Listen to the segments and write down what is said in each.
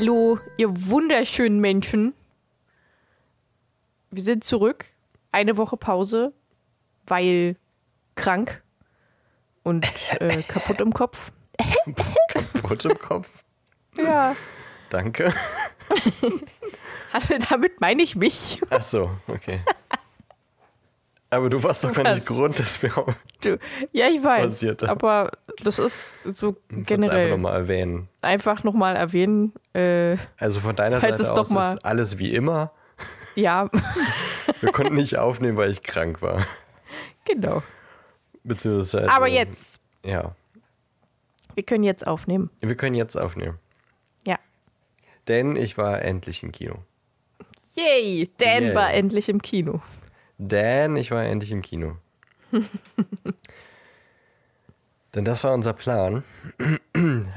Hallo, ihr wunderschönen Menschen. Wir sind zurück. Eine Woche Pause, weil krank und äh, kaputt im Kopf. Kaputt im Kopf. Ja. Danke. Damit meine ich mich. Ach so, okay. Aber du warst doch gar nicht? Grund, dass wir Du, ja, ich weiß. Passiert da. Aber das ist so einfach generell nochmal erwähnen. einfach nochmal erwähnen. Äh, Also von deiner Seite aus ist alles wie immer. ja, Wir konnten nicht aufnehmen, weil ich krank war. genau. Beziehungsweise. Aber jetzt, Ja. wir können jetzt aufnehmen. Wir können jetzt aufnehmen. Ja. Denn ich war endlich im Kino. Yay, Dan Yay. war endlich im Kino. Denn ich war endlich im Kino. Denn das war unser Plan.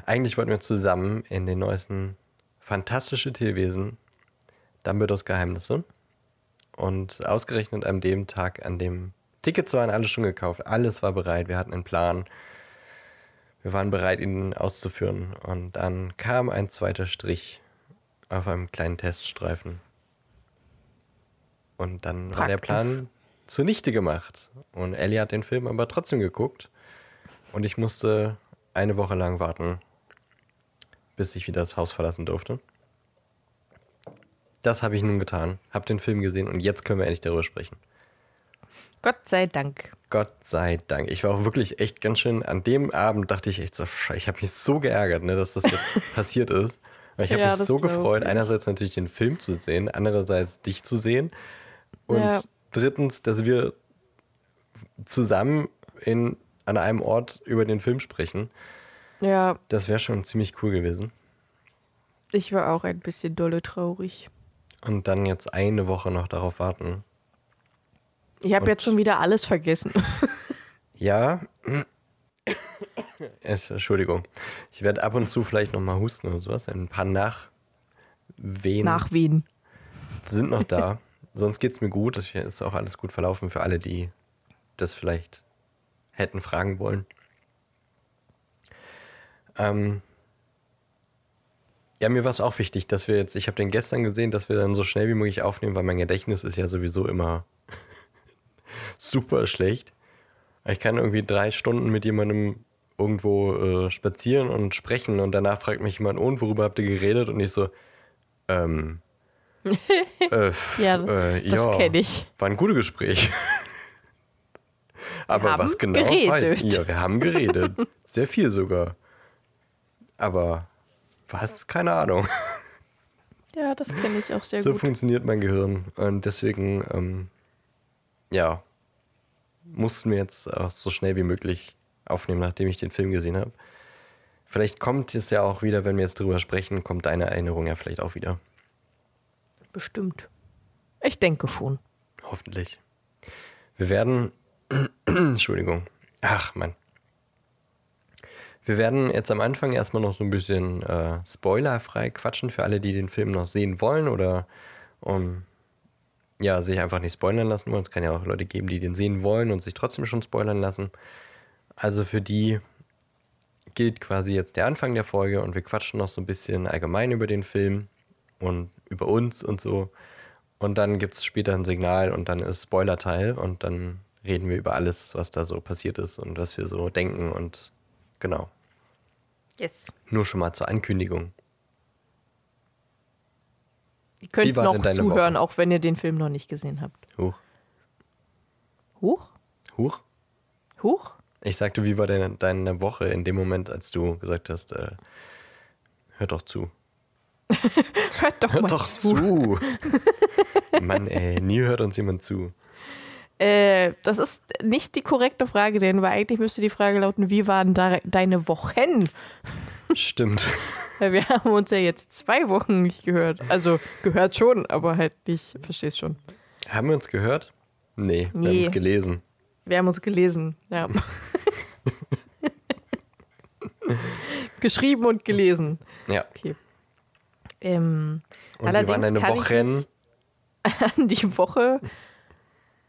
Eigentlich wollten wir zusammen in den neuesten Fantastische Tierwesen, Dumbledores Geheimnisse. Und ausgerechnet an dem Tag, an dem Tickets waren alle schon gekauft, alles war bereit, wir hatten einen Plan. Wir waren bereit, ihn auszuführen. Und dann kam ein zweiter Strich auf einem kleinen Teststreifen. Und dann war der Praktisch. Plan zunichte gemacht. Und Ellie hat den Film aber trotzdem geguckt. Und ich musste eine Woche lang warten, bis ich wieder das Haus verlassen durfte. Das habe ich nun getan, habe den Film gesehen und jetzt können wir endlich darüber sprechen. Gott sei Dank. Gott sei Dank. Ich war auch wirklich echt ganz schön, an dem Abend dachte ich echt so, Scheiße, ich habe mich so geärgert, ne, dass das jetzt passiert ist. Ich habe Ja, mich so gefreut, einerseits natürlich den Film zu sehen, andererseits dich zu sehen. Und Ja. drittens, dass wir zusammen in, an einem Ort über den Film sprechen. Ja, Das wäre schon ziemlich cool gewesen. ich war auch ein bisschen dolle traurig. Und dann jetzt eine Woche noch darauf warten. Ich habe jetzt schon wieder alles vergessen. Ja. Es- Entschuldigung. Ich werde ab und zu vielleicht noch mal husten oder sowas. Ein paar Nachwehen Nach wen? sind noch da. Sonst geht es mir gut. Es ist auch alles gut verlaufen für alle, die das vielleicht hätten fragen wollen. Ähm, ja, mir war es auch wichtig, dass wir jetzt, ich habe den gestern gesehen, dass wir dann so schnell wie möglich aufnehmen, weil mein Gedächtnis ist ja sowieso immer super schlecht. Ich kann irgendwie drei Stunden mit jemandem irgendwo äh, spazieren und sprechen und danach fragt mich jemand, und worüber habt ihr geredet? Und ich so, ähm, äh, Ja, äh, das ja, kenn ich. War ein gutes Gespräch. Aber was genau weiß geredet. ihr? Wir haben geredet. Sehr viel sogar. Aber was? Keine Ahnung. Ja, das kenne ich auch sehr So gut. funktioniert mein Gehirn. Und deswegen, ähm, ja, mussten wir jetzt auch so schnell wie möglich aufnehmen, nachdem ich den Film gesehen habe. Vielleicht kommt es ja auch wieder, wenn wir jetzt drüber sprechen, kommt deine Erinnerung ja vielleicht auch wieder. Bestimmt. Ich denke schon. Hoffentlich. Wir werden. Entschuldigung. Ach, Mann. Wir werden jetzt am Anfang erstmal noch so ein bisschen äh, spoilerfrei quatschen für alle, die den Film noch sehen wollen oder um, ja, sich einfach nicht spoilern lassen wollen. Es kann ja auch Leute geben, die den sehen wollen und sich trotzdem schon spoilern lassen. Also für die gilt quasi jetzt der Anfang der Folge und wir quatschen noch so ein bisschen allgemein über den Film und über uns und so. Und dann gibt es später ein Signal und dann ist Spoiler-Teil und dann reden wir über alles, was da so passiert ist und was wir so denken und genau. Yes. Nur schon mal zur Ankündigung. Ihr könnt noch deine zuhören, Woche? auch wenn ihr den Film noch nicht gesehen habt. Huch. Huch? Huch. Huch? Ich sagte, wie war denn deine Woche in dem Moment, als du gesagt hast, äh, hör doch zu. Hört doch Hört mal doch zu. zu. Mann, ey, nie hört uns jemand zu. Äh, das ist nicht die korrekte Frage, denn weil eigentlich müsste die Frage lauten, wie waren da deine Wochen? Stimmt. Wir haben uns ja jetzt zwei Wochen nicht gehört. Also gehört schon, aber halt nicht, verstehst schon. Haben wir uns gehört? Nee, wir haben Nee. uns gelesen. Wir haben uns gelesen, ja. Geschrieben und gelesen. Ja. Okay. Ähm, Und Allerdings waren kann ich Wochen? mich- an die Woche,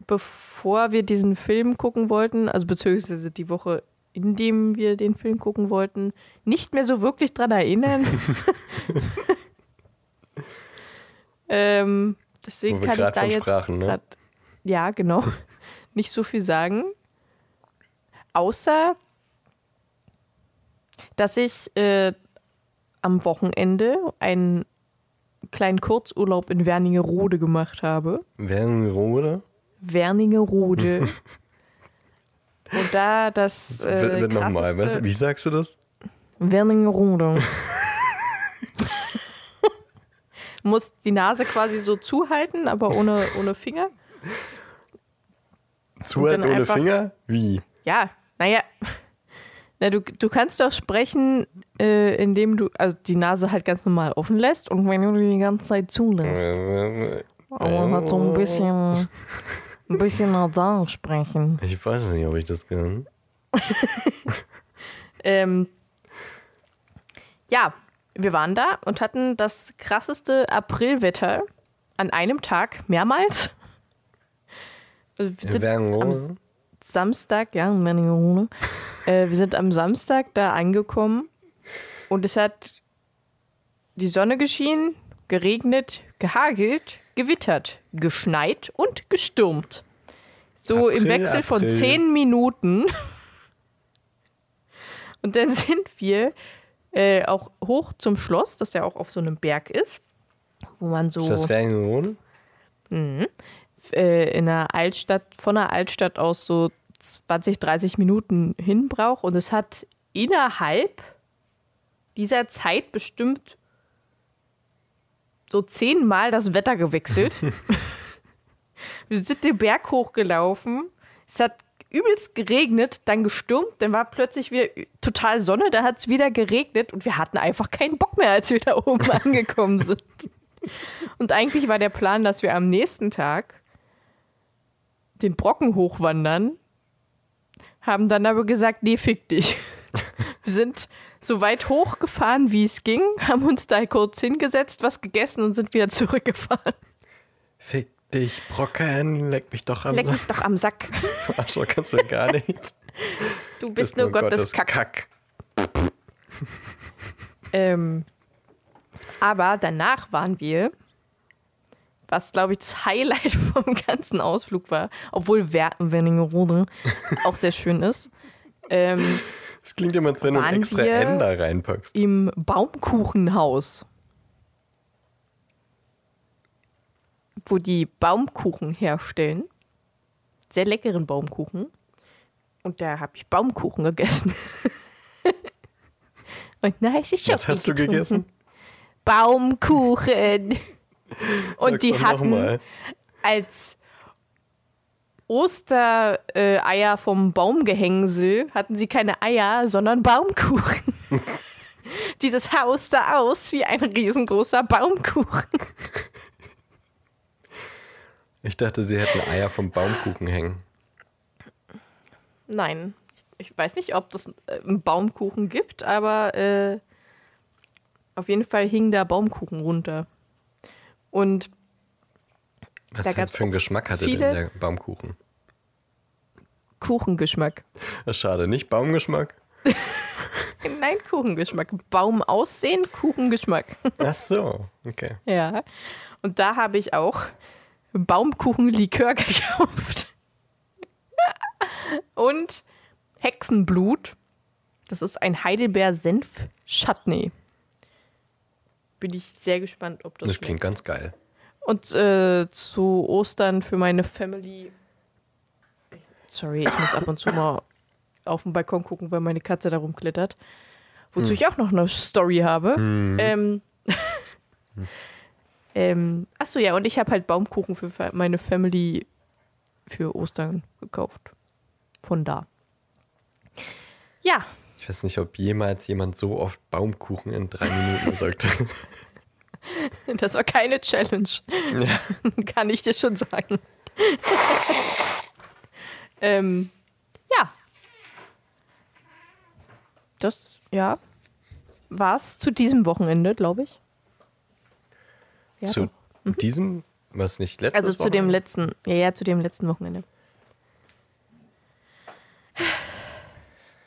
bevor wir diesen Film gucken wollten, also beziehungsweise die Woche, in dem wir den Film gucken wollten, nicht mehr so wirklich dran erinnern. Ähm, deswegen wir kann ich da jetzt sprachen, ne? grad, ja genau nicht so viel sagen, außer dass ich äh, am Wochenende einen kleinen Kurzurlaub in Wernigerode gemacht habe. Wernigerode? Wernigerode. Und da das äh, Nochmal, was? Wie sagst du das? Wernigerode. Muss die Nase quasi so zuhalten, aber ohne, ohne Finger. Zuhalten ohne Finger? Wie? Ja, naja. Na, du, du kannst doch sprechen, äh, indem du also die Nase halt ganz normal offen lässt und wenn du die ganze Zeit zulässt. Äh, Aber halt so ein bisschen, ein bisschen nasal sprechen. Ich weiß nicht, ob ich das kann. Ähm, ja, wir waren da und hatten das krasseste Aprilwetter an einem Tag mehrmals. Also wir sind am? Samstag, ja, in Wernigerode. Äh, wir sind am Samstag da angekommen und es hat die Sonne geschienen, geregnet, gehagelt, gewittert, geschneit und gestürmt. So im April, Wechsel von April. zehn Minuten. Und dann sind wir äh, auch hoch zum Schloss, das ja auch auf so einem Berg ist, wo man so Ist das Wernigerode? äh, in der Altstadt, von der Altstadt aus so 20, 30 Minuten hin braucht. Und es hat innerhalb dieser Zeit bestimmt so zehnmal das Wetter gewechselt. Wir sind den Berg hochgelaufen. Es hat übelst geregnet, dann gestürmt, dann war plötzlich wieder total Sonne, da hat es wieder geregnet und wir hatten einfach keinen Bock mehr, als wir da oben angekommen sind. Und eigentlich war der Plan, dass wir am nächsten Tag den Brocken hochwandern, haben dann aber gesagt, nee, fick dich. Wir sind so weit hochgefahren, wie es ging, haben uns da kurz hingesetzt, was gegessen und sind wieder zurückgefahren. Fick dich, Brocken, leck mich doch am Leck mich doch am Sack. Sack. Arschloch kannst du gar nicht. Du bist nur Gottes Kack. Kack. Ähm, aber danach waren wir, was glaube ich das Highlight vom ganzen Ausflug war, obwohl Wer- Wernigerode auch sehr schön ist, ähm, Das klingt immer, als wenn du ein extra da reinpackst. im Baumkuchenhaus, wo die Baumkuchen herstellen. Sehr leckeren Baumkuchen. Und da habe ich Baumkuchen gegessen. Und na, ich Was hast du gegessen? Baumkuchen. Und Sag's die hatten als Ostereier vom Baumgehängsel hatten sie keine Eier, sondern Baumkuchen. Dieses Haus sah aus wie ein riesengroßer Baumkuchen. Ich dachte, sie hätten Eier vom Baumkuchen hängen. Nein, ich weiß nicht, ob das äh, einen Baumkuchen gibt, aber äh, auf jeden Fall hing da Baumkuchen runter. Und Was Da gab's für einen Geschmack hatte denn der Baumkuchen? Kuchengeschmack. Schade, nicht Baumgeschmack? Nein, Kuchengeschmack. Baum aussehen, Kuchengeschmack. Ach so, okay. Ja. Und da habe ich auch Baumkuchenlikör gekauft. Und Hexenblut. Das ist ein Heidelbeer-Senf-Chutney. Bin ich sehr gespannt, ob das, Das klingt ganz geil. Und äh, zu Ostern für meine Family. Sorry, ich muss ab und zu mal auf den Balkon gucken, weil meine Katze da rumklettert. Wozu ich auch noch eine Story habe. Ähm, ähm, achso, ja, und ich habe halt Baumkuchen für meine Family für Ostern gekauft. Von da. Ja, Ich weiß nicht, ob jemals jemand so oft Baumkuchen in drei Minuten sagt. das war keine Challenge. Kann ich dir schon sagen. ähm, ja. Das, ja, war's zu diesem Wochenende, glaube ich. Ja, Zu doch. diesem, was nicht letztes also zu dem Wochenende? letzten, ja, ja, zu dem letzten Wochenende.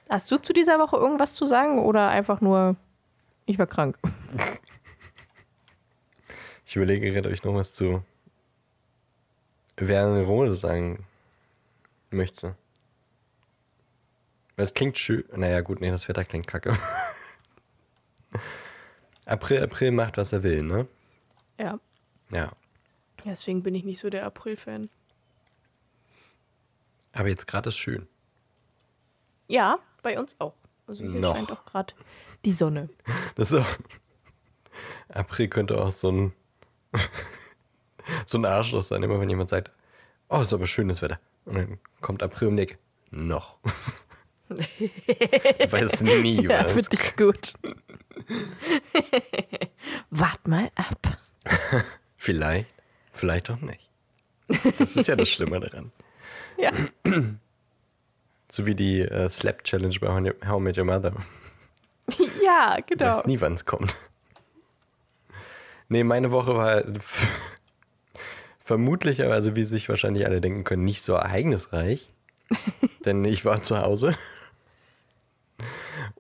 Hast du zu dieser Woche irgendwas zu sagen oder einfach nur, ich war krank? Ich überlege gerade, ob ich noch was zu Wernerode sagen möchte. Das klingt schön. Naja, gut, nee, das Wetter klingt kacke. April, April macht, was er will, ne? Ja. Ja. Deswegen bin ich nicht so der April-Fan. Aber jetzt gerade ist schön. Ja, bei uns auch. Also hier Noch. scheint auch gerade die Sonne. Das ist auch. April könnte auch so ein. so ein Arschloch sein, immer wenn jemand sagt: Oh, ist aber schönes Wetter. Und dann kommt April um die Ecke. Noch. ich weiß nie, Ja, was. finde ich gut. Wart mal ab. Vielleicht, vielleicht auch nicht. Das ist ja das Schlimme daran. Ja. So wie die äh, Slap Challenge bei How I Met Your Mother. Ja, genau. weiß nie, wann es kommt. Nee, meine Woche war vermutlich, aber also wie sich wahrscheinlich alle denken können, nicht so ereignisreich. denn ich war zu Hause.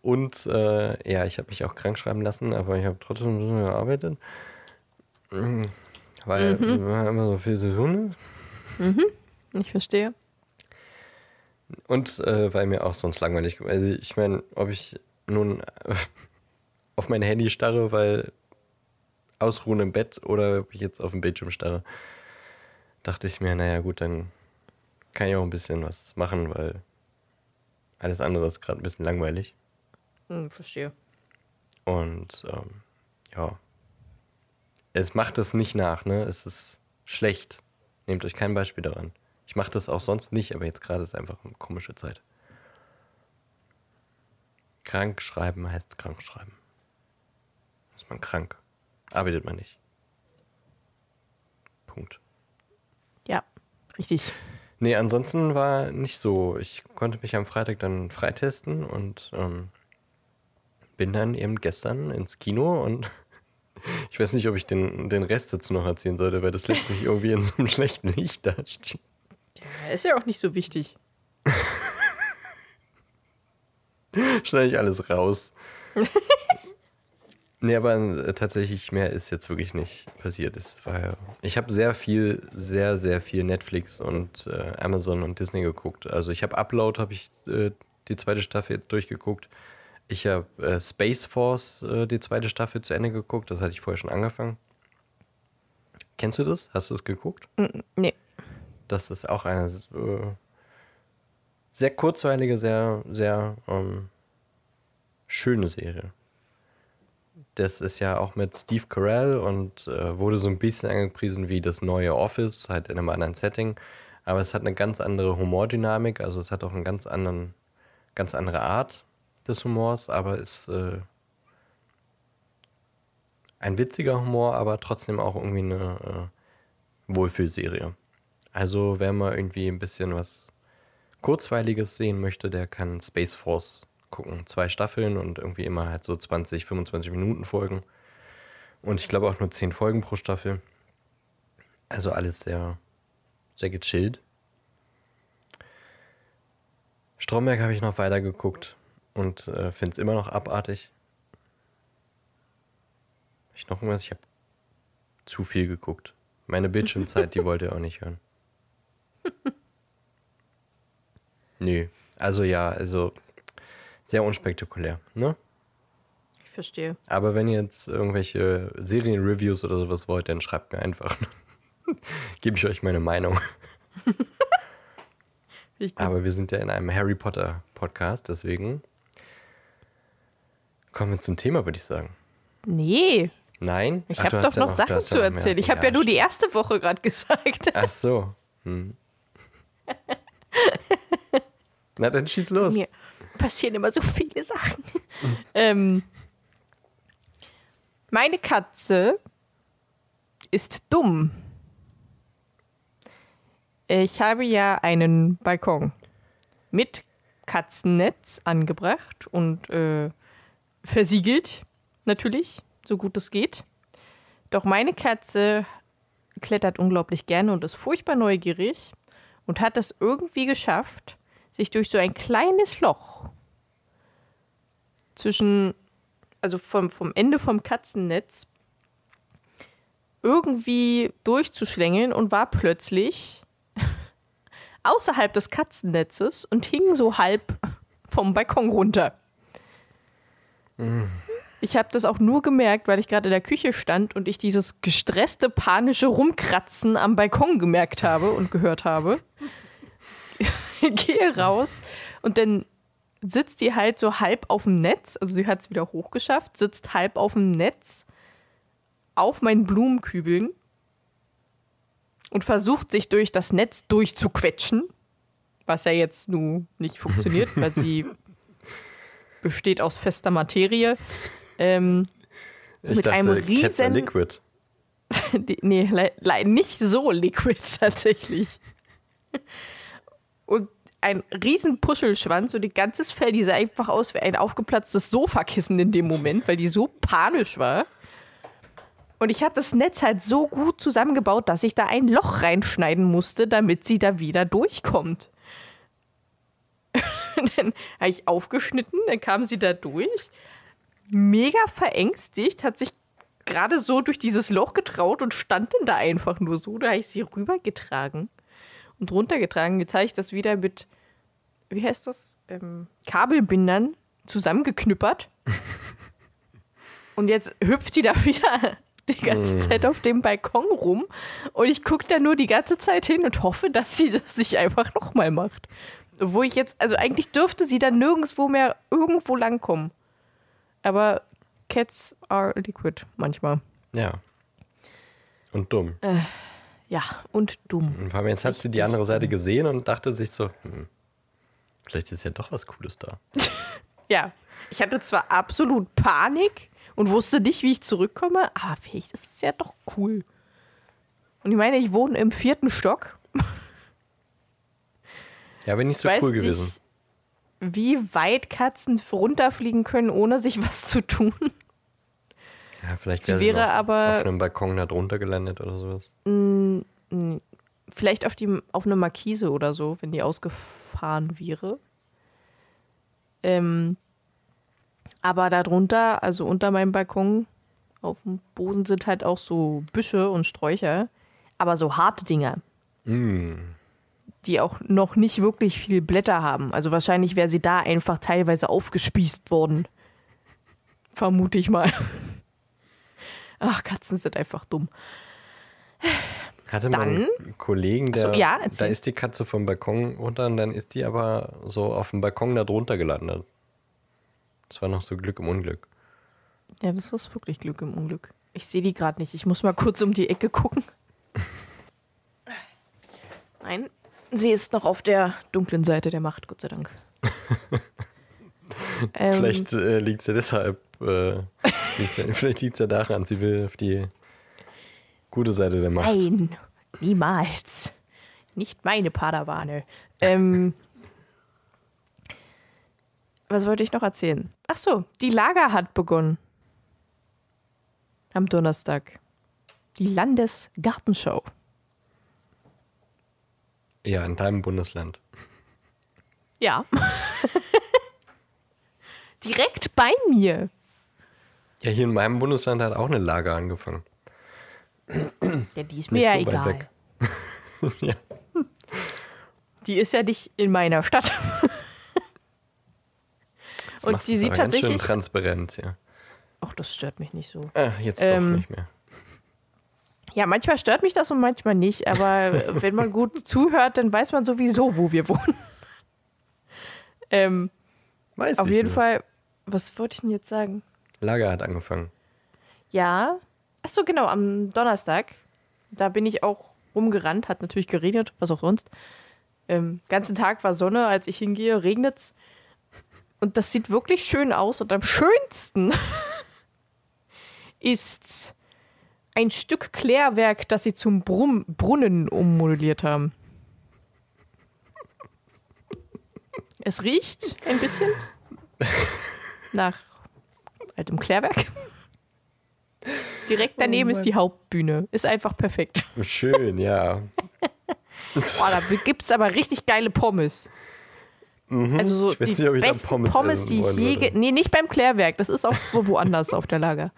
Und äh, ja, ich habe mich auch krank schreiben lassen, aber ich habe trotzdem so gearbeitet. Mm, Weil mhm. immer so viel zu tun ist. Ich verstehe. Und äh, weil mir auch sonst langweilig Also ich meine, ob ich nun äh, auf mein Handy starre, weil ausruhen im Bett oder ob ich jetzt auf dem Bildschirm starre, dachte ich mir, naja gut, dann kann ich auch ein bisschen was machen, weil alles andere ist gerade ein bisschen langweilig. Hm, verstehe. Und ähm, ja, es macht es nicht nach, ne? Es ist schlecht. Nehmt euch kein Beispiel daran. Ich mache das auch sonst nicht, aber jetzt gerade ist einfach eine komische Zeit. Krank schreiben heißt krank schreiben. Ist man krank. Arbeitet man nicht. Punkt. Ja, richtig. Nee, ansonsten war nicht so. Ich konnte mich am Freitag dann freitesten und ähm, bin dann eben gestern ins Kino und ich weiß nicht, ob ich den, den Rest dazu noch erzählen sollte, weil das lässt mich irgendwie in so einem schlechten Licht dastehen. Ja, ist ja auch nicht so wichtig. Schneide ich alles raus. nee, aber äh, tatsächlich mehr ist jetzt wirklich nicht passiert. Es war, ja- ich habe sehr viel, sehr, sehr viel Netflix und äh, Amazon und Disney geguckt. Also ich habe Upload, habe ich äh, die zweite Staffel jetzt durchgeguckt. Ich habe äh, Space Force, äh, die zweite Staffel zu Ende geguckt. Das hatte ich vorher schon angefangen. Kennst du das? Hast du es geguckt? Mm, Nee. Das ist auch eine äh, sehr kurzweilige, sehr, sehr ähm, schöne Serie. Das ist ja auch mit Steve Carell und äh, wurde so ein bisschen angepriesen wie das neue Office, halt in einem anderen Setting. Aber es hat eine ganz andere Humordynamik, also es hat auch eine ganz, anderen, ganz andere Art des Humors, aber ist äh, ein witziger Humor, aber trotzdem auch irgendwie eine äh, Wohlfühlserie. Also wer mal irgendwie ein bisschen was Kurzweiliges sehen möchte, der kann Space Force gucken. Zwei Staffeln und irgendwie immer halt so 20, 25 Minuten Folgen. Und ich glaube auch nur 10 Folgen pro Staffel. Also alles sehr, sehr gechillt. Stromberg habe ich noch weiter geguckt und äh, finde es immer noch abartig. Ich noch irgendwas? Ich habe zu viel geguckt. Meine Bildschirmzeit, die wollte er auch nicht hören. Nö. Also ja, also sehr unspektakulär, ne? Ich verstehe. Aber wenn ihr jetzt irgendwelche Serienreviews oder sowas wollt, dann schreibt mir einfach. Gebe ich euch meine Meinung. Aber wir sind ja in einem Harry Potter Podcast, deswegen kommen wir zum Thema, würde ich sagen. Nee, Nein? ich habe doch ja noch Sachen zu ja erzählen. Ich habe ja nur die erste Woche gerade gesagt. Ach so. Hm. Na, dann schieß los. Mir passieren immer so viele Sachen. ähm, meine Katze ist dumm. Ich habe ja einen Balkon mit Katzennetz angebracht und äh, versiegelt, natürlich, so gut es geht. Doch meine Katze klettert unglaublich gerne und ist furchtbar neugierig und hat es irgendwie geschafft, sich durch so ein kleines Loch zwischen, also vom, vom Ende vom Katzennetz irgendwie durchzuschlängeln und war plötzlich außerhalb des Katzennetzes und hing so halb vom Balkon runter. Ich habe das auch nur gemerkt, weil ich gerade in der Küche stand und ich dieses gestresste, panische Rumkratzen am Balkon gemerkt habe und gehört habe. Gehe raus und dann sitzt die halt so halb auf dem Netz, also sie hat es wieder hochgeschafft, sitzt halb auf dem Netz auf meinen Blumenkübeln und versucht sich durch das Netz durchzuquetschen, was ja jetzt nun nicht funktioniert, weil sie besteht aus fester Materie. Ähm, Ich mit dachte, einem riesen Liquid. Nee, nicht so liquid tatsächlich. Und ein riesen Puschelschwanz und ihr ganzes Fell, die sah einfach aus wie ein aufgeplatztes Sofakissen in dem Moment, weil die so panisch war. Und ich habe das Netz halt so gut zusammengebaut, dass ich da ein Loch reinschneiden musste, damit sie da wieder durchkommt. dann habe ich aufgeschnitten, dann kam sie da durch, mega verängstigt, hat sich gerade so durch dieses Loch getraut und stand dann da einfach nur so. Da habe ich sie rübergetragen und runtergetragen. Jetzt habe ich das wieder mit, wie heißt das, ähm, Kabelbindern zusammengeknüppert. und jetzt hüpft sie da wieder die ganze Zeit auf dem Balkon rum. Und ich gucke da nur die ganze Zeit hin und hoffe, dass sie das nicht einfach nochmal macht. Wo ich jetzt, also eigentlich dürfte sie dann nirgendwo mehr irgendwo langkommen. Aber Cats are liquid manchmal. Ja. Und dumm. Ja, und dumm. Und vor allem jetzt hat sie die andere Seite gesehen und dachte sich so, hm, vielleicht ist ja doch was Cooles da. Ja, ich hatte zwar absolut Panik und wusste nicht, wie ich zurückkomme, aber vielleicht ist es ja doch cool. Und ich meine, ich wohne im vierten Stock. Ja, wäre nicht so cool gewesen. nicht, wie weit Katzen runterfliegen können, ohne sich was zu tun. Ja, vielleicht wäre sie wäre aber- auf einem Balkon da drunter gelandet oder sowas. Vielleicht auf, die, auf eine Markise oder so, wenn die ausgefahren wäre. Ähm, aber darunter, also unter meinem Balkon, auf dem Boden sind halt auch so Büsche und Sträucher. Aber so harte Dinger, Mm. die auch noch nicht wirklich viel Blätter haben. Also wahrscheinlich wäre sie da einfach teilweise aufgespießt worden. Vermute ich mal. Ach, Katzen sind einfach dumm. Hatte man Dann- einen Kollegen, Ach so, der, ja, da ist die Katze vom Balkon runter und dann ist die aber so auf dem Balkon da drunter gelandet. Das war noch so Glück im Unglück. Ja, das ist wirklich Glück im Unglück. Ich sehe die gerade nicht. Ich muss mal kurz um die Ecke gucken. Nein, sie ist noch auf der dunklen Seite der Macht, Gott sei Dank. ähm, Vielleicht äh, liegt es ja deshalb, äh, liegt's ja, vielleicht liegt es ja daran, sie will auf die gute Seite der Macht. Nein, niemals. Nicht meine Padawane. Ähm, was wollte ich noch erzählen? Ach so, die Lager hat begonnen. Am Donnerstag. Die Landesgartenschau. Ja, in deinem Bundesland. Ja. Direkt bei mir. Ja, hier in meinem Bundesland hat auch eine Lager angefangen. Ja, die ist mir ja so weit egal. weg. ja. Die ist ja nicht in meiner Stadt. Jetzt Und die du's sieht aber ganz schön tatsächlich- transparent, ja. Ach, das stört mich nicht so. Ah, jetzt Ähm, doch nicht mehr. Ja, manchmal stört mich das und manchmal nicht, aber wenn man gut zuhört, dann weiß man sowieso, wo wir wohnen. Ähm, Weiß auf jeden nicht. Fall, was wollte ich denn jetzt sagen? Lager hat angefangen. Ja, ach so, genau, am Donnerstag, da bin ich auch rumgerannt, hat natürlich geregnet, was auch sonst. Ähm, ganzen Tag war Sonne, als ich hingehe, regnet's. Und das sieht wirklich schön aus. Und am schönsten ist ein Stück Klärwerk, das sie zum Brumm Brunnen ummodelliert haben. Es riecht ein bisschen nach altem Klärwerk. Direkt daneben ist die Hauptbühne. Ist einfach perfekt. Schön, ja. Boah, da gibt es aber richtig geile Pommes. Also so Mhm. Ich weiß die nicht, ob ich da besten Pommes Pommes, essen die ich je. Nee, nicht beim Klärwerk. Das ist auch wo- woanders auf der Lager.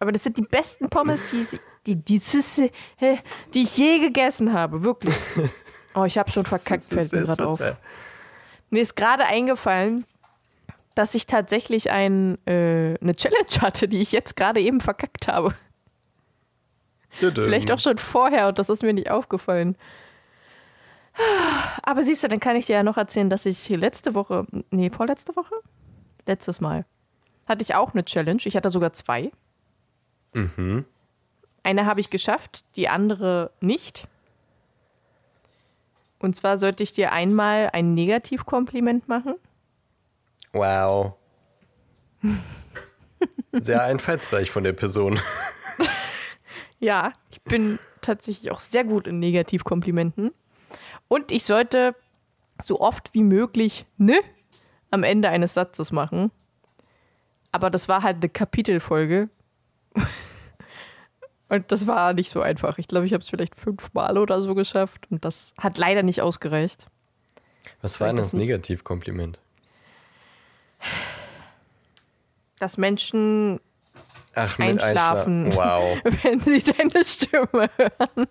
Aber das sind die besten Pommes, die, die diesseste, äh, die ich je gegessen habe, wirklich. Oh, ich habe schon verkackt, fällt mir gerade auf. Mir ist gerade eingefallen, dass ich tatsächlich ein, äh, eine Challenge hatte, die ich jetzt gerade eben verkackt habe. Vielleicht auch schon vorher und das ist mir nicht aufgefallen. Aber siehst du, dann kann ich dir ja noch erzählen, dass ich letzte Woche, nee, vorletzte Woche? Letztes Mal, hatte ich auch eine Challenge. Ich hatte sogar zwei. Mhm. Eine habe ich geschafft, die andere nicht. Und zwar sollte ich dir einmal ein Negativkompliment machen. Wow. Sehr einfallsreich von der Person. Ja, ich bin tatsächlich auch sehr gut in Negativkomplimenten. Und ich sollte so oft wie möglich ne am Ende eines Satzes machen. Aber das war halt eine Kapitelfolge. Und das war nicht so einfach. Ich glaube, ich habe es vielleicht fünfmal oder so geschafft. Und das hat leider nicht ausgereicht. Was war denn das Negativkompliment? Dass Menschen Ach, einschlafen, einschlafen. Wow. wenn sie deine Stimme hören.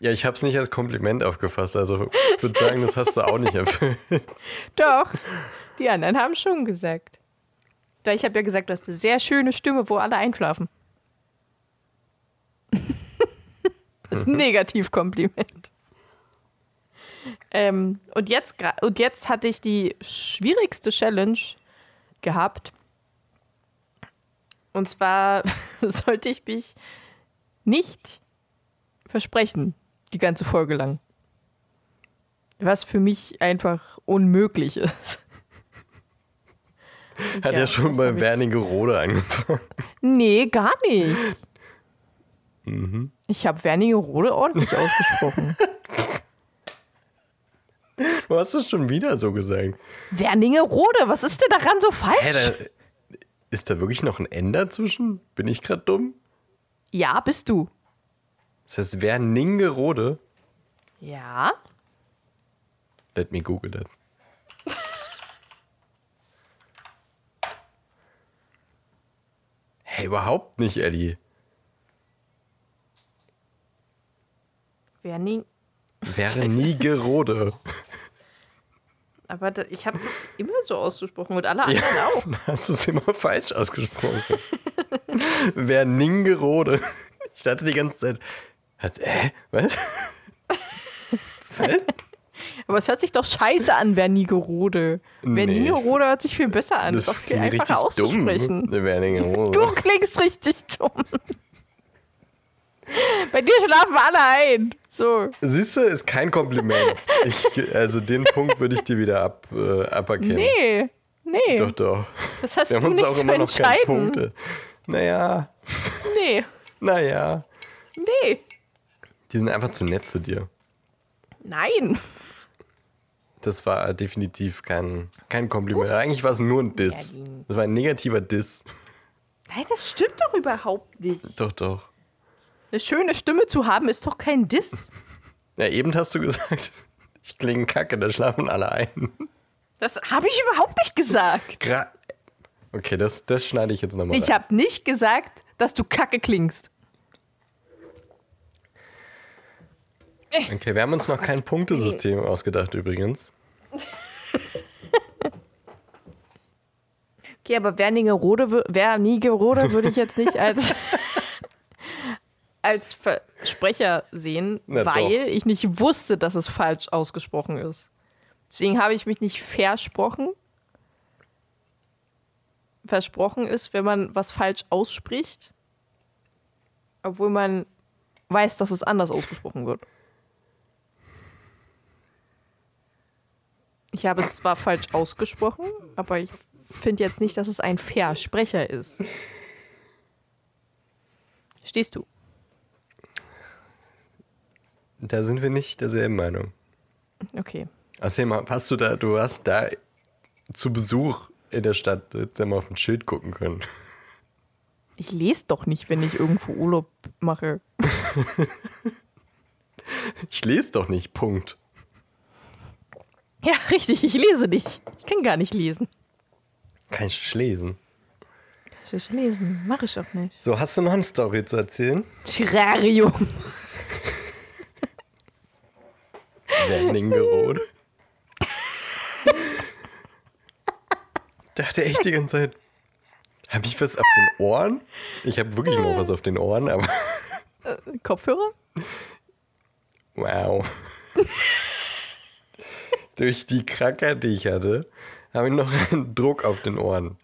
Ja, ich habe es nicht als Kompliment aufgefasst. Also ich würde sagen, das hast du auch nicht erfüllt. Doch, die anderen haben schon gesagt. Ich habe ja gesagt, du hast eine sehr schöne Stimme, wo alle einschlafen. das ist ein Negativkompliment. Ähm, und, jetzt, und jetzt hatte ich die schwierigste Challenge gehabt. Und zwar sollte ich mich nicht versprechen, die ganze Folge lang. Was für mich einfach unmöglich ist. Hat ja, ja schon bei Wernigerode angefangen. Nee, gar nicht. Mhm. Ich habe Wernigerode ordentlich ausgesprochen. Du hast es schon wieder so gesagt. Wernigerode, was ist denn daran so falsch? Hey, da, ist da wirklich noch ein N dazwischen? Bin ich gerade dumm? Ja, bist du. Das heißt Werningerode? Ja. Let me google that. hey, überhaupt nicht, Ellie. Werning. Wernigerode. Aber da, ich habe das immer so ausgesprochen und alle anderen ja, auch. Hast du es immer falsch ausgesprochen? Werningerode. Ich dachte die ganze Zeit, hat, äh, was? was? Aber es hört sich doch scheiße an, Wernigerode. Nee. Wernigerode hört sich viel besser an. Das ist doch viel einfacher auszusprechen. Dumm, du klingst richtig dumm. Bei dir schlafen alle ein. So. Siehst du, ist kein Kompliment. Ich, also den Punkt würde ich dir wieder ab, äh, aberkennen. Nee, nee. Doch, doch. Das hast Wir haben du uns nicht auch zu immer noch keine entscheiden. Punkte. Naja. Nee, Naja. nee. Die sind einfach zu nett zu dir. Nein. Das war definitiv kein, kein Kompliment. Eigentlich war es nur ein Diss. Das war ein negativer Diss. Nein, das stimmt doch überhaupt nicht. Doch, doch. Eine schöne Stimme zu haben ist doch kein Diss. Ja, eben hast du gesagt, ich klinge kacke, da schlafen alle ein. Das habe ich überhaupt nicht gesagt. Gra okay, das, das schneide ich jetzt nochmal Ich habe nicht gesagt, dass du kacke klingst. Okay, wir haben uns noch kein Punktesystem ausgedacht übrigens. Okay, aber Wernigerode, Wernigerode würde ich jetzt nicht als, als Versprecher sehen, Na weil doch. ich nicht wusste, dass es falsch ausgesprochen ist. Deswegen habe ich mich nicht versprochen. Versprochen ist, wenn man was falsch ausspricht, obwohl man weiß, dass es anders ausgesprochen wird. Ich habe es zwar falsch ausgesprochen, aber ich finde jetzt nicht, dass es ein Versprecher ist. Stehst du? Da sind wir nicht derselben Meinung. Okay. Außerdem hast du da, du hast da zu Besuch in der Stadt jetzt ja mal auf ein Schild gucken können. Ich lese doch nicht, wenn ich irgendwo Urlaub mache. Ich lese doch nicht, Punkt. Ja, richtig, ich lese nicht. Ich kann gar nicht lesen. Kann ich lesen. Soll ich lesen? Mach ich auch nicht. So, hast du noch eine Story zu erzählen? Terrarium. Werningerode. dachte echt die ganze Zeit, habe ich was auf den Ohren? Ich habe wirklich noch was auf den Ohren, aber Kopfhörer? wow. Durch die Krankheit, die ich hatte, habe ich noch einen Druck auf den Ohren.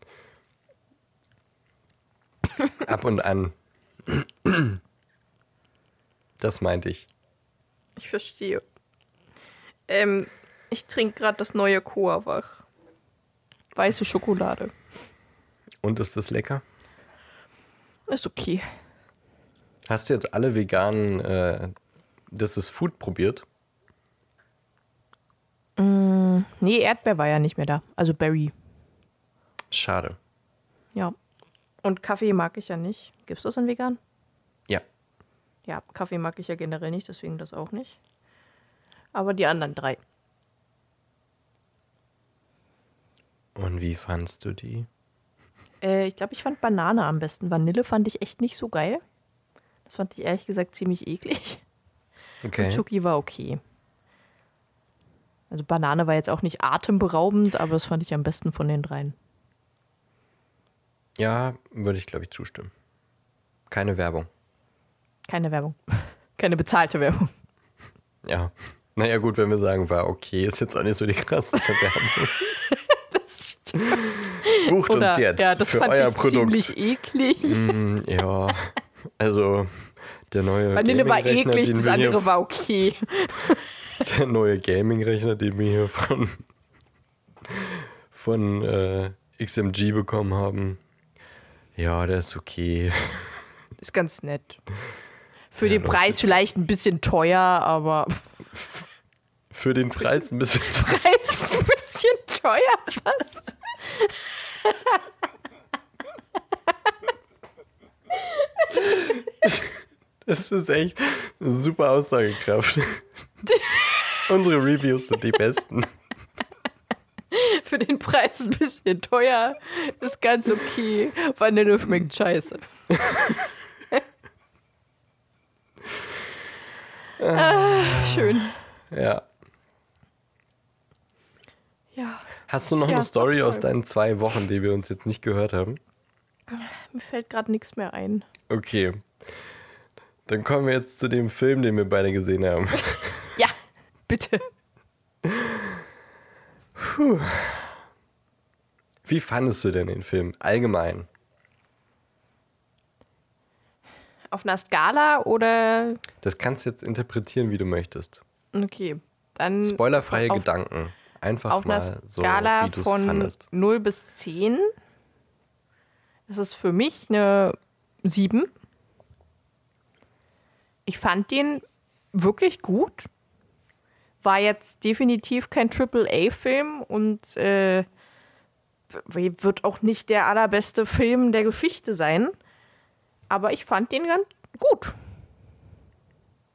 Ab und an. Das meinte ich. Ich verstehe. Ähm, ich trinke gerade das neue Coa-Wach. Weiße Schokolade. Und ist das lecker? Ist okay. Hast du jetzt alle veganen äh, Das ist Food probiert? Nee, Erdbeer war ja nicht mehr da. Also Berry. Schade. Ja. Und Kaffee mag ich ja nicht. Gibt's das in vegan? Ja. Ja, Kaffee mag ich ja generell nicht, deswegen das auch nicht. Aber die anderen drei. Und wie fandst du die? Äh, ich glaube, ich fand Banane am besten. Vanille fand ich echt nicht so geil. Das fand ich ehrlich gesagt ziemlich eklig. Okay. Und Chucky war okay. Also Banane war jetzt auch nicht atemberaubend, aber das fand ich am besten von den dreien. Ja, würde ich, glaube ich, zustimmen. Keine Werbung. Keine Werbung. Keine bezahlte Werbung. Ja. Naja, gut, wenn wir sagen, war okay, ist jetzt auch nicht so die krasseste Werbung. Das stimmt. Bucht Oder, uns jetzt ja, das für fand euer ich Produkt. ziemlich eklig. Mm, ja, also der neue Vanille war eklig, das andere war okay. der neue Gaming-Rechner, den wir hier von, von äh, XMG bekommen haben. Ja, der ist okay. Ist ganz nett. Für Ja, den Preis vielleicht ein bisschen teuer, aber Für den Preis ein bisschen. Preis ein bisschen teuer fast. Das ist echt eine super Aussagekraft. Unsere Reviews sind die besten. Für den Preis ein bisschen teuer. Ist ganz okay. Vanille schmeckt scheiße. ah, schön. Ja. Ja, Hast du noch Ja, eine Story aus deinen zwei Wochen, die wir uns jetzt nicht gehört haben? mir fällt gerade nichts mehr ein. Okay. Dann kommen wir jetzt zu dem Film, den wir beide gesehen haben. Ja, bitte. Wie fandest du denn den Film allgemein? Auf einer Skala oder. Das kannst du jetzt interpretieren, wie du möchtest. Okay, dann. Spoilerfreie Gedanken. Einfach Auf mal einer so, Skala es von fandest. 0 bis 10. Das ist für mich eine 7. Ich fand den wirklich gut. War jetzt definitiv kein Triple-A-Film und äh, wird auch nicht der allerbeste Film der Geschichte sein. Aber ich fand den ganz gut.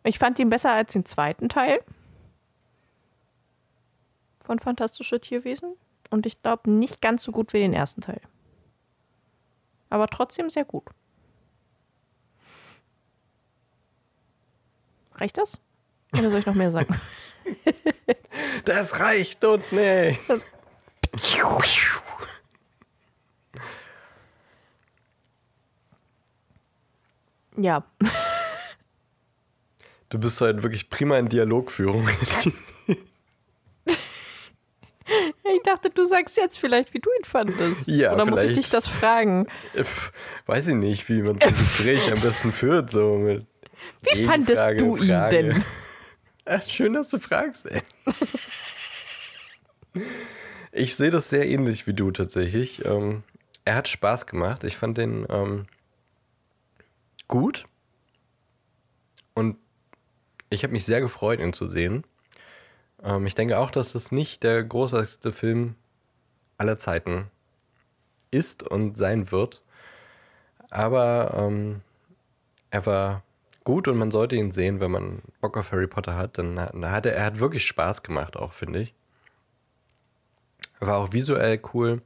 Ich fand ihn besser als den zweiten Teil von Fantastische Tierwesen. Und ich glaube nicht ganz so gut wie den ersten Teil. Aber trotzdem sehr gut. Reicht das? Oder soll ich noch mehr sagen? Das reicht uns nicht. ja. Du bist heute wirklich prima in Dialogführung. Ich dachte, du sagst jetzt vielleicht, wie du ihn fandest. Ja, Oder muss ich dich das fragen? Weiß ich nicht, wie man so ein Gespräch am besten führt. So mit Wie fandest du ihn Frage. denn? Ach, schön, dass du fragst, ey. Ich sehe das sehr ähnlich wie du tatsächlich. Ähm, er hat Spaß gemacht. Ich fand den ähm, gut. Und ich habe mich sehr gefreut, ihn zu sehen. Ähm, ich denke auch, dass es nicht der großartigste Film aller Zeiten ist und sein wird. Aber ähm, er war gut und man sollte ihn sehen, wenn man Bock auf Harry Potter hat. Dann hat er, er hat wirklich Spaß gemacht, auch finde ich. War auch visuell cool.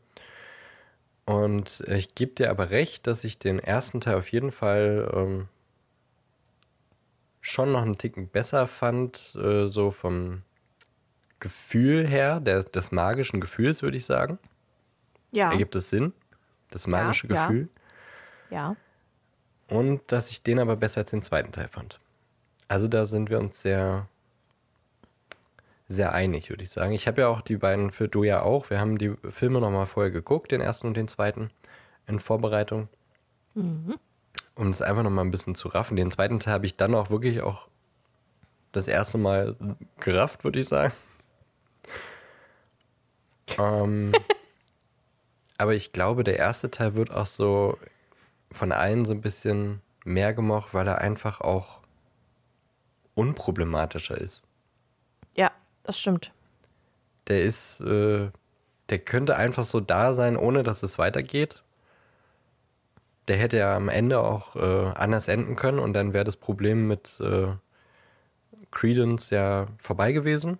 Und ich gebe dir aber recht, dass ich den ersten Teil auf jeden Fall ähm, schon noch einen Ticken besser fand, äh, so vom Gefühl her, der, des magischen Gefühls, würde ich sagen. Ja. Ergibt es Sinn? Das magische ja. Gefühl. Ja. Und dass ich den aber besser als den zweiten Teil fand. Also da sind wir uns sehr, sehr einig, würde ich sagen. Ich habe ja auch die beiden, für du ja auch, wir haben die Filme nochmal vorher geguckt, den ersten und den zweiten, in Vorbereitung. Mhm. Um das einfach nochmal ein bisschen zu raffen. Den zweiten Teil habe ich dann auch wirklich auch das erste Mal gerafft, würde ich sagen. Ähm, aber ich glaube, der erste Teil wird auch so von allen so ein bisschen mehr gemocht, weil er einfach auch unproblematischer ist. Ja, das stimmt. Der ist, äh, der könnte einfach so da sein, ohne dass es weitergeht. Der hätte ja am Ende auch äh, anders enden können und dann wäre das Problem mit äh, Credence ja vorbei gewesen.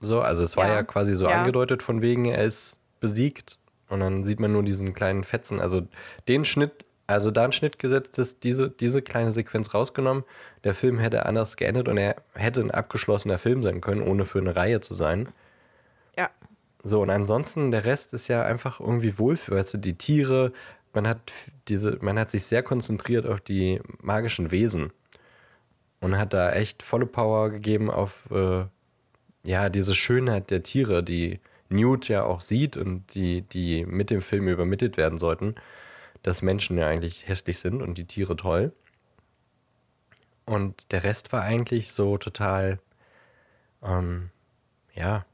So, also es war ja, Ja. quasi so Ja. angedeutet von wegen, er ist besiegt und dann sieht man nur diesen kleinen Fetzen. Also den Schnitt, also da ein Schnitt gesetzt ist, diese, diese kleine Sequenz rausgenommen. Der Film hätte anders geendet und er hätte ein abgeschlossener Film sein können, ohne für eine Reihe zu sein. Ja. So, und ansonsten, der Rest ist ja einfach irgendwie Wohlfühl. Weißt du, die Tiere, man hat diese, man hat sich sehr konzentriert auf die magischen Wesen und hat da echt volle Power gegeben auf äh, ja, diese Schönheit der Tiere, die Newt ja auch sieht und die, die mit dem Film übermittelt werden sollten, dass Menschen ja eigentlich hässlich sind und die Tiere toll. Und der Rest war eigentlich so total, ähm, ja,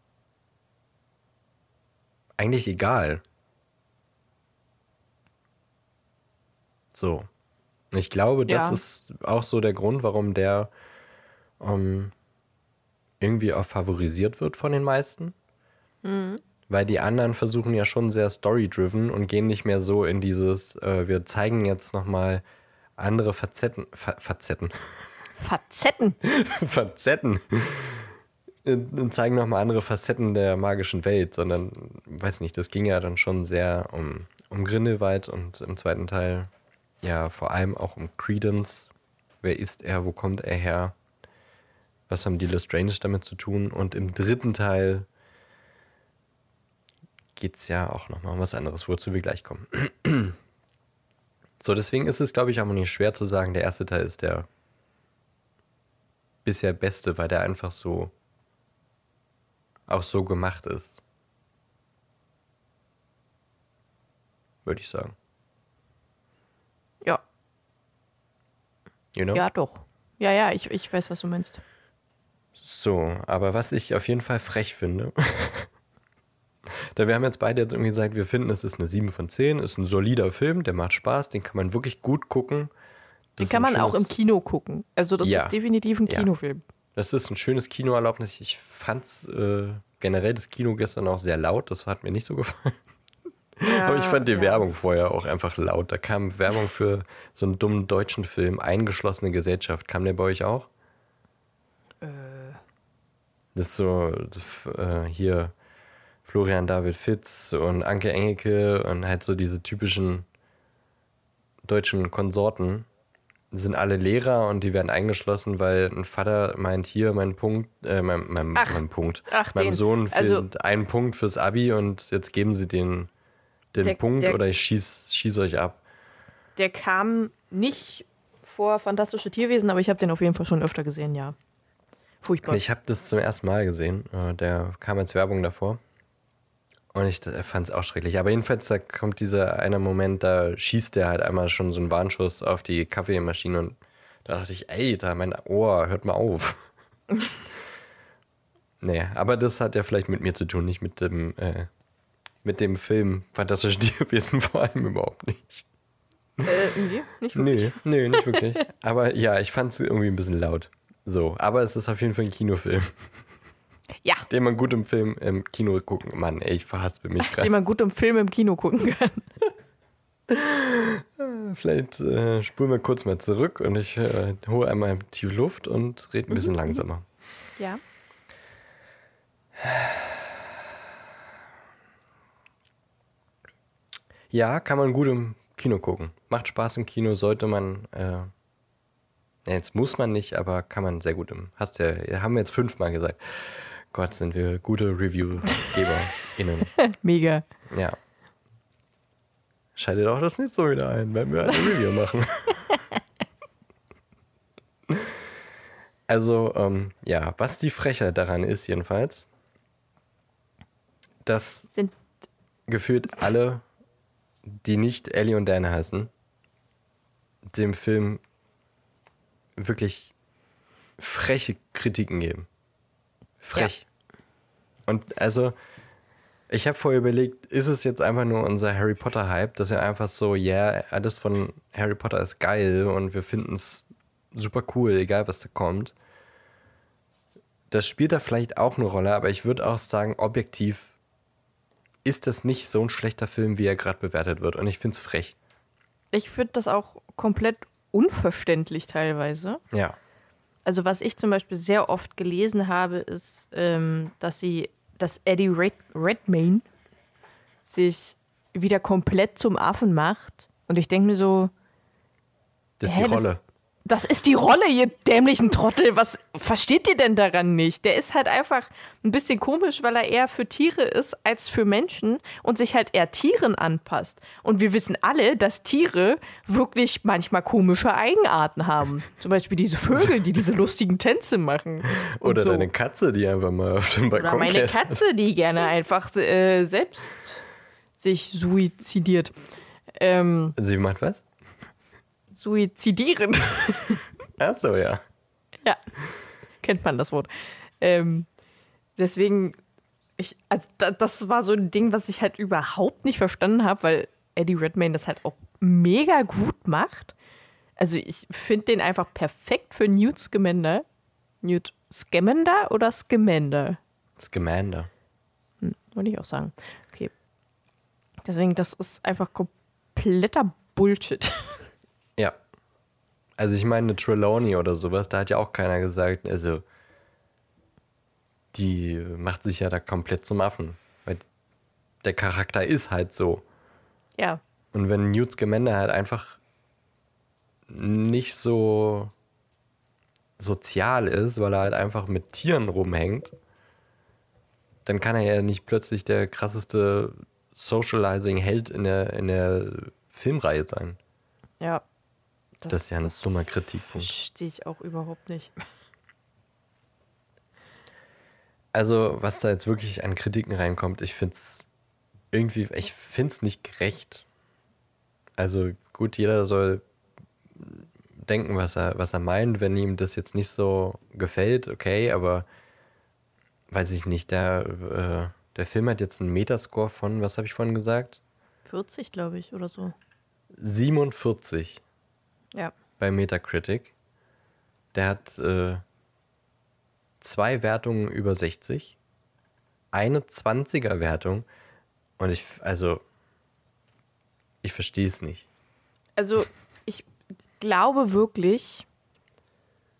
eigentlich egal. So. Ich glaube, das Ja. ist auch so der Grund, warum der ähm, irgendwie auch favorisiert wird von den meisten. Weil die anderen versuchen ja schon sehr story-driven und gehen nicht mehr so in dieses, äh, wir zeigen jetzt nochmal andere Facetten, Fa Facetten, Facetten. Facetten, und zeigen nochmal andere Facetten der magischen Welt, sondern, weiß nicht, das ging ja dann schon sehr um, um Grindelwald und im zweiten Teil ja vor allem auch um Credence. Wer ist er, wo kommt er her? Was haben die Lestrange damit zu tun? Und im dritten Teil geht es ja auch nochmal um was anderes, wozu wir gleich kommen. so, deswegen ist es, glaube ich, auch nicht schwer zu sagen, der erste Teil ist der bisher beste, weil der einfach so auch so gemacht ist. Würde ich sagen. Ja. You know? Ja, doch. Ja, ja, ich, ich weiß, was du meinst. So, aber was ich auf jeden Fall frech finde, da wir haben jetzt beide jetzt irgendwie gesagt, wir finden, es ist eine 7 von 10, ist ein solider Film, der macht Spaß, den kann man wirklich gut gucken. Das Den kann man auch im Kino gucken. Also das Ja. ist definitiv ein Ja. Kinofilm. Das ist ein schönes Kinoerlaubnis. Ich fand äh, generell das Kino gestern auch sehr laut, das hat mir nicht so gefallen. Aber ich fand die ja. Werbung vorher auch einfach laut. Da kam Werbung für so einen dummen deutschen Film, Eingeschlossene Gesellschaft. Kam der bei euch auch? Das ist so äh, hier Florian David Fitz und Anke Engelke und halt so diese typischen deutschen Konsorten sind alle Lehrer und die werden eingeschlossen, weil ein Vater meint hier mein Punkt, äh, mein, mein, Ach. mein Punkt, Ach, meinem den. Sohn fehlt Also- ein Punkt fürs Abi und jetzt geben sie den, den Der- Punkt der- oder ich schieß, schieß euch ab. der kam nicht vor Fantastische Tierwesen, aber ich habe den auf jeden Fall schon öfter gesehen, ja. Furchtbar. Ich habe das zum ersten Mal gesehen. Äh, Der kam als Werbung davor. Und ich fand es auch schrecklich. Aber jedenfalls, da kommt dieser eine Moment, da schießt der halt einmal schon so einen Warnschuss auf die Kaffeemaschine und da dachte ich, ey, da mein Ohr, hört mal auf. nee, aber das hat ja vielleicht mit mir zu tun, nicht mit dem, äh, mit dem Film Fantastische Tierwesen vor allem überhaupt nicht. äh, nee, nicht wirklich. Nee, nee, nicht wirklich. aber ja, ich fand es irgendwie ein bisschen laut. So, aber es ist auf jeden Fall ein Kinofilm. Ja, den man gut im Film im Kino gucken. Mann, ey, ich verhaspel mich den gerade. man gut im Film im Kino gucken kann. Vielleicht äh, spulen wir kurz mal zurück und ich äh, hole einmal tief Luft und rede ein bisschen Mhm. langsamer. Ja. Ja, kann man gut im Kino gucken. Macht Spaß im Kino, sollte man. Äh, jetzt muss man nicht, aber kann man sehr gut im. Hast ja, haben wir jetzt fünfmal gesagt. Gott, sind wir gute Review-GeberInnen. Mega. Ja. Schaltet auch das nicht so wieder ein, wenn wir eine Review machen. also, ähm, ja, was die Frechheit daran ist, jedenfalls, dass Sind gefühlt alle, die nicht Ellie und Dan heißen, dem Film wirklich freche Kritiken geben. Frech. Und also, ich habe vorher überlegt, ist es jetzt einfach nur unser Harry Potter Hype, dass er einfach so, ja, yeah, alles von Harry Potter ist geil und wir finden es super cool, egal was da kommt. Das spielt da vielleicht auch eine Rolle, aber ich würde auch sagen, objektiv ist das nicht so ein schlechter Film, wie er gerade bewertet wird. Und ich finde es frech. ich finde das auch komplett unverständlich teilweise. Ja. Also was ich zum Beispiel sehr oft gelesen habe, ist, ähm, dass sie, dass Eddie Red Redmayne sich wieder komplett zum Affen macht. Und ich denke mir so, Das ist Hä, die Rolle. Das ist die Rolle, ihr dämlichen Trottel. Was versteht ihr denn daran nicht? Der ist halt einfach ein bisschen komisch, weil er eher für Tiere ist als für Menschen und sich halt eher Tieren anpasst. Und wir wissen alle, dass Tiere wirklich manchmal komische Eigenarten haben. Zum Beispiel diese Vögel, die diese lustigen Tänze machen. Oder so. deine Katze, die einfach mal auf den Balkon Oder meine. Katze, die gerne einfach äh, selbst sich suizidiert. Ähm, Sie macht was? Suizidieren. Achso, ja. Ja, kennt man das Wort. Ähm, deswegen, ich, also da, das war so ein Ding, was ich halt überhaupt nicht verstanden habe, weil Eddie Redmayne das halt auch mega gut macht. Also ich finde den einfach perfekt für Newt Scamander. Newt Scamander oder Scamander? Scamander. Wollte ich auch sagen. Okay. Deswegen, das ist einfach kompletter Bullshit. Also ich meine, eine Trelawney oder sowas, da hat ja auch keiner gesagt, also die macht sich ja da komplett zum Affen. Weil der Charakter ist halt so. Ja, Und wenn Newt Scamander halt einfach nicht so sozial ist, weil er halt einfach mit Tieren rumhängt, dann kann er ja nicht plötzlich der krasseste Socializing-Held in der, in der Filmreihe sein. ja. Das, ist ja ein dummer Kritikpunkt. Verstehe ich auch überhaupt nicht. Also, was da jetzt wirklich an Kritiken reinkommt, ich finde es irgendwie, ich finde es nicht gerecht. Also, gut, jeder soll denken, was er, was er meint, wenn ihm das jetzt nicht so gefällt, okay, aber weiß ich nicht, der, äh, der Film hat jetzt einen Metascore von, was habe ich vorhin gesagt? 40, glaube ich, oder so. 47 Ja. bei Metacritic. Der hat äh, zwei Wertungen über 60, eine 20er Wertung und ich, also, ich verstehe es nicht. Also, ich glaube wirklich,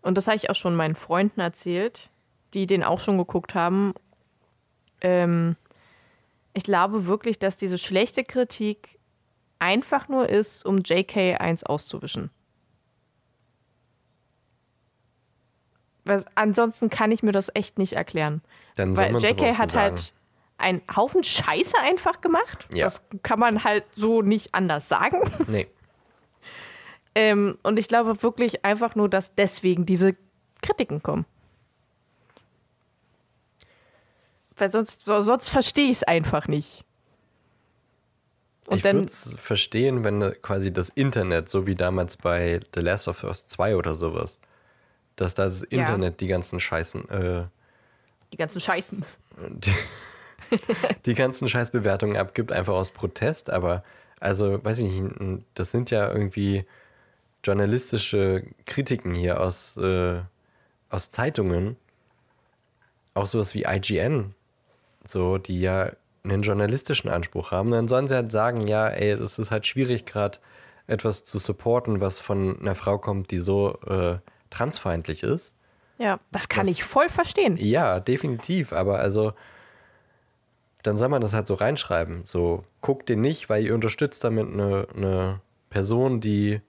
und das habe ich auch schon meinen Freunden erzählt, die den auch schon geguckt haben, ähm, ich glaube wirklich, dass diese schlechte Kritik einfach nur ist, um JK 1 auszuwischen. Weil ansonsten kann ich mir das echt nicht erklären. Dann Weil JK hat sagen. halt einen Haufen Scheiße einfach gemacht. Ja. Das kann man halt so nicht anders sagen. Nee, Ähm, und ich glaube wirklich einfach nur, dass deswegen diese Kritiken kommen. Weil sonst, so- sonst verstehe ich es einfach nicht. Und ich würde es verstehen, wenn äh, quasi das Internet, so wie damals bei The Last of Us 2 oder sowas, dass das Internet die ganzen Scheißen, äh, die ganzen Scheißen. die, die ganzen Scheißbewertungen abgibt, einfach aus Protest, aber also, weiß ich nicht, das sind ja irgendwie journalistische Kritiken hier aus, äh, aus Zeitungen, auch sowas wie IGN, so, die ja einen journalistischen Anspruch haben, dann sollen sie halt sagen, ja, ey, es ist halt schwierig gerade etwas zu supporten, was von einer Frau kommt, die so äh, transfeindlich ist. Ja, das kann Das- ich voll verstehen. Ja, definitiv, aber also dann soll man das halt so reinschreiben. So, guckt den nicht, weil ihr unterstützt damit eine, eine Person, die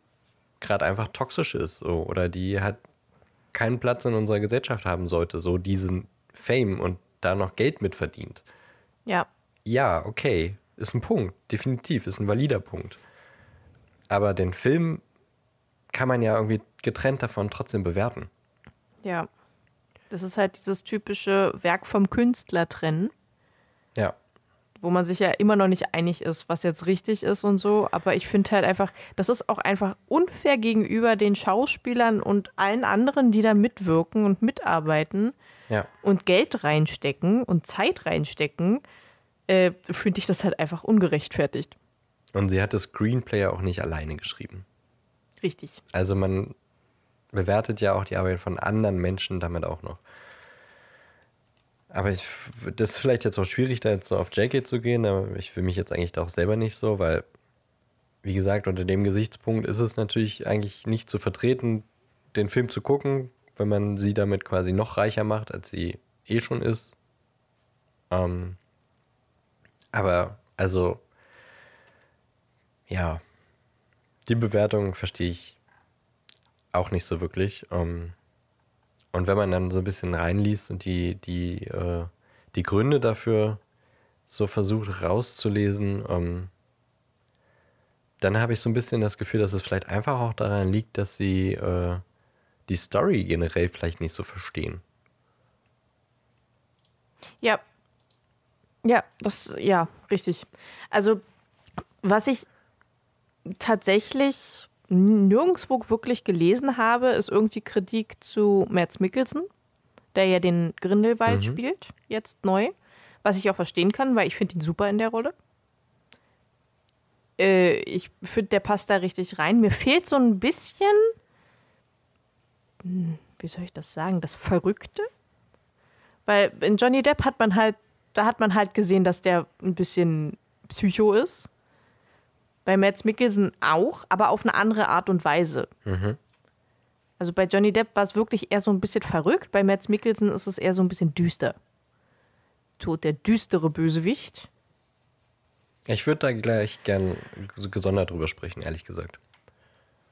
gerade einfach toxisch ist so, oder die halt keinen Platz in unserer Gesellschaft haben sollte, so diesen Fame und da noch Geld mitverdient. Ja. Ja, okay, ist ein Punkt, definitiv, ist ein valider Punkt. Aber den Film kann man ja irgendwie getrennt davon trotzdem bewerten. Ja. Das ist halt dieses typische Werk vom Künstler trennen, Ja. wo man sich ja immer noch nicht einig ist, was jetzt richtig ist und so. Aber ich finde halt einfach, das ist auch einfach unfair gegenüber den Schauspielern und allen anderen, die da mitwirken und mitarbeiten Ja. und Geld reinstecken und Zeit reinstecken, äh, finde ich das halt einfach ungerechtfertigt. Und sie hat das Screenplay auch nicht alleine geschrieben. Richtig. Also man bewertet ja auch die Arbeit von anderen Menschen damit auch noch. Aber ich, das ist vielleicht jetzt auch schwierig, da jetzt so auf JK zu gehen, aber ich will mich jetzt eigentlich da auch selber nicht so, weil, wie gesagt, unter dem Gesichtspunkt ist es natürlich eigentlich nicht zu vertreten, den Film zu gucken, wenn man sie damit quasi noch reicher macht, als sie eh schon ist. Ähm, aber, also, ja, die Bewertung verstehe ich auch nicht so wirklich. Ähm, und wenn man dann so ein bisschen reinliest und die, die, äh, die Gründe dafür so versucht rauszulesen, ähm, dann habe ich so ein bisschen das Gefühl, dass es vielleicht einfach auch daran liegt, dass sie äh, die Story generell vielleicht nicht so verstehen. Ja. Ja, das, ja, richtig. Also, was ich tatsächlich nirgendwo wirklich gelesen habe, ist irgendwie Kritik zu Mads Mikkelsen, der ja den Grindelwald Mhm. spielt, jetzt neu. Was ich auch verstehen kann, weil ich finde ihn super in der Rolle. Äh, ich finde, der passt da richtig rein. Mir fehlt so ein bisschen, hm, wie soll ich das sagen, das Verrückte. Weil in Johnny Depp hat man halt, da hat man halt gesehen, dass der ein bisschen Psycho ist. Bei Mads Mikkelsen auch, aber auf eine andere Art und Weise. Mhm. Also bei Johnny Depp war es wirklich eher so ein bisschen verrückt. Bei Mads Mikkelsen ist es eher so ein bisschen düster. So der düstere Bösewicht. Ich würde da gleich gern so gesondert drüber sprechen, ehrlich gesagt.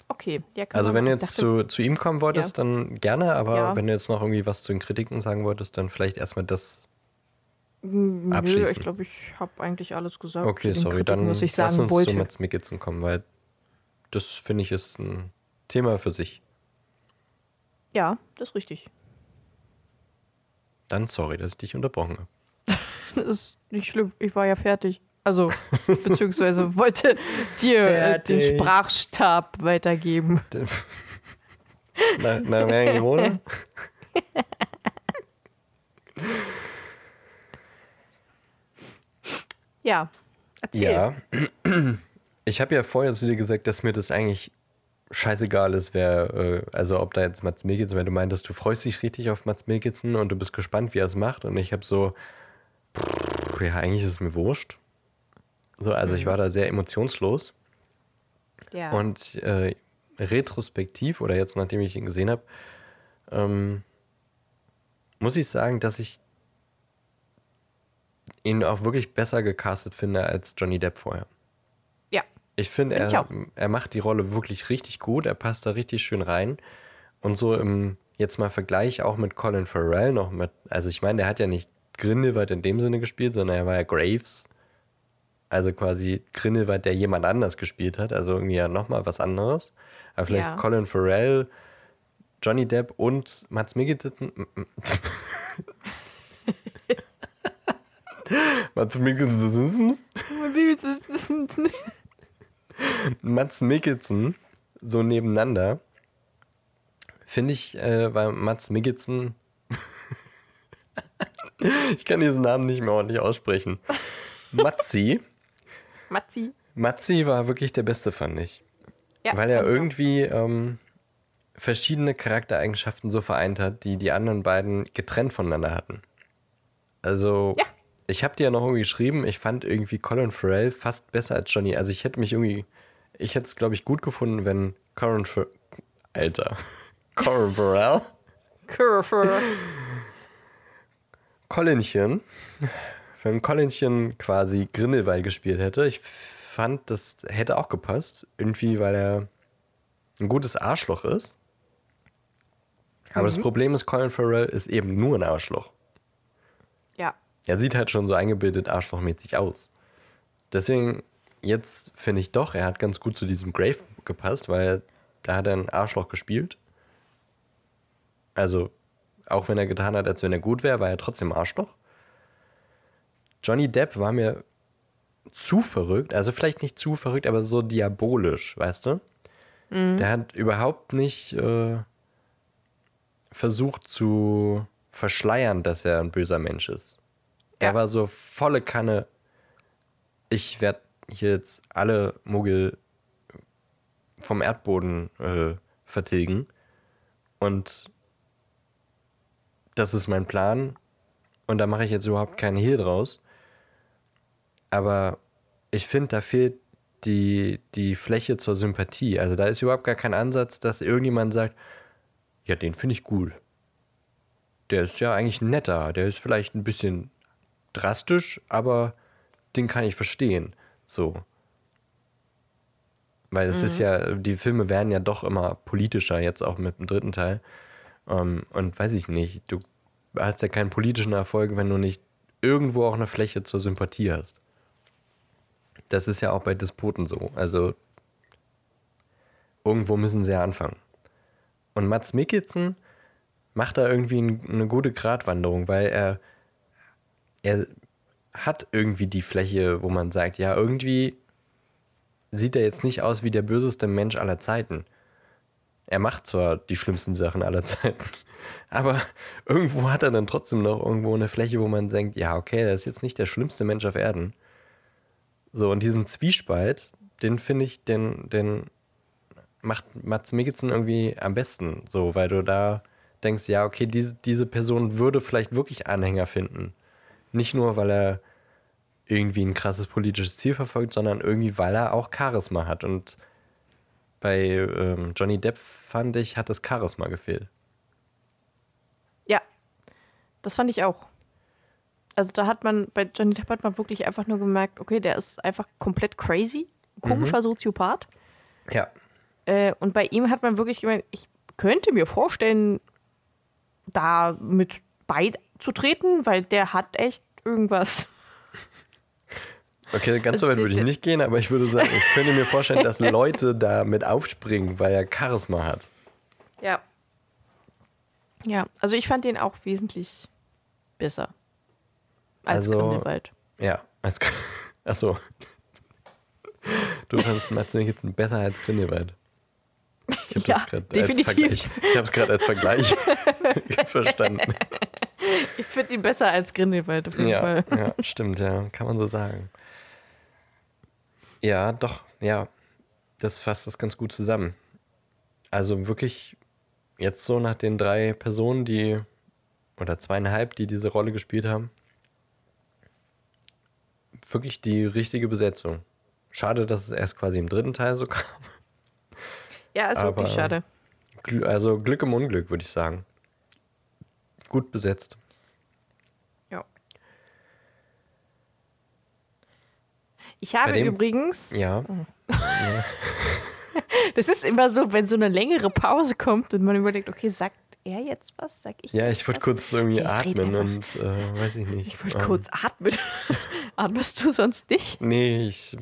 Okay, ja, kann Also wenn du jetzt dachte- zu, zu ihm kommen wolltest, dann gerne, aber Ja. wenn du jetzt noch irgendwie was zu den Kritiken sagen wolltest, dann vielleicht erstmal das. Nö, abschließen. ich glaube, ich habe eigentlich alles gesagt. Okay, sorry, Kritiken, dann was ich lass sagen uns wollte. zu Mats Mikkelsen kommen, weil das finde ich ist ein Thema für sich. Ja, das ist richtig. Dann sorry, dass ich dich unterbrochen habe. Das ist nicht schlimm. Ich war ja fertig. Also, beziehungsweise wollte dir äh, den. Sprachstab weitergeben. Na, na mehr Gewohne? Ja, erzähl. Ja. Ich habe ja vorher zu dir gesagt, dass mir das eigentlich scheißegal ist, wer, äh, also ob da jetzt Mats Mikkelsen, wenn du meintest, du freust dich richtig auf Mats Mikkelsen und du bist gespannt, wie er es macht. Und ich habe so, ja, eigentlich ist es mir wurscht. So, also ich war da sehr emotionslos. Ja. Und äh, retrospektiv oder jetzt, nachdem ich ihn gesehen habe, ähm, muss ich sagen, dass ich ihn auch wirklich besser gecastet finde als Johnny Depp vorher. ja. Ich finde, Find er, er macht die Rolle wirklich richtig gut. Er passt da richtig schön rein. Und so im jetzt mal Vergleich auch mit Colin Farrell noch mit, also ich meine, der hat ja nicht Grindelwald in dem Sinne gespielt, sondern er war ja Graves. Also quasi Grindelwald, der jemand anders gespielt hat. Also irgendwie ja nochmal was anderes. Aber vielleicht Ja. Colin Farrell, Johnny Depp und Mats Mikkelsen. Mats Mikkelsen. Mats Mikkelsen so nebeneinander, finde ich, äh, weil Mats Mikkelsen. ich kann diesen Namen nicht mehr ordentlich aussprechen. Matzi. Matzi. Matzi war wirklich der Beste, fand ich. Ja, weil er irgendwie ähm, verschiedene Charaktereigenschaften so vereint hat, die die anderen beiden getrennt voneinander hatten. Also, Ja. Ich habe dir ja noch irgendwie geschrieben, ich fand irgendwie Colin Farrell fast besser als Johnny. Also, ich hätte mich irgendwie, ich hätte es, glaube ich, gut gefunden, wenn Colin Farrell, Alter, Colin Farrell, Curve. Colinchen wenn Collinchen quasi Grindelwald gespielt hätte, ich fand, das hätte auch gepasst. Irgendwie, weil er ein gutes Arschloch ist. Aber das Problem ist, Colin Farrell ist eben nur ein Arschloch. Er sieht halt schon so eingebildet arschlochmäßig aus. Deswegen, jetzt finde ich doch, er hat ganz gut zu diesem Grave gepasst, weil da hat er ein Arschloch gespielt. Also, auch wenn er getan hat, als wenn er gut wäre, war er trotzdem Arschloch. Johnny Depp war mir zu verrückt, also vielleicht nicht zu verrückt, aber so diabolisch, weißt du? Der hat überhaupt nicht äh, versucht zu verschleiern, dass er ein böser Mensch ist. Er war so volle Kanne. Ich werde hier jetzt alle Muggel vom Erdboden äh, vertilgen. Und das ist mein Plan. Und da mache ich jetzt überhaupt keinen Hehl draus. Aber ich finde, da fehlt die, die Fläche zur Sympathie. Also da ist überhaupt gar kein Ansatz, dass irgendjemand sagt, ja, den finde ich cool. Der ist ja eigentlich netter. Der ist vielleicht ein bisschen drastisch, aber den kann ich verstehen. So. Weil es ist ja, die Filme werden ja doch immer politischer, jetzt auch mit dem dritten Teil. Ähm, und weiß ich nicht, du hast ja keinen politischen Erfolg, wenn du nicht irgendwo auch eine Fläche zur Sympathie hast. Das ist ja auch bei Despoten so. Also irgendwo müssen sie ja anfangen. Und Mats Mikkelsen macht da irgendwie ein, eine gute Gratwanderung, weil er, er hat irgendwie die Fläche, wo man sagt, ja, irgendwie sieht er jetzt nicht aus wie der böseste Mensch aller Zeiten. Er macht zwar die schlimmsten Sachen aller Zeiten, aber irgendwo hat er dann trotzdem noch irgendwo eine Fläche, wo man denkt, ja, okay, er ist jetzt nicht der schlimmste Mensch auf Erden. So, und diesen Zwiespalt, den finde ich, den, den macht Mats Mikkelsen irgendwie am besten. So, weil du da denkst, ja, okay, diese, diese Person würde vielleicht wirklich Anhänger finden. Nicht nur, weil er irgendwie ein krasses politisches Ziel verfolgt, sondern irgendwie, weil er auch Charisma hat. Und bei ähm, Johnny Depp fand ich, hat das Charisma gefehlt. Ja, das fand ich auch. Also da hat man, bei Johnny Depp hat man wirklich einfach nur gemerkt, okay, der ist einfach komplett crazy, komischer Soziopath. Ja. Äh, und bei ihm hat man wirklich gemeint, ich könnte mir vorstellen, da mit beizutreten, weil der hat echt irgendwas. Okay, ganz Also so weit würde ich nicht gehen, aber ich würde sagen, ich könnte mir vorstellen, dass Leute da mit aufspringen, weil er Charisma hat. Ja. Ja, also ich fand den auch wesentlich besser als Also- Grindelwald. Ja. Als, achso. Du fandest Mats Mikkelsen besser als Grindelwald. Ich habe Ja, das gerade als definitiv. Vergleich. Ich habe es gerade als Vergleich verstanden. Ich finde ihn besser als Grindelwald auf jeden Ja, Fall. ja, stimmt, ja, kann man so sagen. Ja, doch, ja, das fasst das ganz gut zusammen. Also wirklich jetzt so nach den drei Personen, die oder zweieinhalb, die diese Rolle gespielt haben, wirklich die richtige Besetzung. Schade, dass es erst quasi im dritten Teil so kam. Ja, ist Aber- wirklich schade. Also Glück im Unglück, würde ich sagen. Gut besetzt. Ja. Ich habe dem- übrigens, Ja, das ist immer so, wenn so eine längere Pause kommt und man überlegt, okay, sagt er jetzt was? Sag ich ja, ich wollte kurz irgendwie Okay, atmen und äh, weiß ich nicht. Ich wollte Ähm, kurz atmen. Atmest du sonst nicht? Nee, ich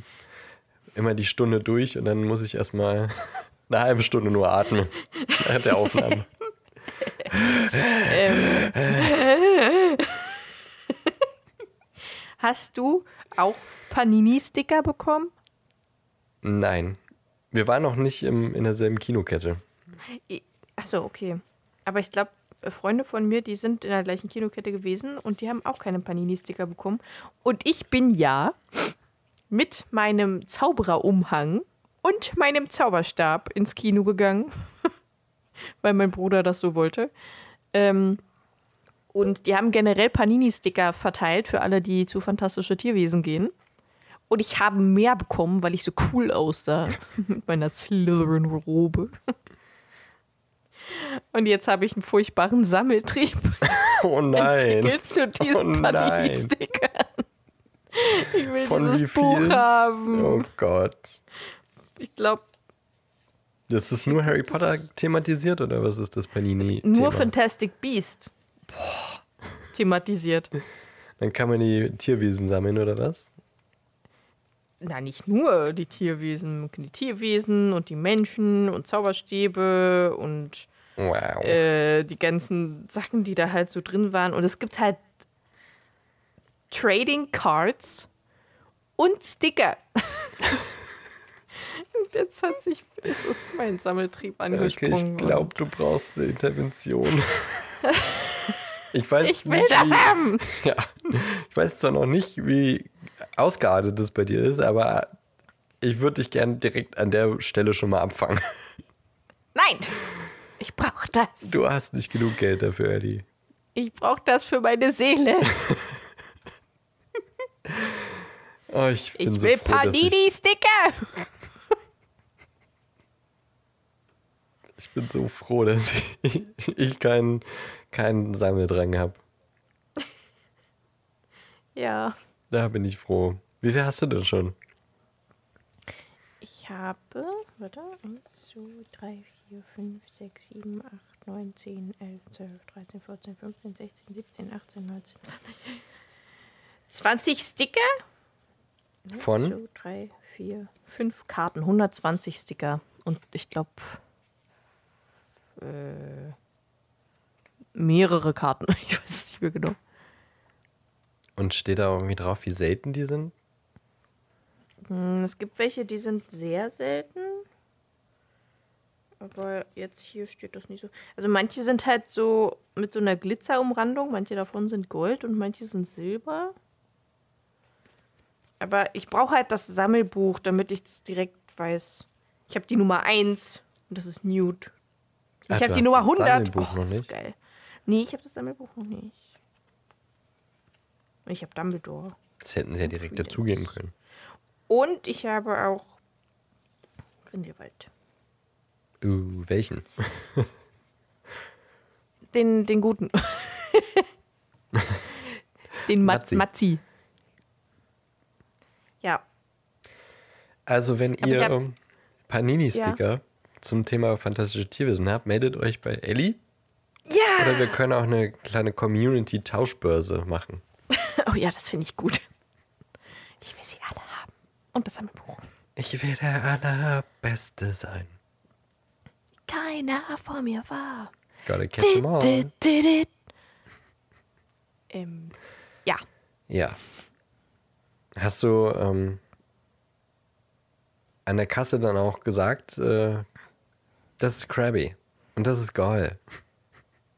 immer die Stunde durch und dann muss ich erstmal eine halbe Stunde nur atmen nach der Aufnahme. Ähm. Hast du auch Panini-Sticker bekommen? Nein. Wir waren noch nicht im, in derselben Kinokette. Achso, okay. Aber ich glaube, Freunde von mir, die sind in der gleichen Kinokette gewesen und die haben auch keine Panini-Sticker bekommen. Und ich bin ja mit meinem Zaubererumhang und meinem Zauberstab ins Kino gegangen, weil mein Bruder das so wollte. Ähm, und die haben generell Panini-Sticker verteilt für alle, die zu Fantastische Tierwesen gehen. Und ich habe mehr bekommen, weil ich so cool aussah mit meiner Slytherin-Robe. Und jetzt habe ich einen furchtbaren Sammeltrieb Oh nein. zu diesen Oh. Panini-Stickern. Ich will Von dieses Buch haben. Oh Gott. Ich glaube, Das ist nur Harry Potter thematisiert oder was ist das Panini? nur Fantastic Beast thematisiert. Dann kann man die Tierwesen sammeln oder was? Na, nicht nur die Tierwesen. Die Tierwesen und die Menschen und Zauberstäbe und Wow. äh, die ganzen Sachen, die da halt so drin waren. Und es gibt halt Trading Cards und Sticker. jetzt hat sich jetzt ist mein Sammeltrieb okay, angesprungen. ich glaube, du brauchst eine Intervention. Ich weiß ich will nicht, das wie, haben. Ja, ich weiß zwar noch nicht, wie ausgeartet das bei dir ist, aber ich würde dich gerne direkt an der Stelle schon mal abfangen. Nein, ich brauche das. Du hast nicht genug Geld dafür, Ellie. Ich brauche das für meine Seele. Oh, ich bin Ich so will froh, dass ich, Panini-Sticker. Ich bin so froh, dass ich, ich keinen keinen Sammeldrang habe. Ja, Da bin ich froh. Wie viel hast du denn schon? ich habe, warte, 1, 2, 3, 4, 5, 6, 7, 8, 9, 10, 11, 12, 13, 14, 15, 16, 17, 18, 19, 20 Sticker. Von? 2, 3, 4, 5 Karten, 120 Sticker. Und ich glaube, äh, mehrere Karten. Ich weiß es nicht mehr genau. Und steht da irgendwie drauf, wie selten die sind? Hm, Es gibt welche, die sind sehr selten. Aber jetzt hier steht das nicht so. Also manche sind halt so mit so einer Glitzerumrandung, manche davon sind Gold und manche sind Silber. Aber ich brauche halt das Sammelbuch, damit ich das direkt weiß. Ich habe die Nummer 1 und das ist Nude. Ich habe die Nummer das 100. Sammelbuch oh, das ist geil. Nee, ich habe das Sammelbuch noch nicht. Ich habe Dumbledore. Das hätten sie ja direkt dazugeben können. Und ich habe auch Grindelwald. Uh, welchen? Den, den guten. den Mat Matzi. Matzi. Ja, Also, wenn Aber ihr hab- ähm, Panini-Sticker zum Thema fantastische Tierwesen habt, meldet euch bei Ellie. ja. Oder wir können auch eine kleine Community-Tauschbörse machen. Oh ja, das finde ich gut. Ich will sie alle haben. Und das Sammelbuch. Ich will der Allerbeste sein. Keiner vor mir war. Gotta catch 'em all. Dit, dit, dit. Ähm, ja. Ja. Hast du ähm, an der Kasse dann auch gesagt, äh, das ist Krabby und das ist Goll.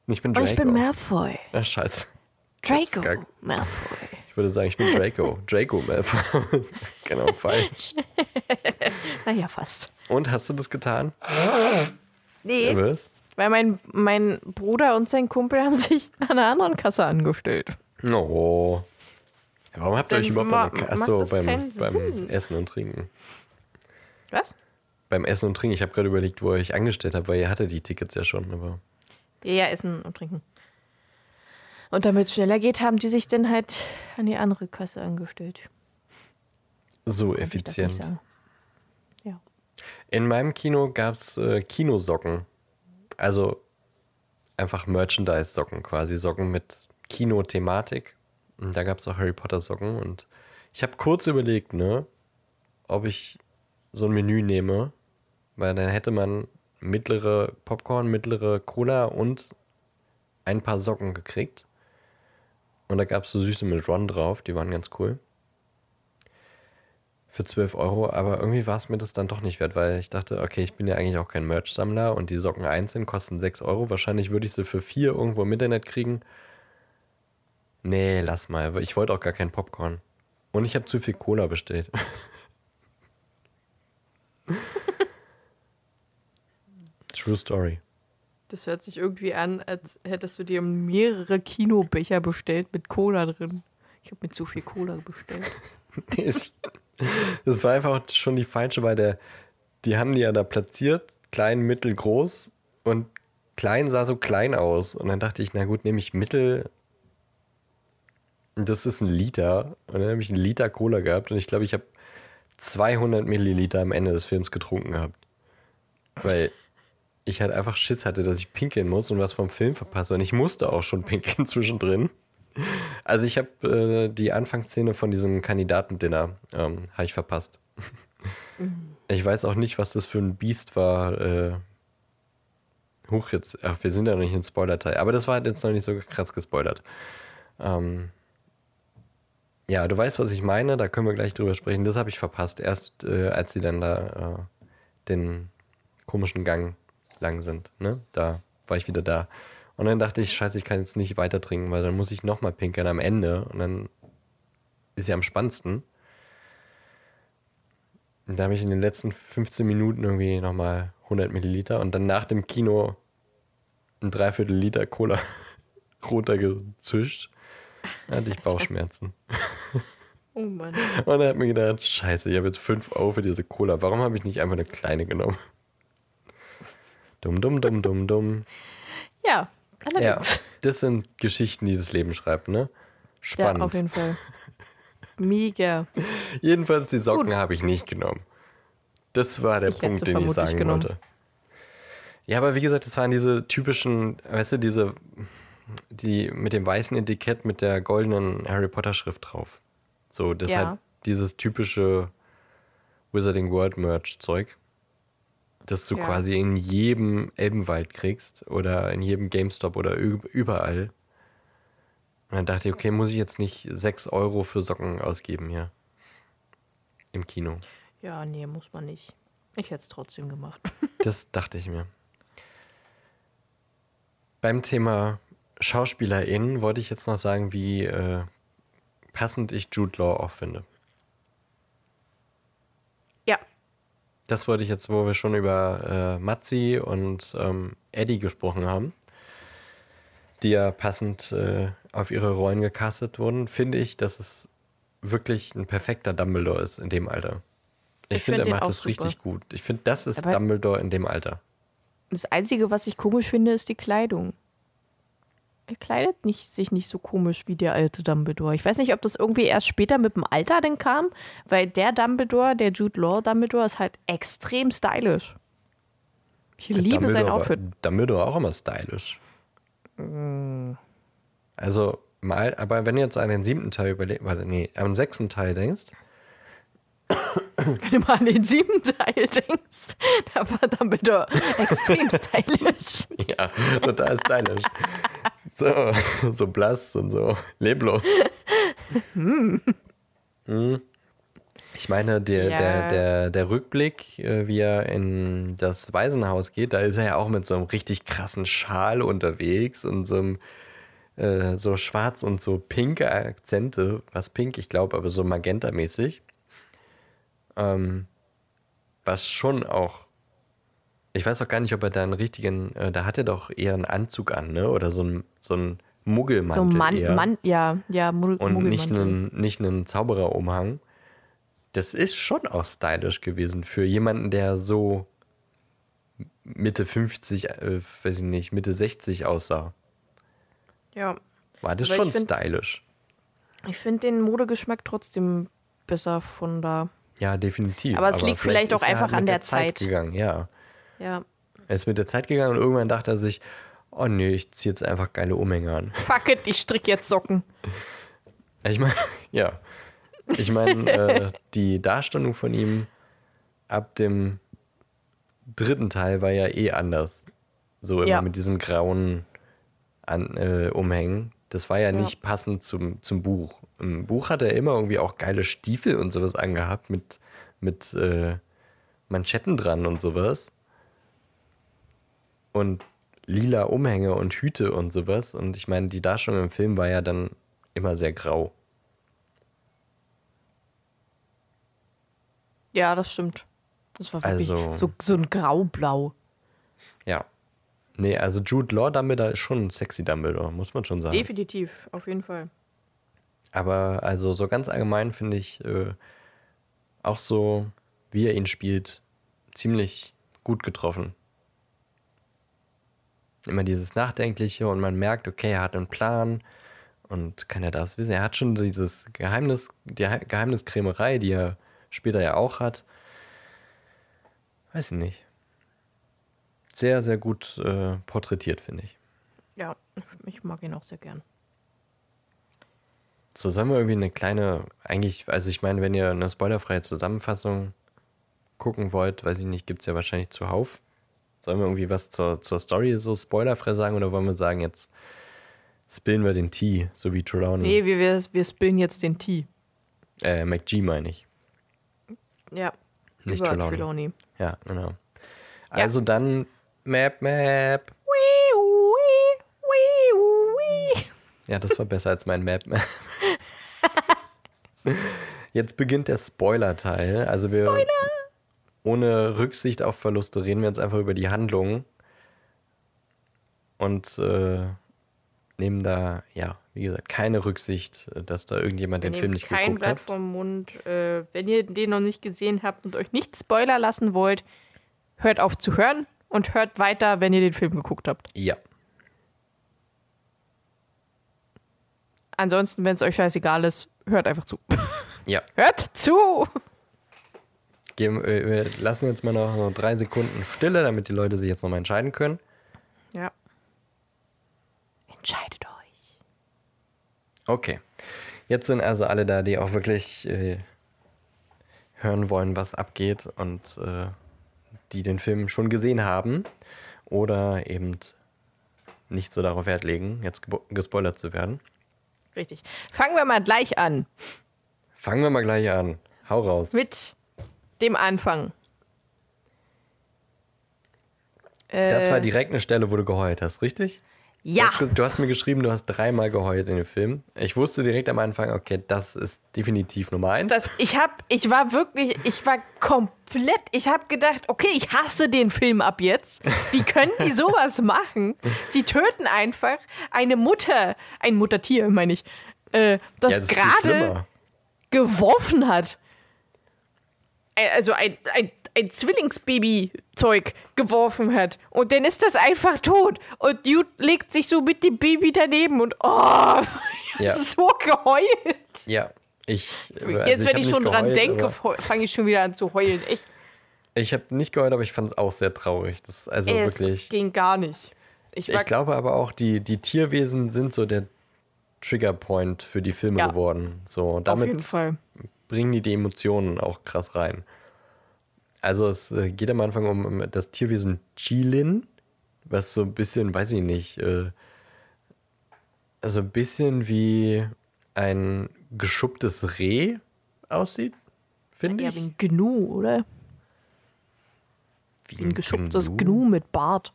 Ich bin Und Draco. ich bin Malfoy. Ach, scheiße. Draco Gack. Malfoy. Ich würde sagen, ich bin Draco. Draco Malfoy. genau, falsch. Naja, fast. Und hast du das getan? Nee, Was? weil mein, mein Bruder und sein Kumpel haben sich an einer anderen Kasse angestellt. Oh. Warum habt ihr Dann euch überhaupt an der Ka- macht Achso, das beim, beim. Essen und Trinken. Was? Beim Essen und Trinken. Ich habe gerade überlegt, wo ihr euch angestellt habt, weil ihr hattet die Tickets ja schon, aber. Ja, essen und trinken. Und damit es schneller geht, haben die sich dann halt an die andere Kasse angestellt. So nicht effizient. Ja. In meinem Kino gab es äh, Kinosocken. Also einfach Merchandise-Socken quasi. Socken mit Kino-Thematik. Und da gab es auch Harry Potter-Socken. Und ich habe kurz überlegt, ne, ob ich so ein Menü nehme. Weil dann hätte man mittlere Popcorn, mittlere Cola und ein paar Socken gekriegt. Und da gab es so Süße mit Ron drauf. Die waren ganz cool für 12 Euro, aber irgendwie war es mir das dann doch nicht wert, weil ich dachte, okay, ich bin ja eigentlich auch kein Merch-Sammler und die Socken einzeln kosten 6 Euro. Wahrscheinlich würde ich sie für 4 irgendwo im Internet kriegen. Nee, lass mal. Ich wollte auch gar kein Popcorn. Und ich habe zu viel Cola bestellt. True Story. Das hört sich irgendwie an, als hättest du dir mehrere Kinobecher bestellt mit Cola drin. Ich habe mir zu viel Cola bestellt. Das war einfach schon die falsche, weil der, die haben die ja da platziert, klein, mittel, groß und klein sah so klein aus. Und dann dachte ich, na gut, nehme ich mittel. Das ist ein Liter. Und dann habe ich einen Liter Cola gehabt und ich glaube, ich habe 200 Milliliter am Ende des Films getrunken gehabt. Weil ich halt einfach Schiss hatte, dass ich pinkeln muss und was vom Film verpasse. Und ich musste auch schon pinkeln zwischendrin. Also ich habe äh, die Anfangsszene von diesem Kandidatendinner ähm, habe ich verpasst. Mhm. Ich weiß auch nicht, was das für ein Biest war. Äh, hoch jetzt, ach, wir sind ja noch nicht im Spoiler-Teil, aber das war halt jetzt noch nicht so krass gespoilert. Ähm, ja, du weißt, was ich meine, da können wir gleich drüber sprechen. Das habe ich verpasst, erst äh, als sie dann da äh, den komischen Gang lang sind. Ne? Da war ich wieder da. Und dann dachte ich, scheiße, ich kann jetzt nicht weiter trinken, weil dann muss ich nochmal pinkeln am Ende. Und dann ist ja am spannendsten. Und da habe ich in den letzten 15 Minuten irgendwie nochmal 100 Milliliter und dann nach dem Kino ein Dreiviertel Liter Cola runtergezischt. Da hatte ich Bauchschmerzen. Oh Mann. Und er hat mir gedacht, scheiße, ich habe jetzt 5 Euro für diese Cola. Warum habe ich nicht einfach eine kleine genommen? Dumm, dumm, dumm, dumm, dumm. Ja, allerdings. Ja, das sind Geschichten, die das Leben schreibt, ne? Spannend. Ja, auf jeden Fall. Mega. Jedenfalls die Socken habe ich nicht genommen. Das war der ich Punkt, den ich sagen genommen. wollte. Ja, aber wie gesagt, das waren diese typischen, weißt du, diese, die mit dem weißen Etikett mit der goldenen Harry Potter Schrift drauf. So, das ja. halt dieses typische Wizarding World Merch Zeug, das du ja. quasi in jedem Elbenwald kriegst oder in jedem GameStop oder überall. Und dann dachte ich, okay, muss ich jetzt nicht 6 Euro für Socken ausgeben hier im Kino. Ja, nee, muss man nicht. Ich hätte es trotzdem gemacht. das dachte ich mir. Beim Thema SchauspielerInnen wollte ich jetzt noch sagen, wie äh, passend ich Jude Law auch finde. Ja. Das wollte ich jetzt, wo wir schon über äh, Matzi und ähm, Eddie gesprochen haben, die ja passend äh, auf ihre Rollen gecastet wurden, finde ich, dass es wirklich ein perfekter Dumbledore ist in dem Alter. Ich, ich finde, find, er macht das super. richtig gut. Ich finde, das ist Aber Dumbledore in dem Alter. Das Einzige, was ich komisch finde, ist die Kleidung. Er kleidet nicht, sich nicht so komisch wie der alte Dumbledore. Ich weiß nicht, ob das irgendwie erst später mit dem Alter denn kam, weil der Dumbledore, der Jude Law Dumbledore, ist halt extrem stylisch. Ich liebe Dumbledore sein Outfit. War, Dumbledore auch immer stylisch. Mm. Also, mal, aber wenn du jetzt an den siebten Teil überlegst, warte, nee, an den sechsten Teil denkst, wenn du mal an den siebten Teil denkst, da war Dumbledore extrem stylisch. ja, total stylisch. So, so blass und so leblos. Hm. hm. Ich meine, der, ja. der, der, der Rückblick, äh, wie er in das Waisenhaus geht, da ist er ja auch mit so einem richtig krassen Schal unterwegs und so einem äh, so schwarz und so pinke Akzente, was pink, ich glaube, aber so magenta-mäßig. Ähm, was schon auch. Ich weiß auch gar nicht, ob er da einen richtigen. Äh, da hat er doch eher einen Anzug an, ne? Oder so ein, so ein Muggelmantel. So Mann, eher. Mann, ja, ja, Muggelmantel. Und nicht einen, nicht einen Zaubererumhang. Das ist schon auch stylisch gewesen für jemanden, der so Mitte 50, äh, weiß ich nicht, Mitte 60 aussah. Ja. War das Aber schon find, stylisch? Ich finde den Modegeschmack trotzdem besser von da. Ja, definitiv. Aber es liegt vielleicht, auch einfach halt an der, der Zeit. Zeit. gegangen, ja. Ja. Er ist mit der Zeit gegangen und irgendwann dachte er sich, oh nee, ich ziehe jetzt einfach geile Umhänge an. Fuck it, ich stricke jetzt Socken. Ich meine, ja. Ich meine, äh, die Darstellung von ihm ab dem dritten Teil war ja eh anders. So immer ja. mit diesem grauen an, äh, Umhängen. Das war ja, ja, nicht passend zum, zum Buch. Im Buch hat er immer irgendwie auch geile Stiefel und sowas angehabt mit, mit äh, Manschetten dran und sowas. Und lila Umhänge und Hüte und sowas. Und ich meine, die Darstellung im Film war ja dann immer sehr grau. Ja, das stimmt. Das war wirklich also, so, so ein Graublau. Ja. Nee, also Jude Law Dumbledore ist schon ein sexy Dumbledore, muss man schon sagen. Definitiv, auf jeden Fall. Aber also so ganz allgemein finde ich äh, auch so, wie er ihn spielt, ziemlich gut getroffen. Immer dieses Nachdenkliche und man merkt, okay, er hat einen Plan und kann er das wissen? Er hat schon dieses Geheimnis, die He- Geheimniskrämerei, die er später ja auch hat. Weiß ich nicht. Sehr, sehr gut äh, porträtiert, finde ich. Ja, ich mag ihn auch sehr gern. So sollen wir irgendwie eine kleine, eigentlich, also ich meine, wenn ihr eine spoilerfreie Zusammenfassung gucken wollt, weiß ich nicht, gibt es ja wahrscheinlich zuhauf. Sollen wir irgendwie was zur, zur Story so spoilerfrei sagen oder wollen wir sagen, jetzt spillen wir den Tee, so wie Trelawney? Nee, wir, wir, wir spillen jetzt den Tee. Äh, McG meine ich. Ja. Nicht über Trelawney. Trelawney. Ja, genau. Also dann Map, Map. Wii, wii, wii, wii. Ja, das war besser als mein Map. Map. Jetzt beginnt der Spoiler-Teil. Also wir ohne Rücksicht auf Verluste reden wir jetzt einfach über die Handlung und äh, nehmen da, ja, wie gesagt, keine Rücksicht, dass da irgendjemand den Film nicht kein geguckt Blatt hat. vom Mund. Äh, wenn ihr den noch nicht gesehen habt und euch nicht spoilern lassen wollt, hört auf zu hören und hört weiter, wenn ihr den Film geguckt habt. Ja, Ansonsten, wenn es euch scheißegal ist, hört einfach zu. ja. hört zu! Geben, äh, wir lassen jetzt mal noch so drei Sekunden Stille, damit die Leute sich jetzt nochmal entscheiden können. Ja. Entscheidet euch. Okay. Jetzt sind also alle da, die auch wirklich äh, hören wollen, was abgeht und äh, die den Film schon gesehen haben oder eben nicht so darauf Wert legen, jetzt gespoilert zu werden. Richtig. Fangen wir mal gleich an Fangen wir mal gleich an. Hau raus. mit dem Anfang. das Äh, war direkt eine Stelle, wo du geheult hast, richtig? Ja, Du hast, du hast mir geschrieben, du hast dreimal geheult in dem Film. Ich wusste direkt am Anfang, okay, das ist definitiv Nummer eins. das, ich hab, ich war wirklich, ich war komplett, ich habe gedacht, okay, ich hasse den Film ab jetzt. Wie können die sowas machen? Die töten einfach eine Mutter, ein Muttertier, meine ich, äh, das, ja, das gerade geworfen hat. Also ein, ein, ein Zwillingsbaby-Zeug geworfen hat. Und dann ist das einfach tot. Und Jude legt sich so mit dem Baby daneben und oh, Ja. so geheult. Ja, ich. also Jetzt, wenn ich schon dran geheult, denke, aber- fange ich schon wieder an zu heulen. Echt, Ich habe nicht geheult, aber ich fand es auch sehr traurig. Das also es, es wirklich. ging gar nicht. Ich Ich glaube aber auch, die, die Tierwesen sind so der Triggerpoint für die Filme Ja. geworden. So, und auf jeden damit Fall. Bringen die die Emotionen auch krass rein. Also es äh, geht am Anfang um das Tierwesen Chilin, was so ein bisschen, weiß ich nicht, äh, also ein bisschen wie ein geschupptes Reh aussieht, finde Ja, ich. wie ein Gnu, oder? Wie Wie ein geschupptes Gnu mit Bart.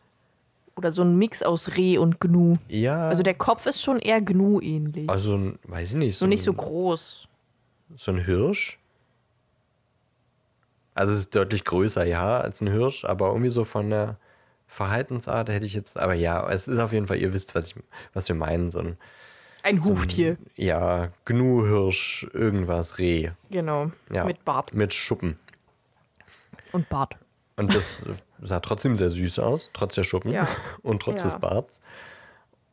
Oder so ein Mix aus Reh und Gnu. Ja. Also der Kopf ist schon eher Gnu-ähnlich. also ein, weiß ich nicht, so Nur nicht so ein- groß. So ein Hirsch? Also es ist deutlich größer, ja, als ein Hirsch, aber irgendwie so von der Verhaltensart hätte ich jetzt, aber ja, es ist auf jeden Fall, ihr wisst, was, ich, was wir meinen, so ein, Ein Huftier. ja, Gnu-Hirsch, irgendwas, Reh. Genau. Ja, Mit Bart Mit Schuppen. und Bart. Und das sah trotzdem sehr süß aus, trotz der Schuppen Ja. und trotz Ja. des Barts.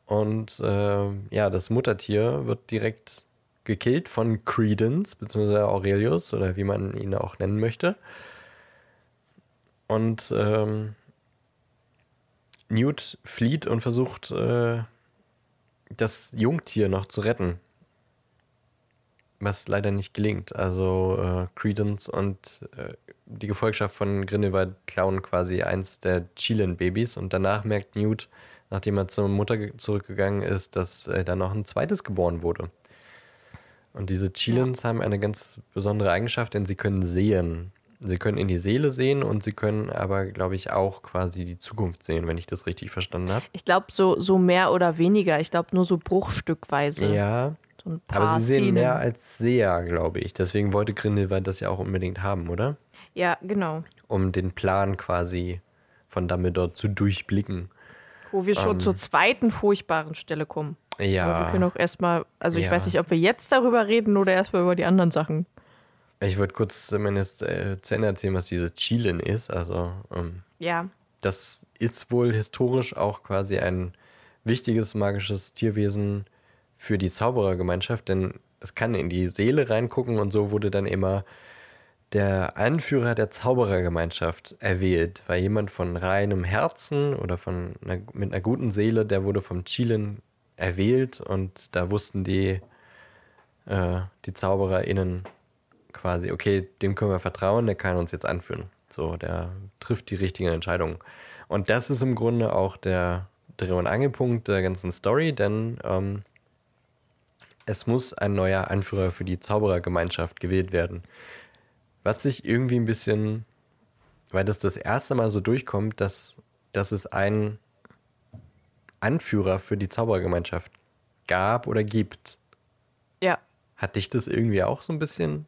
Und äh, ja, das Muttertier wird direkt gekillt von Credence, beziehungsweise Aurelius, oder wie man ihn auch nennen möchte. Und ähm, Newt flieht und versucht, äh, das Jungtier noch zu retten. Was leider nicht gelingt. Also äh, Credence und äh, die Gefolgschaft von Grindelwald klauen quasi eins der Chilin-Babys und danach merkt Newt, nachdem er zur Mutter ge- zurückgegangen ist, dass äh, da noch ein zweites geboren wurde. Und diese Chilins haben eine ganz besondere Eigenschaft, denn sie können sehen. Sie können in die Seele sehen und sie können aber, glaube ich, auch quasi die Zukunft sehen, wenn ich das richtig verstanden habe. Ich glaube, so, so mehr oder weniger. Ich glaube, nur so bruchstückweise. Ja, So ein paar aber sie sehen Szenen. mehr als Seher, glaube ich. Deswegen wollte Grindelwald das ja auch unbedingt haben, oder? Ja, genau. Um den Plan quasi von Dumbledore zu durchblicken. Wo wir schon zur zweiten furchtbaren Stelle kommen. Aber wir Ja, können auch erstmal, also ich Ja. weiß nicht, ob wir jetzt darüber reden oder erstmal über die anderen Sachen. ich würde kurz zumindest äh, zu Ende erzählen, was diese Chilin ist. Also, ähm, Ja. das ist wohl historisch auch quasi ein wichtiges magisches Tierwesen für die Zauberergemeinschaft, denn es kann in die Seele reingucken und so wurde dann immer der Anführer der Zauberergemeinschaft erwählt, weil jemand von reinem Herzen oder von einer, mit einer guten Seele, der wurde vom Chilen erwählt und da wussten die, äh, die ZaubererInnen quasi, okay, dem können wir vertrauen, der kann uns jetzt anführen. So, der trifft die richtigen Entscheidungen. Und das ist im Grunde auch der Dreh- und Angelpunkt der ganzen Story, denn ähm, es muss ein neuer Anführer für die Zauberergemeinschaft gewählt werden. Was sich irgendwie ein bisschen, weil das das erste Mal so durchkommt, dass, dass es einen Anführer für die Zauberergemeinschaft gab oder gibt. Ja. Hat dich das irgendwie auch so ein bisschen,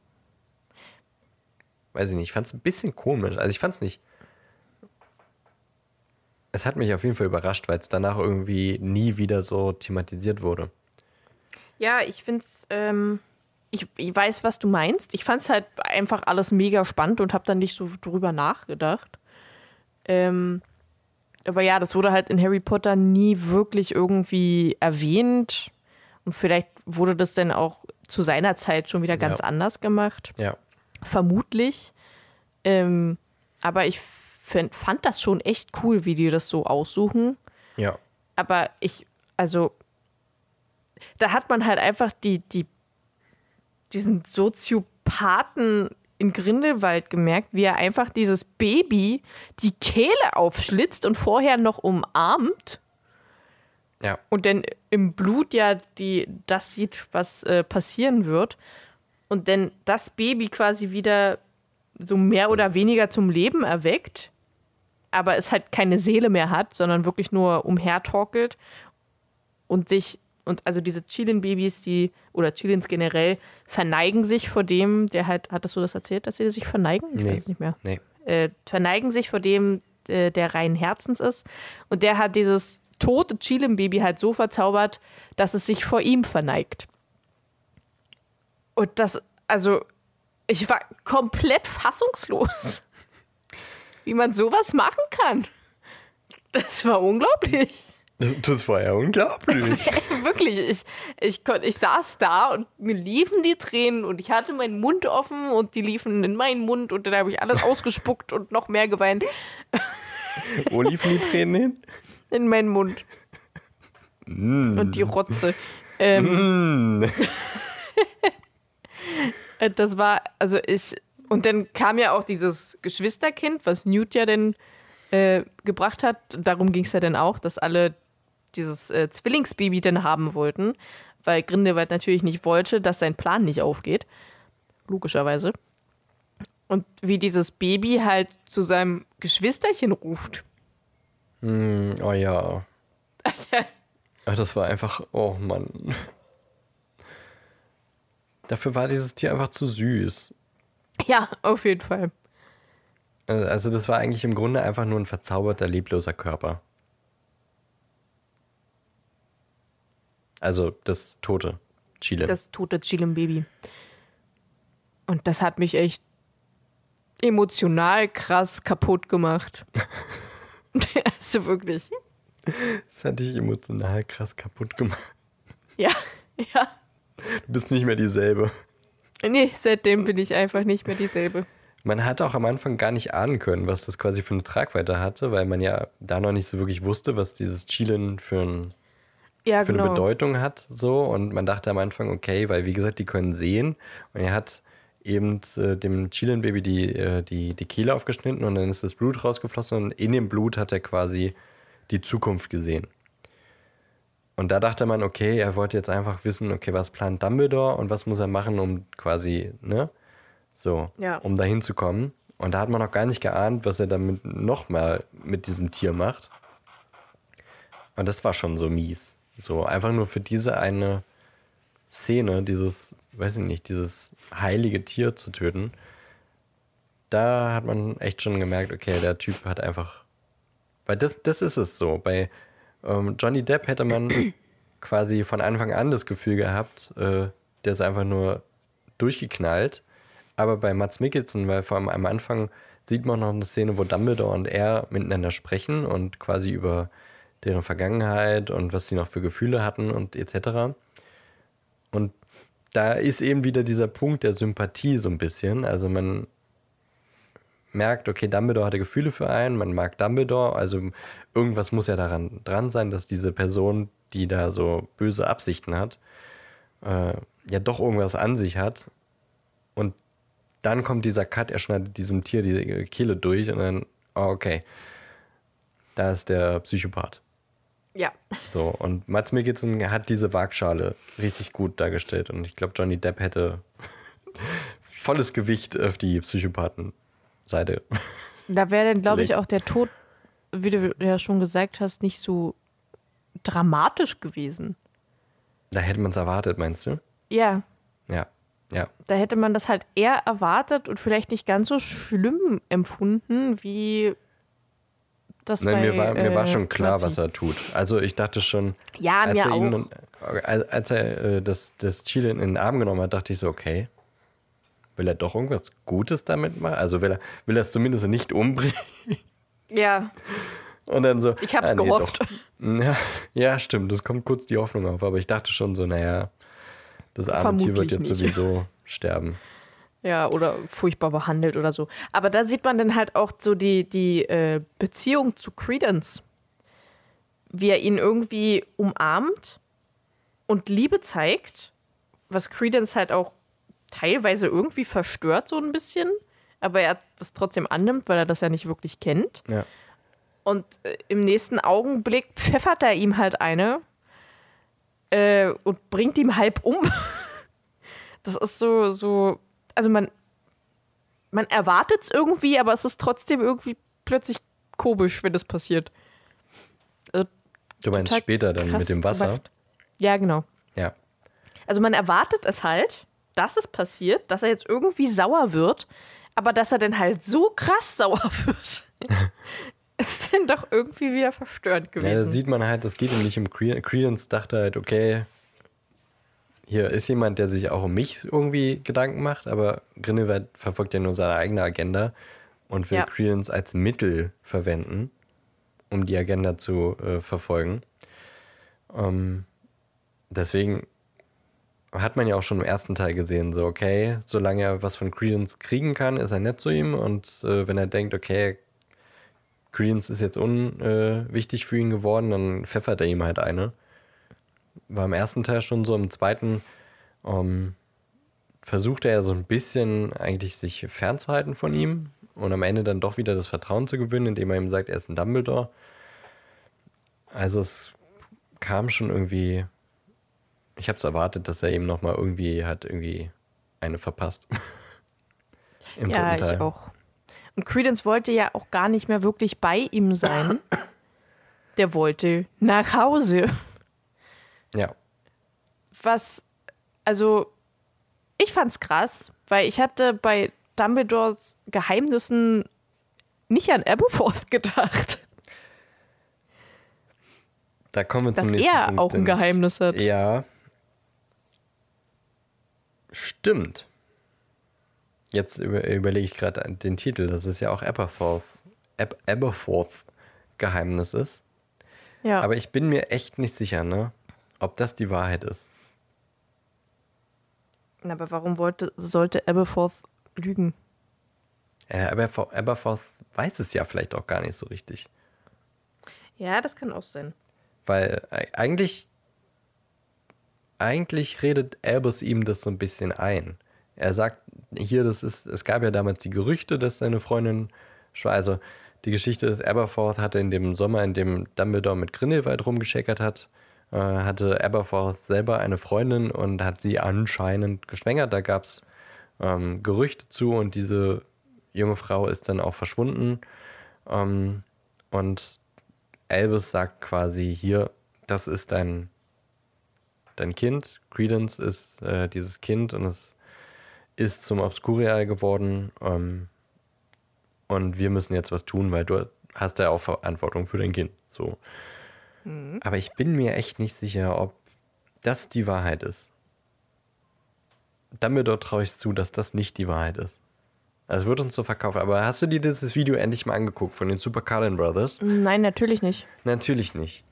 weiß ich nicht, ich fand es ein bisschen komisch. Also ich fand es nicht, es hat mich auf jeden Fall überrascht, weil es danach irgendwie nie wieder so thematisiert wurde. Ja, ich finde es, ähm, ich, ich weiß, was du meinst. Ich fand es halt einfach alles mega spannend und habe dann nicht so drüber nachgedacht. Ähm, aber ja, das wurde halt in Harry Potter nie wirklich irgendwie erwähnt. Und vielleicht wurde das dann auch zu seiner Zeit schon wieder ganz Ja. anders gemacht. Ja. Vermutlich. Ähm, aber ich find, fand das schon echt cool, wie die das so aussuchen. Ja. Aber ich, also, da hat man halt einfach die, die, diesen Soziopathen in Grindelwald gemerkt, wie er einfach dieses Baby die Kehle aufschlitzt und vorher noch umarmt Ja. und dann im Blut ja die, das sieht, was äh, passieren wird. Und dann das Baby quasi wieder so mehr oder weniger zum Leben erweckt, aber es halt keine Seele mehr hat, sondern wirklich nur umhertorkelt und sich, und also diese Chilin-Babys, die, oder Chilins generell, verneigen sich vor dem, der halt, hattest du das erzählt, dass sie sich verneigen? Ich Nee. weiß es nicht mehr Nee. äh, verneigen sich vor dem, äh, der reinen Herzens ist. Und der hat dieses tote Chilim-Baby halt so verzaubert, dass es sich vor ihm verneigt. Und das, also, ich war komplett fassungslos, wie man sowas machen kann. Das war unglaublich. Das war ja unglaublich. Wirklich, ich, ich, konnt, ich saß da und mir liefen die Tränen und ich hatte meinen Mund offen und die liefen in meinen Mund und dann habe ich alles ausgespuckt und noch mehr geweint Wo liefen die Tränen hin? in meinen Mund. Und die Rotze. Ähm, Mm. äh, das war, also ich, und dann kam ja auch dieses Geschwisterkind, was Newt ja dann äh, gebracht hat. Darum ging es ja dann auch, dass alle dieses äh, Zwillingsbaby dann haben wollten, weil Grindelwald natürlich nicht wollte, dass sein Plan nicht aufgeht. Logischerweise. Und wie dieses Baby halt zu seinem Geschwisterchen ruft. Mm, oh ja. Ach, das war einfach, oh Mann. Dafür war dieses Tier einfach zu süß. Ja, auf jeden Fall. Äh, Also das war eigentlich im Grunde einfach nur ein verzauberter, lebloser Körper. Also das tote Chile. Das tote Chilim-Baby. Und das hat mich echt emotional krass kaputt gemacht. also wirklich. Das hat dich emotional krass kaputt gemacht. Ja, ja. Du bist nicht mehr dieselbe. Nee, seitdem bin ich einfach nicht mehr dieselbe. Man hat auch am Anfang gar nicht ahnen können, was das quasi für eine Tragweite hatte, weil man ja da noch nicht so wirklich wusste, was dieses Chilen für, ein, Ja, für genau. eine Bedeutung hat. So. Und man dachte am Anfang, okay, weil wie gesagt, die können sehen. Und er hat eben äh, dem Chilen-Baby die, äh, die, die Kehle aufgeschnitten und dann ist das Blut rausgeflossen und in dem Blut hat er quasi die Zukunft gesehen. Und da dachte man, okay, er wollte jetzt einfach wissen, okay, was plant Dumbledore und was muss er machen, um quasi, ne? So, Ja. um da hinzukommen. Und da hat man noch gar nicht geahnt, was er damit nochmal mit diesem Tier macht. Und das war schon so mies. So, einfach nur für diese eine Szene, dieses, weiß ich nicht, dieses heilige Tier zu töten. Da hat man echt schon gemerkt, okay, der Typ hat einfach. Weil das, das ist es so. Bei ähm, Johnny Depp hätte man quasi von Anfang an das Gefühl gehabt, äh, der ist einfach nur durchgeknallt. Aber bei Mats Mikkelsen, weil vor allem am Anfang sieht man noch eine Szene, wo Dumbledore und er miteinander sprechen und quasi über deren Vergangenheit und was sie noch für Gefühle hatten und etc. Und da ist eben wieder dieser Punkt der Sympathie so ein bisschen. Also man merkt, okay, Dumbledore hatte Gefühle für einen, man mag Dumbledore, also irgendwas muss ja daran dran sein, dass diese Person, die da so böse Absichten hat, äh, ja doch irgendwas an sich hat. Und dann kommt dieser Cut, er schneidet diesem Tier die Kehle durch und dann, oh, okay, da ist der Psychopath. Ja. So, und Mats Mikkelsen hat diese Waagschale richtig gut dargestellt und ich glaube, Johnny Depp hätte volles Gewicht auf die Psychopathen-Seite. Da wäre dann, glaube ich, auch der Tod, wie du ja schon gesagt hast, nicht so dramatisch gewesen. Da hätte man es erwartet, meinst du? Ja, Ja, ja. da hätte man das halt eher erwartet und vielleicht nicht ganz so schlimm empfunden, wie das Nein, bei, mir war, mir war äh, schon klar, Watson. was er tut. Also ich dachte schon, Ja, als er, ihn, als als er äh, das, das Chile in den Arm genommen hat, dachte ich so, okay, will er doch irgendwas Gutes damit machen? Also will er, will er es zumindest nicht umbringen? Ja, Und dann so. Ich hab's ah, nee, gehofft. doch. Ja, ja, stimmt, es kommt kurz die Hoffnung auf, aber ich dachte schon so, naja, das arme Tier wird jetzt nicht. sowieso sterben. Ja, oder furchtbar behandelt oder so. Aber da sieht man dann halt auch so die, die äh, Beziehung zu Credence. Wie er ihn irgendwie umarmt und Liebe zeigt, was Credence halt auch teilweise irgendwie verstört, so ein bisschen. Aber er das trotzdem annimmt, weil er das ja nicht wirklich kennt. Ja. Und äh, im nächsten Augenblick pfeffert er ihm halt eine äh, und bringt ihm halb um. Das ist so, so, also man, man erwartet es irgendwie, aber es ist trotzdem irgendwie plötzlich komisch, wenn das passiert. Also, Du meinst später dann mit dem Wasser? gemacht. Ja, genau. Ja. Also man erwartet es halt, dass es passiert, dass er jetzt irgendwie sauer wird, aber dass er dann halt so krass sauer wird, ist dann doch irgendwie wieder verstörend Ja, da gewesen. sieht man halt, das geht ihm nicht Cre- Credence, dachte halt, okay, hier ist jemand, der sich auch um mich irgendwie Gedanken macht, aber Grindelwald verfolgt ja nur seine eigene Agenda und will Ja. Credence als Mittel verwenden, um die Agenda zu äh, verfolgen. Ähm, deswegen hat man ja auch schon im ersten Teil gesehen, so, okay, solange er was von Credence kriegen kann, ist er nett zu ihm und äh, wenn er denkt, okay, Credence ist jetzt unwichtig für ihn geworden, dann pfeffert er ihm halt eine. War im ersten Teil schon so, im zweiten ähm, versucht er so ein bisschen eigentlich sich fernzuhalten von ihm und am Ende dann doch wieder das Vertrauen zu gewinnen, indem er ihm sagt, er ist ein Dumbledore. Also es kam schon irgendwie, ich habe es erwartet, dass er ihm nochmal irgendwie hat irgendwie eine verpasst. Im ja, ich auch. Und Credence wollte ja auch gar nicht mehr wirklich bei ihm sein. Der wollte nach Hause. Ja. Was, also, ich fand's krass, weil ich hatte bei Dumbledores Geheimnissen nicht an Aberforth gedacht. Da kommen wir zum Dass nächsten er Punkt. auch ein Geheimnis hat. Ja. Stimmt. Jetzt über, überlege ich gerade den Titel. Das ist ja auch Aberforth, Ab Aberforth Geheimnis ist. Ja, Aber ich bin mir echt nicht sicher, ne? Ob das die Wahrheit ist. aber warum wollte, sollte Aberforth lügen? Äh, Aberforth, Aberforth weiß es ja vielleicht auch gar nicht so richtig. Ja, das kann auch sein. Weil äh, eigentlich, eigentlich redet Albus ihm das so ein bisschen ein. Er sagt hier, das ist, es gab ja damals die Gerüchte, dass seine Freundin Also die Geschichte ist, Aberforth hatte in dem Sommer, in dem Dumbledore mit Grindelwald rumgescheckert hat, äh, hatte Aberforth selber eine Freundin und hat sie anscheinend geschwängert. Da gab es ähm, Gerüchte zu und diese junge Frau ist dann auch verschwunden. Ähm, und Albus sagt quasi hier, das ist dein, dein Kind. Credence ist äh, dieses Kind und es ist zum Obscurial geworden. Ähm, und wir müssen jetzt was tun, weil du hast ja auch Verantwortung für dein Kind. So. Aber ich bin mir echt nicht sicher, ob das die Wahrheit ist. Dumbledore traue ich zu, dass das nicht die Wahrheit ist. Also es wird uns so verkauft. Aber hast du dir dieses Video endlich mal angeguckt von den Super Carlin Brothers? Nein, natürlich nicht. Natürlich nicht.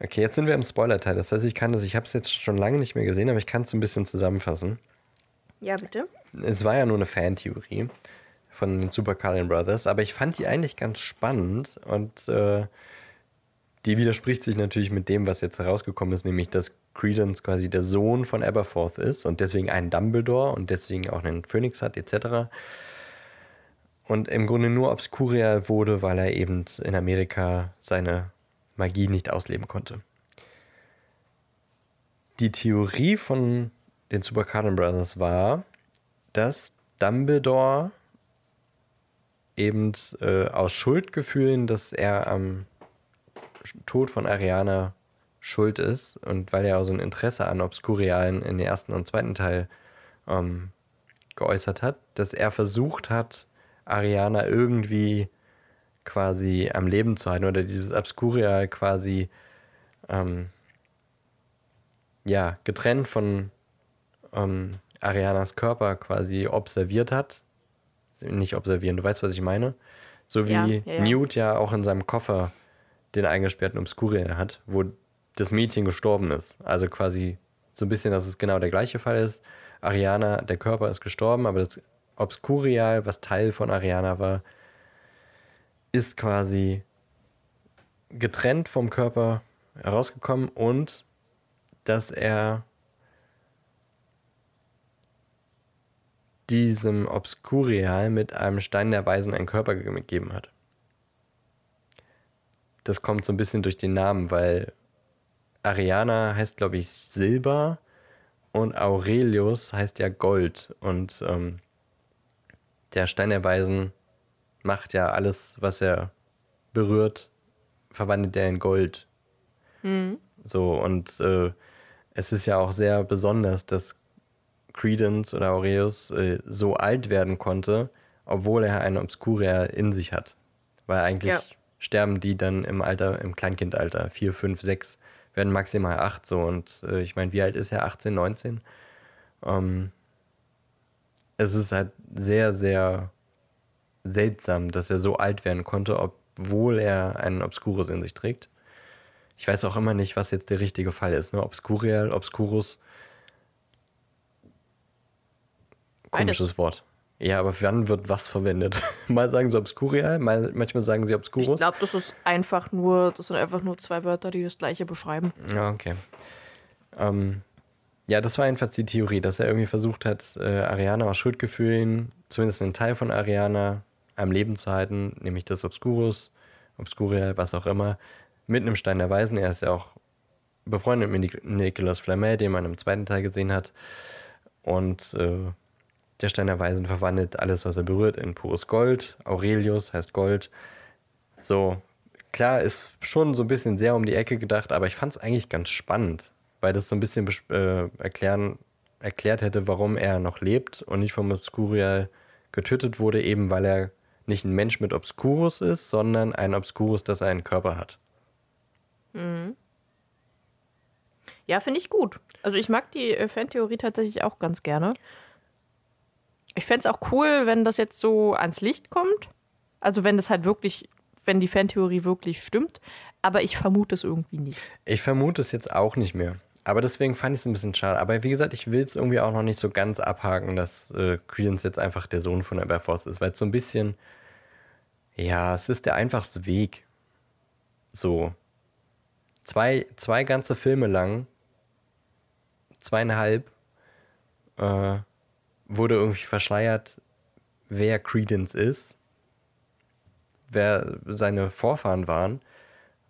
Okay, jetzt sind wir im Spoiler-Teil. Das heißt, ich kann das, ich habe es jetzt schon lange nicht mehr gesehen, aber ich kann es ein bisschen zusammenfassen. Ja, bitte. Es war ja nur eine Fantheorie von den Super Carlin Brothers, aber ich fand die eigentlich ganz spannend und äh, die widerspricht sich natürlich mit dem, was jetzt herausgekommen ist, nämlich dass Credence quasi der Sohn von Aberforth ist und deswegen einen Dumbledore und deswegen auch einen Phönix hat, etc. Und im Grunde nur Obscuria wurde, weil er eben in Amerika seine Magie nicht ausleben konnte. Die Theorie von den Super Cardin Brothers war, dass Dumbledore eben äh, aus Schuldgefühlen, dass er am Tod von Ariana schuld ist und weil er auch so ein Interesse an Obscurialen in den ersten und zweiten Teil ähm, geäußert hat, dass er versucht hat, Ariana irgendwie quasi am Leben zu halten oder dieses Obscurial quasi ähm, ja, getrennt von ähm, Arianas Körper quasi observiert hat. Nicht observieren, du weißt, was ich meine. So wie Ja, ja, ja. Newt ja auch in seinem Koffer den eingesperrten Obscurial hat, wo das Mädchen gestorben ist. Also quasi so ein bisschen, dass es genau der gleiche Fall ist. Ariana, der Körper ist gestorben, aber das Obscurial, was Teil von Ariana war, ist quasi getrennt vom Körper herausgekommen und dass er diesem Obscurial mit einem Stein der Weisen einen Körper ge- gegeben hat. Das kommt so ein bisschen durch den Namen, weil Ariana heißt, glaube ich, Silber und Aurelius heißt ja Gold. Und ähm, der Stein der Weisen macht ja alles, was er berührt, verwandelt er in Gold. So, und äh, es ist ja auch sehr besonders, dass Credence oder Aureus äh, so alt werden konnte, obwohl er eine Obscuria in sich hat. Weil eigentlich Ja. Sterben die dann im Alter, im Kleinkindalter, 4, 5, 6, werden maximal 8 so. Und äh, ich meine, wie alt ist er? 18, 19? Ähm, es ist halt sehr, sehr seltsam, dass er so alt werden konnte, obwohl er einen Obscurus in sich trägt. Ich weiß auch immer nicht, was jetzt der richtige Fall ist. Ne? Obscurial, Obscurus. Beides. Komisches Wort. Ja, aber wann wird was verwendet? mal sagen sie Obscurial, mal, manchmal sagen sie Ich Obscurus. glaube, das ist einfach nur, das sind einfach nur zwei Wörter, die das gleiche beschreiben. Ja, okay. Ähm, ja, das war jedenfalls die Theorie, dass er irgendwie versucht hat, äh, Ariana aus Schuldgefühlen, zumindest einen Teil von Ariana, am Leben zu halten, nämlich das Obscurus, Obscurial, was auch immer, mit einem Stein der Weisen. Er ist ja auch befreundet mit Nic- Nicolas Flamel, den man im zweiten Teil gesehen hat. Und äh, der Stein der Weisen verwandelt alles, was er berührt, in pures Gold. Aurelius heißt Gold. So, klar, ist schon so ein bisschen sehr um die Ecke gedacht, aber ich fand es eigentlich ganz spannend, weil das so ein bisschen äh, erklären, erklärt hätte, warum er noch lebt und nicht vom Obscurial getötet wurde, eben weil er nicht ein Mensch mit Obscurus ist, sondern ein Obscurus, das einen Körper hat. Ja, finde ich gut. Also ich mag die äh, Fantheorie tatsächlich auch ganz gerne. Ich fände es auch cool, wenn das jetzt so ans Licht kommt. Also wenn das halt wirklich, wenn die Fantheorie wirklich stimmt. Aber ich vermute es irgendwie nicht. Ich vermute es jetzt auch nicht mehr. Aber deswegen fand ich es ein bisschen schade. Aber wie gesagt, ich will es irgendwie auch noch nicht so ganz abhaken, dass äh, Credence jetzt einfach der Sohn von Aberforth ist, weil es so ein bisschen, ja, es ist der einfachste Weg. So. Zwei, zwei ganze Filme lang, zweieinhalb, äh, wurde irgendwie verschleiert, wer Credence ist, wer seine Vorfahren waren.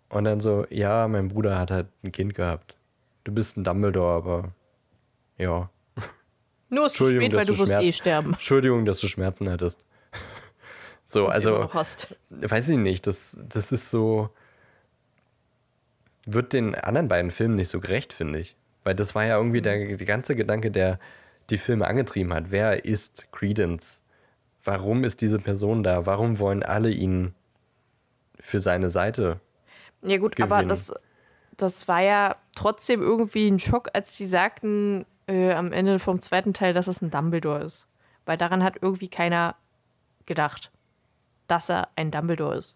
Und dann so, ja, mein Bruder hat halt ein Kind gehabt. Du bist ein Dumbledore, aber ja. Nur ist zu spät, weil du wirst eh sterben. Entschuldigung, dass du Schmerzen hattest. So, Immer also, weiß ich nicht, das, das ist so. Wird den anderen beiden Filmen nicht so gerecht, finde ich. Weil das war ja irgendwie der, der ganze Gedanke, der die Filme angetrieben hat. Wer ist Credence? Warum ist diese Person da? Warum wollen alle ihn für seine Seite? Ja gut, aber gewinnen. das, das war ja trotzdem irgendwie ein Schock, als die sagten äh, am Ende vom zweiten Teil, dass es ein Dumbledore ist. Weil daran hat irgendwie keiner gedacht, dass er ein Dumbledore ist.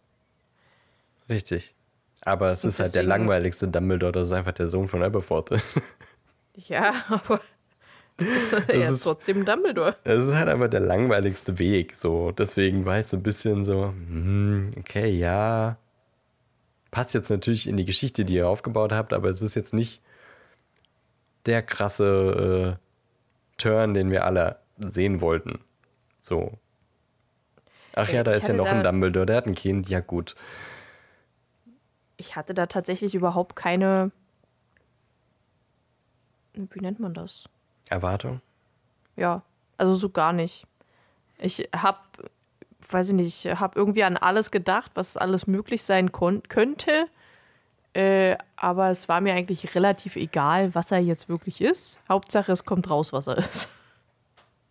Richtig. Aber es Und ist halt der deswegen- langweiligste Dumbledore, das ist einfach der Sohn von Aberforth. Ja, aber er ist, ist- trotzdem Dumbledore. Es ist halt einfach der langweiligste Weg. So, deswegen war ich so ein bisschen so, hm, okay, ja. Passt jetzt natürlich in die Geschichte, die ihr aufgebaut habt, aber es ist jetzt nicht der krasse äh, Turn, den wir alle sehen wollten. So. Ach ja, da ich ist ja noch ein Dumbledore, der hat ein Kind, ja gut. Ich hatte da tatsächlich überhaupt keine. Wie nennt man das? Erwartung? Ja, also so gar nicht. Ich hab, weiß ich nicht, hab irgendwie an alles gedacht, was alles möglich sein könnte. Äh, aber es war mir eigentlich relativ egal, was er jetzt wirklich ist. Hauptsache, es kommt raus, was er ist.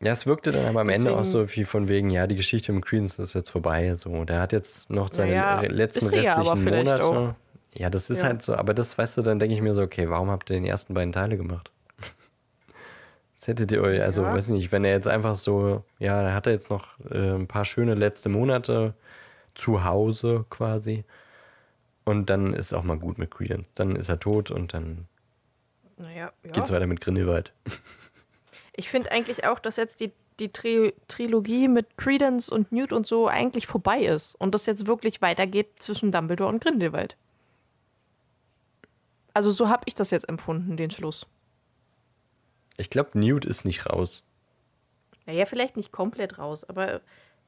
Ja, es wirkte dann aber am Ende auch Deswegen- so wie von wegen, ja, die Geschichte mit Credence ist jetzt vorbei. So, der hat jetzt noch seine Ja, letzten restlichen auch. Ja, das ist Ja. halt so, aber das, weißt du, dann denke ich mir so, okay, warum habt ihr den ersten beiden Teile gemacht? Das hättet ihr euch, also Ja. weiß nicht, wenn er jetzt einfach so, ja, dann hat er jetzt noch äh, ein paar schöne letzte Monate zu Hause quasi. Und dann ist auch mal gut mit Credence. Dann ist er tot und dann Naja, ja. geht's weiter mit Grindelwald. Ich finde eigentlich auch, dass jetzt die, die Tri Trilogie mit Credence und Newt und so eigentlich vorbei ist. Und das jetzt wirklich weitergeht zwischen Dumbledore und Grindelwald. Also so habe ich das jetzt empfunden, den Schluss. Ich glaube, Newt ist nicht raus. Naja, vielleicht nicht komplett raus, aber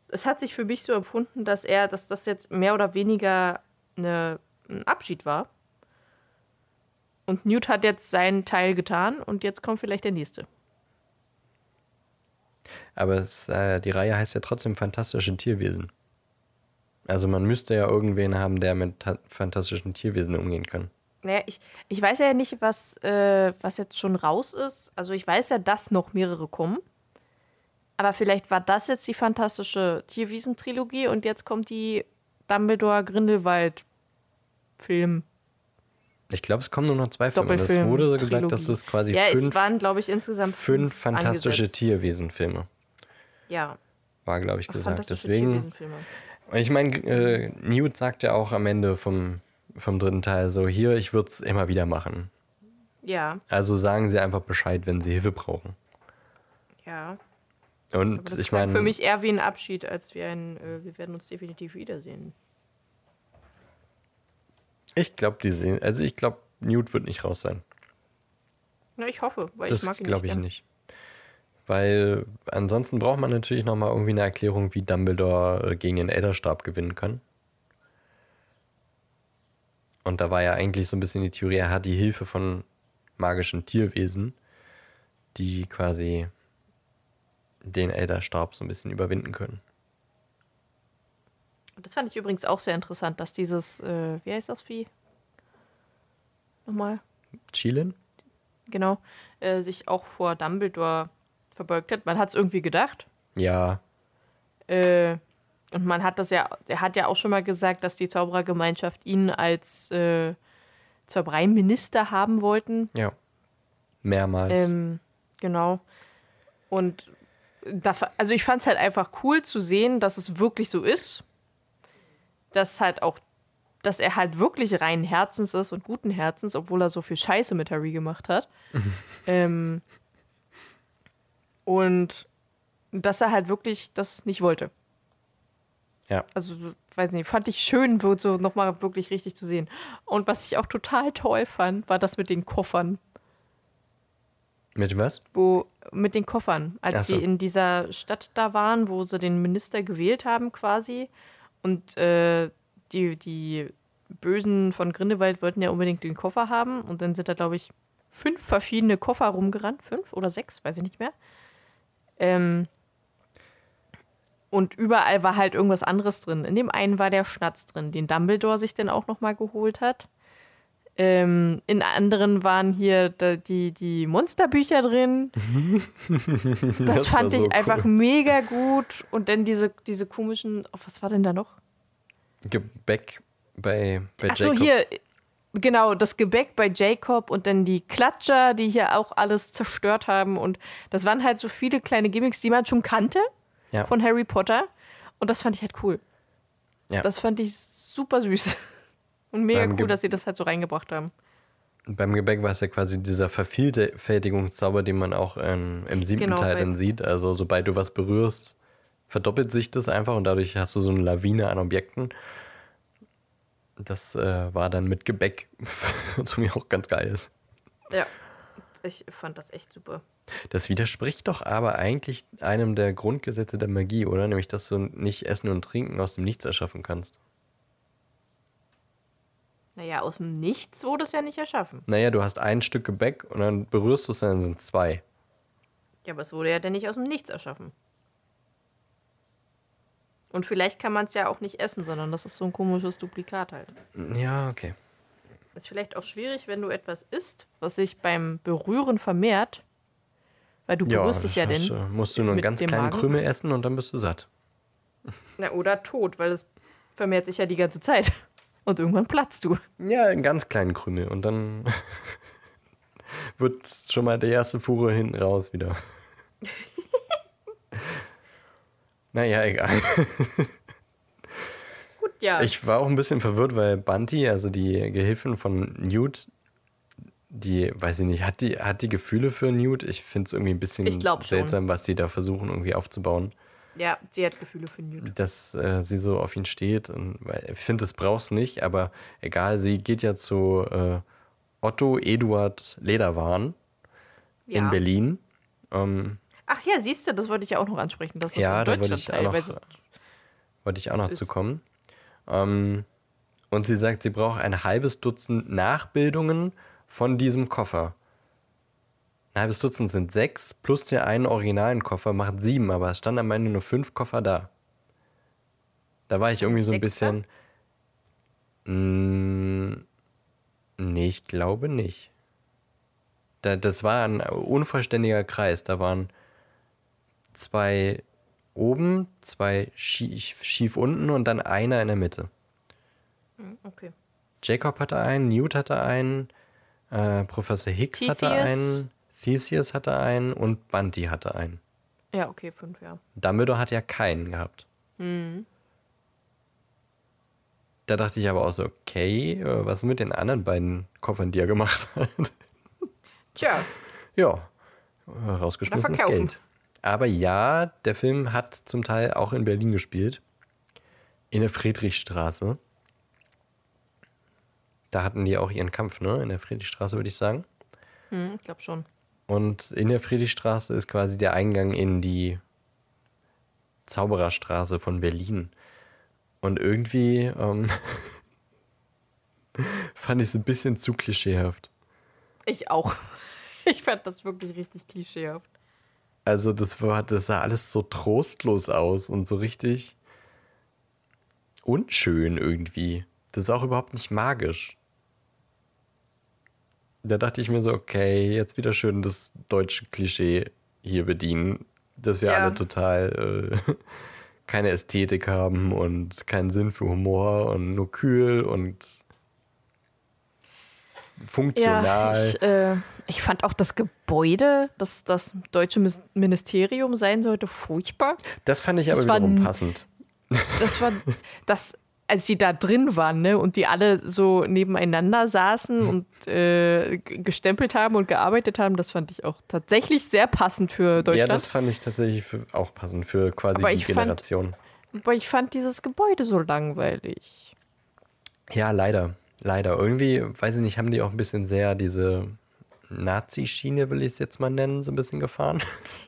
es hat sich für mich so empfunden, dass er, dass das jetzt mehr oder weniger eine, ein Abschied war. Und Newt hat jetzt seinen Teil getan und jetzt kommt vielleicht der nächste. Aber es, äh, die Reihe heißt ja trotzdem Fantastische Tierwesen. Also man müsste ja irgendwen haben, der mit ta- fantastischen Tierwesen umgehen kann. Naja, ich, ich weiß ja nicht, was, äh, was jetzt schon raus ist. Also ich weiß ja, dass noch mehrere kommen. Aber vielleicht war das jetzt die fantastische Tierwiesen-Trilogie und jetzt kommt die Dumbledore-Grindelwald-Film. Ich glaube, es kommen nur noch zwei Filme. Es wurde so gesagt, Trilogie. dass es quasi Ja, fünf, es waren, glaube ich, insgesamt fünf fantastische. Tierwesen-Filme. Ja, War, glaube ich, gesagt. Deswegen. Tierwesenfilme. Ich meine, äh, Newt sagt ja auch am Ende vom, vom dritten Teil so: Hier, ich würde es immer wieder machen. Ja, Also sagen Sie einfach Bescheid, wenn Sie Hilfe brauchen. ja. Und Aber das ich meine, für mich eher wie ein Abschied, als wie ein, äh, wir werden uns definitiv wiedersehen. ich glaube, die sehen, also ich glaube, Newt wird nicht raus sein. Na, ich hoffe, weil Das ich mag ihn glaube ich gern. nicht. Weil ansonsten braucht man natürlich noch mal irgendwie eine Erklärung, wie Dumbledore äh, gegen den Elderstab gewinnen kann. Und da war ja eigentlich so ein bisschen die Theorie, er hat die Hilfe von magischen Tierwesen, die quasi den Elderstab so ein bisschen überwinden können. Und Das fand ich übrigens auch sehr interessant, dass dieses, äh, wie heißt das Vieh? Nochmal, Chilin? genau, äh, sich auch vor Dumbledore verbeugt hat. Man hat es irgendwie gedacht. Ja, Äh, und man hat das ja, er hat ja auch schon mal gesagt, dass die Zauberergemeinschaft ihn als äh, Zaubereiminister haben wollten. ja. Mehrmals. Ähm, genau. Und da, also ich fand es halt einfach cool zu sehen, dass es wirklich so ist. Dass halt auch, dass er halt wirklich reinen Herzens ist und guten Herzens, obwohl er so viel Scheiße mit Harry gemacht hat. ähm, und dass er halt wirklich das nicht wollte. Ja. Also, weiß nicht, fand ich schön, so nochmal wirklich richtig zu sehen. Und was ich auch total toll fand, war das mit den Koffern. Mit was? wo mit den Koffern, als so. sie in dieser Stadt da waren, wo sie den Minister gewählt haben quasi und äh, die, die Bösen von Grindelwald wollten ja unbedingt den Koffer haben und dann sind da, glaube ich, fünf verschiedene Koffer rumgerannt, fünf oder sechs, weiß ich nicht mehr. Ähm, und überall war halt irgendwas anderes drin. In dem einen war der Schnatz drin, den Dumbledore sich dann auch nochmal geholt hat. Ähm, in anderen waren hier die, die Monsterbücher drin. Das, war fand ich so einfach cool. mega gut. Und dann diese, diese komischen, oh, was war denn da noch? Gebäck bei, bei Ach so, Jacob. hier, genau, das Gebäck bei Jacob und dann die Klatscher, die hier auch alles zerstört haben. Und das waren halt so viele kleine Gimmicks, die man schon kannte Ja. von Harry Potter. Und das fand ich halt cool. Ja. Das fand ich super süß. Und mega Beim cool, Ge- dass sie das halt so reingebracht haben. Beim Gebäck war es ja quasi dieser Vervielfältigungszauber, den man auch ähm, im siebten Genau, Teil dann sieht. Also sobald du was berührst, verdoppelt sich das einfach und dadurch hast du so eine Lawine an Objekten. Das äh, war dann mit Gebäck, was mich auch ganz geil ist. Ja. Ich fand das echt super. Das widerspricht doch aber eigentlich einem der Grundgesetze der Magie, oder? Nämlich, dass du nicht Essen und Trinken aus dem Nichts erschaffen kannst. Naja, aus dem Nichts wurde es ja nicht erschaffen. Naja, du hast ein Stück Gebäck und dann berührst du es und dann sind zwei. Ja, aber es wurde ja dann nicht aus dem Nichts erschaffen. Und vielleicht kann man es ja auch nicht essen, sondern das ist so ein komisches Duplikat halt. Ja, okay. Ist vielleicht auch schwierig, wenn du etwas isst, was sich beim Berühren vermehrt. Weil du berührst es ja hast du- musst du nur einen ganz kleinen Magen. Krümel essen und dann bist du satt. Na, oder tot, weil es vermehrt sich ja die ganze Zeit. Und irgendwann platzt du. Ja, einen ganz kleinen Krümel und dann wird schon mal die erste Fuhre hinten raus wieder. naja, egal. Gut, ja. Ich war auch ein bisschen verwirrt, weil Bunty, also die Gehilfin von Newt, die, weiß ich nicht, hat die, hat die Gefühle für Newt? Ich finde es irgendwie ein bisschen glaub schon. seltsam, was sie da versuchen irgendwie aufzubauen. ja, sie hat Gefühle für Newt. dass äh, sie so auf ihn steht. Und, ich finde, das brauchst nicht, aber egal, sie geht ja zu äh, Otto Eduard Lederwahn Ja. in Berlin. Ähm, Ach ja, siehst du, das wollte ich ja auch noch ansprechen, dass das Ja, in da wollte Deutschland ich auch noch- teilweise. wollte ich auch noch Ist- zu kommen. Ähm, und sie sagt, sie braucht ein halbes Dutzend Nachbildungen von diesem Koffer. Ein halbes Dutzend sind sechs, plus der einen originalen Koffer macht sieben, aber es standen am Ende nur fünf Koffer da. Da war ich irgendwie so ein bisschen. Mm, nee, ich glaube nicht. Da, das war ein unvollständiger Kreis. Da waren zwei oben, zwei schief, schief unten und dann einer in der Mitte. Hm, Okay. Jacob hatte einen, Newt hatte einen, äh, Professor Hicks hatte Theseus. einen, Theseus hatte einen und Bunty hatte einen. Ja, okay, fünf, ja. Dumbledore hat ja keinen gehabt. Mhm. Da dachte ich aber auch so, okay, äh, was mit den anderen beiden Koffern, die er gemacht hat? Tja, ja, rausgeschmissenes. Geld. Aber ja, der Film hat zum Teil auch in Berlin gespielt. In der Friedrichstraße. Da hatten die auch ihren Kampf, ne? In der Friedrichstraße, würde ich sagen. hm, ich glaube schon. Und in der Friedrichstraße ist quasi der Eingang in die Zaubererstraße von Berlin. Und irgendwie ähm, fand ich es ein bisschen zu klischeehaft. Ich auch. Ich fand das wirklich richtig klischeehaft. Also das war, das sah alles so trostlos aus und so richtig unschön irgendwie. Das war auch überhaupt nicht magisch. Da dachte ich mir so, okay, jetzt wieder schön das deutsche Klischee hier bedienen, dass wir Ja. alle total äh, keine Ästhetik haben und keinen Sinn für Humor und nur kühl und funktional. Ja, ich, äh, ich fand auch das Gebäude, das das deutsche Ministerium sein sollte, furchtbar. das fand ich aber das war wiederum n- passend. Das war das, als sie da drin waren, ne, und die alle so nebeneinander saßen und äh, gestempelt haben und gearbeitet haben, das fand ich auch tatsächlich sehr passend für Ja, Deutschland. das fand ich tatsächlich für, auch passend für quasi Aber die ich fand- Generation. Aber ich fand dieses Gebäude so langweilig. Ja, leider. Leider. Irgendwie, weiß ich nicht, haben die auch ein bisschen sehr diese Nazi-Schiene, will ich es jetzt mal nennen, so ein bisschen gefahren.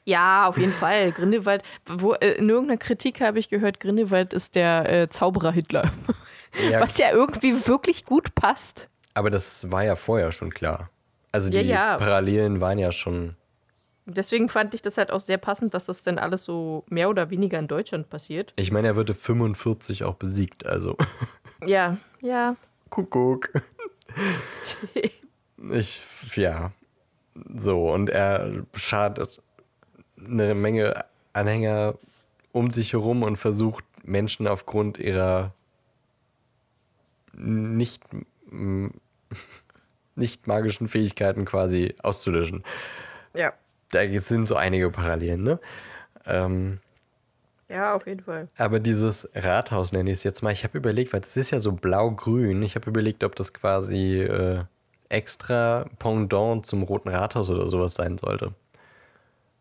Ja, auf jeden Fall. Grindelwald, wo, äh, in irgendeiner Kritik habe ich gehört, Grindelwald ist der äh, Zauberer Hitler. Ja, Was ja irgendwie wirklich gut passt. aber das war ja vorher schon klar. Also die Ja, ja. Parallelen waren ja schon. Deswegen fand ich das halt auch sehr passend, dass das dann alles so mehr oder weniger in Deutschland passiert. Ich meine, er würde 45 auch besiegt, also. Ja, ja. Kuckuck. Ich, ja. So, und er schadet eine Menge Anhänger um sich herum und versucht, Menschen aufgrund ihrer nicht, nicht magischen Fähigkeiten quasi auszulöschen. Ja. Da sind so einige Parallelen, ne? Ähm, Ja, auf jeden Fall. Aber dieses Rathaus nenne ich es jetzt mal. Ich habe überlegt, weil es ist ja so blau-grün. Ich habe überlegt, ob das quasi äh, extra Pendant zum Roten Rathaus oder sowas sein sollte.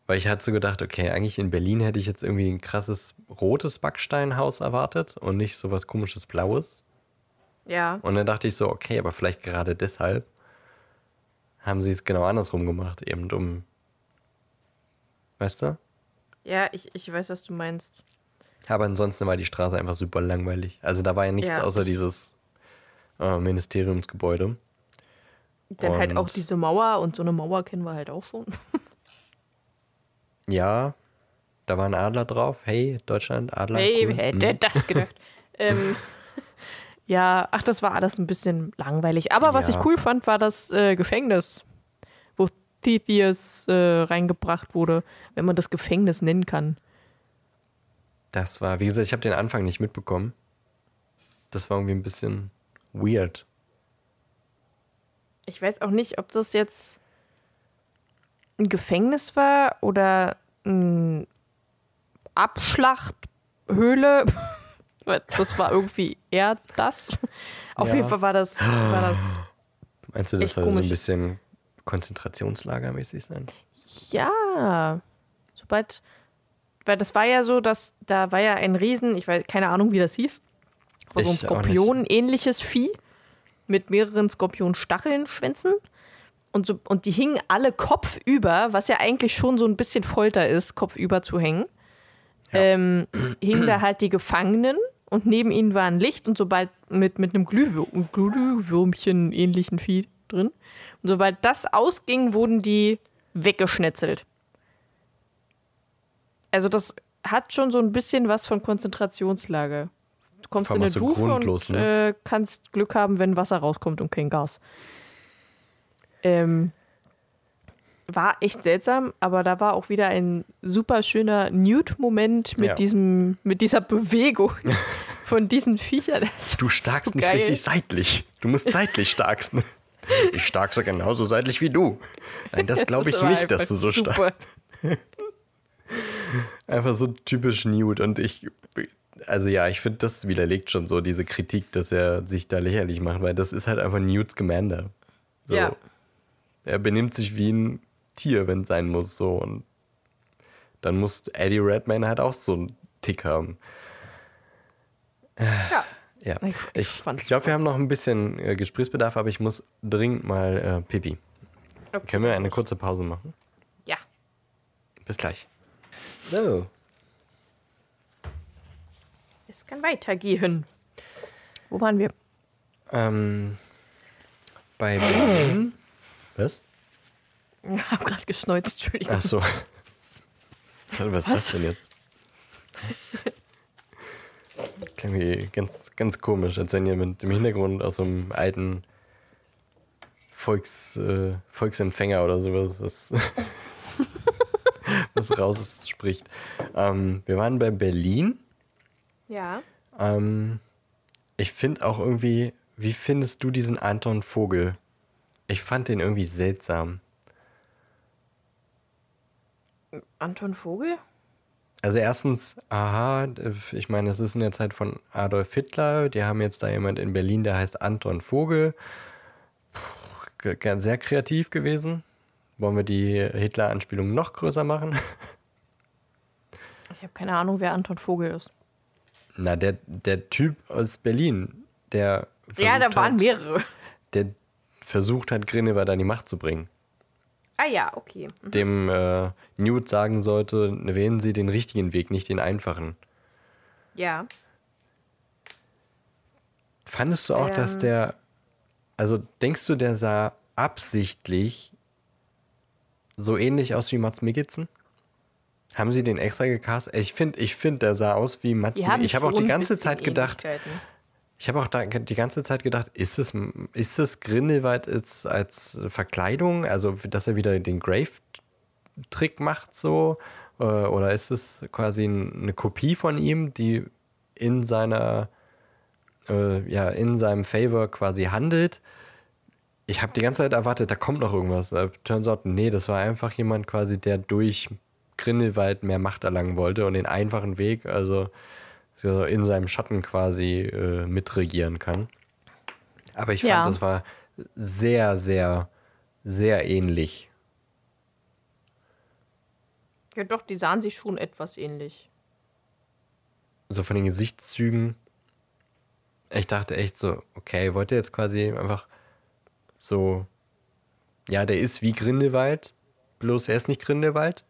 Weil ich hatte so gedacht, okay, eigentlich in Berlin hätte ich jetzt irgendwie ein krasses rotes Backsteinhaus erwartet und nicht so was komisches Blaues. Ja. Und dann dachte ich so, okay, aber vielleicht gerade deshalb haben sie es genau andersrum gemacht, eben um. Weißt du? Ja, ich, ich weiß, was du meinst. Aber ansonsten war die Straße einfach super langweilig. Also da war ja nichts Ja. außer dieses äh, Ministeriumsgebäude. Dann halt Und- auch diese Mauer und so eine Mauer kennen wir halt auch schon. Ja, da war ein Adler drauf. Hey, Deutschland, Adler. Hey, cool. hätte Mhm. das gedacht? ähm, ja, ach, das war alles ein bisschen langweilig. Aber was Ja. ich cool fand, war das äh, Gefängnis, wo Theseus äh, reingebracht wurde, wenn man das Gefängnis nennen kann. Das war, wie gesagt, ich habe den Anfang nicht mitbekommen. Das war irgendwie ein bisschen weird. Ich weiß auch nicht, ob das jetzt ein Gefängnis war oder eine Abschlachthöhle. Das war irgendwie eher das. Auf Ja. jeden Fall war das, war das Meinst du, das soll so ein komisch. bisschen Konzentrationslagermäßig sein? Ja, sobald, weil das war ja so, dass da war ja ein Riesen, ich weiß keine Ahnung, wie das hieß, aber so ein. Skorpion-ähnliches Vieh mit mehreren Skorpionstacheln, Schwänzen. Und, so, und die hingen alle kopfüber, was ja eigentlich schon so ein bisschen Folter ist, kopfüber zu hängen. Ja. Ähm, hingen da halt die Gefangenen und neben ihnen war ein Licht und sobald mit, mit einem Glühwür- Glühwürmchen-ähnlichen Vieh drin. Und sobald das ausging, wurden die weggeschnetzelt. Also das hat schon so ein bisschen was von Konzentrationslager. Du kommst in eine Dusche und ne? äh, kannst Glück haben, wenn Wasser rauskommt und kein Gas. Ähm, war echt seltsam, aber da war auch wieder ein super schöner Nude-Moment mit Ja. diesem, mit dieser Bewegung von diesen Viechern. Das Du starkst so nicht geil. richtig seitlich. Du musst seitlich starkst. Ich starkse genauso seitlich wie du. Nein, das glaube ich war nicht, dass du so stark. super. Einfach so typisch Nude. Und ich, also ja, ich finde, das widerlegt schon so diese Kritik, dass er sich da lächerlich macht, weil das ist halt einfach Nudes Commander. So. Ja. Er benimmt sich wie ein Tier, wenn es sein muss, so. Und dann muss Eddie Redmayne halt auch so einen Tick haben. Ja. Ja, Ich- ich, ich glaube, wir haben noch ein bisschen äh, Gesprächsbedarf, aber ich muss dringend mal äh, Pipi. Okay. Können wir eine kurze Pause machen? Ja. Bis gleich. So. Kann weitergehen. Wo waren wir? Ähm, bei Berlin. Was? Ich habe gerade geschneuzt, Entschuldigung. Ach so. Was ist das denn jetzt? Klingt wie ganz, ganz komisch, als wenn ihr mit dem Hintergrund aus so einem alten Volks, äh, Volksempfänger oder sowas was, was raus spricht. Ähm, wir waren bei Berlin. Ja. Ähm, ich finde auch irgendwie, wie findest du diesen Anton Vogel? Ich fand den irgendwie seltsam. Anton Vogel? Also erstens, aha, ich meine, das ist in der Zeit von Adolf Hitler. Die haben jetzt da jemand in Berlin, der heißt Anton Vogel. Puh, Sehr kreativ gewesen. Wollen wir die Hitler-Anspielung noch größer machen? Ich habe keine Ahnung, wer Anton Vogel ist. Na, der, der Typ aus Berlin, der Ja, da versucht waren hat, mehrere. der versucht hat, Grinnewer an die Macht zu bringen. Ah ja, okay. Dem äh, Newt sagen sollte, wählen Sie den richtigen Weg, nicht den einfachen. Ja. Fandest du auch, dass Ähm. der, also denkst du, der sah absichtlich so ähnlich aus wie Mats Mikkelsen? Haben sie den extra gecastet? Ich finde, ich find, der sah aus wie Mats Die Mikkelsen. haben Ich habe auch die ganze Zeit gedacht, ich habe auch da, die ganze Zeit gedacht, ist es, ist es Grindelwald als, als Verkleidung? Also, dass er wieder den Grave-Trick macht so? Äh, Oder ist es quasi ein- eine Kopie von ihm, die in seiner, äh, ja, in seinem Favor quasi handelt? Ich habe die ganze Zeit erwartet, da kommt noch irgendwas. Äh, turns out, nee, das war einfach jemand quasi, der durch Grindelwald mehr Macht erlangen wollte und den einfachen Weg, also so in seinem Schatten quasi äh, mitregieren kann. Aber ich fand, Ja. das war sehr, sehr, sehr ähnlich. Ja, doch, die sahen sich schon etwas ähnlich. So von den Gesichtszügen. Ich dachte echt so, okay, wollte jetzt quasi einfach so, ja, der ist wie Grindelwald, bloß er ist nicht Grindelwald.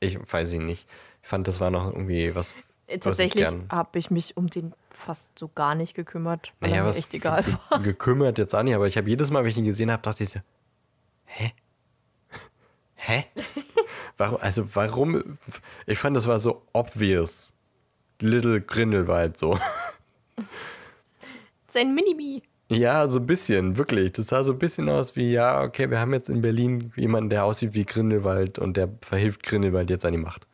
Ich weiß ihn nicht. Ich fand, das war noch irgendwie was. Äh, Tatsächlich habe ich mich um den fast so gar nicht gekümmert, weil Naja, er mir was echt egal war. gekümmert jetzt auch nicht, aber ich habe jedes Mal, wenn ich ihn gesehen habe, dachte ich so, hä? Hä? Warum, also warum? Ich fand, das war so obvious. Little Grindelwald so. Sein Minimi. Ja, so ein bisschen, wirklich. Das sah so ein bisschen aus wie, ja, okay, wir haben jetzt in Berlin jemanden, der aussieht wie Grindelwald und der verhilft Grindelwald jetzt an die Macht.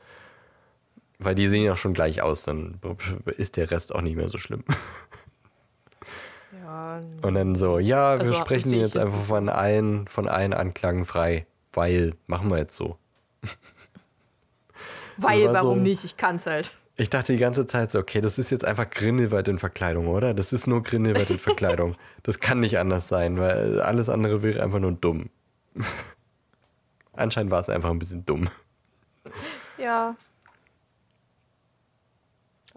Weil die sehen ja schon gleich aus, dann ist der Rest auch nicht mehr so schlimm. Ja, Und dann so, ja, wir Also, sprechen jetzt einfach von allen, von allen Anklagen frei, weil machen wir jetzt so. weil, war warum so- nicht? Ich kann's halt. Ich dachte die ganze Zeit so, okay, das ist jetzt einfach Grindelwald in Verkleidung, oder? Das ist nur Grindelwald in Verkleidung. Das kann nicht anders sein, weil alles andere wäre einfach nur dumm. Anscheinend war es einfach ein bisschen dumm. Ja.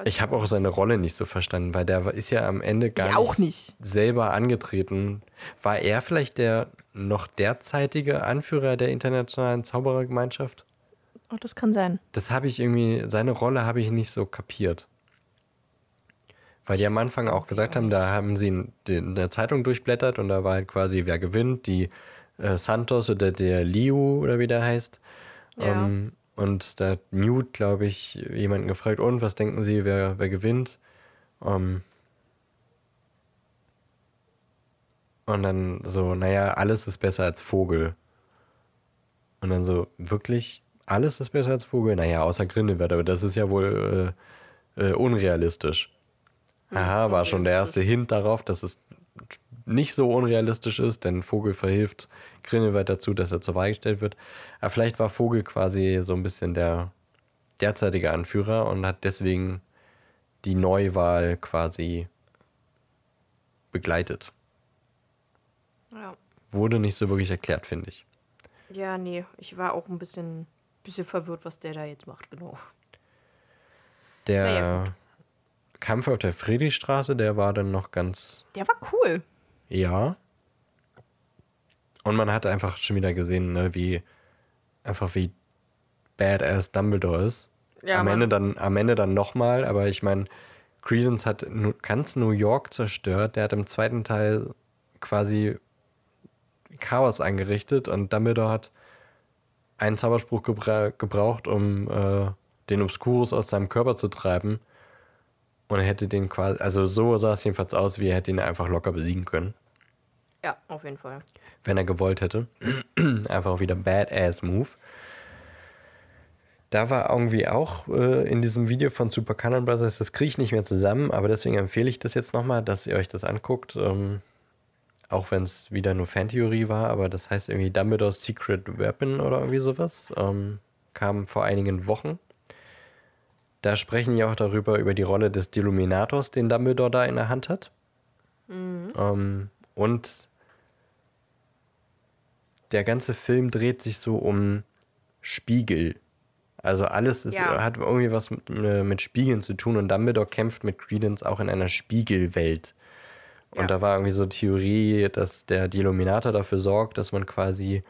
Ich habe auch seine Rolle nicht so verstanden, weil der ist ja am Ende gar Ich auch nicht. selber angetreten. War er vielleicht der noch derzeitige Anführer der internationalen Zauberergemeinschaft? Oh, das kann sein. Das habe ich irgendwie, seine Rolle habe ich nicht so kapiert. Weil die am Anfang auch gesagt haben, da haben sie in, in der Zeitung durchblättert und da war halt quasi, wer gewinnt, die äh, Santos oder der Liu oder wie der heißt. Ja. Ähm, und da hat Newt, glaube ich, jemanden gefragt, und was denken Sie, wer, wer gewinnt? Ähm, und dann so, naja, alles ist besser als Vogel. Und dann so, wirklich, alles ist besser als Vogel? Naja, außer Grindelwald, aber das ist ja wohl äh, äh, unrealistisch. Aha, war schon der erste Hint darauf, dass es nicht so unrealistisch ist, denn Vogel verhilft Grindelwald dazu, dass er zur Wahl gestellt wird. Aber vielleicht war Vogel quasi so ein bisschen der derzeitige Anführer und hat deswegen die Neuwahl quasi begleitet. Ja. Wurde nicht so wirklich erklärt, finde ich. ja, nee, ich war auch ein bisschen, bisschen verwirrt, was der da jetzt macht, genau. Der Naja, Kampf auf der Friedrichstraße, der war dann noch ganz Der war cool. Ja. Und man hat einfach schon wieder gesehen, ne, wie einfach wie badass Dumbledore ist. Ja, am. Ende dann am Ende dann nochmal, aber ich meine, Credence hat ganz New York zerstört. Der hat im zweiten Teil quasi Chaos angerichtet und Dumbledore hat einen Zauberspruch gebra gebraucht, um äh, den Obscurus aus seinem Körper zu treiben. Und er hätte den quasi, also so sah es jedenfalls aus, wie er hätte ihn einfach locker besiegen können, Ja, auf jeden Fall. wenn er gewollt hätte. einfach wieder Badass Move. Da war irgendwie auch äh, in diesem Video von Super Canon Brothers, das kriege ich nicht mehr zusammen, aber deswegen empfehle ich das jetzt nochmal, dass ihr euch das anguckt. Ähm, auch wenn es wieder nur Fantheorie war, aber das heißt irgendwie Dumbledore's Secret Weapon oder irgendwie sowas. Ähm, kam vor einigen Wochen. Da sprechen die auch darüber, über die Rolle des Deluminators, den Dumbledore da in der Hand hat. Ähm, und der ganze Film dreht sich so um Spiegel. Also alles ist, Ja. hat irgendwie was mit, äh, mit Spiegeln zu tun und Dumbledore kämpft mit Credence auch in einer Spiegelwelt. Und Ja. da war irgendwie so Theorie, dass der Deluminator dafür sorgt, dass man quasi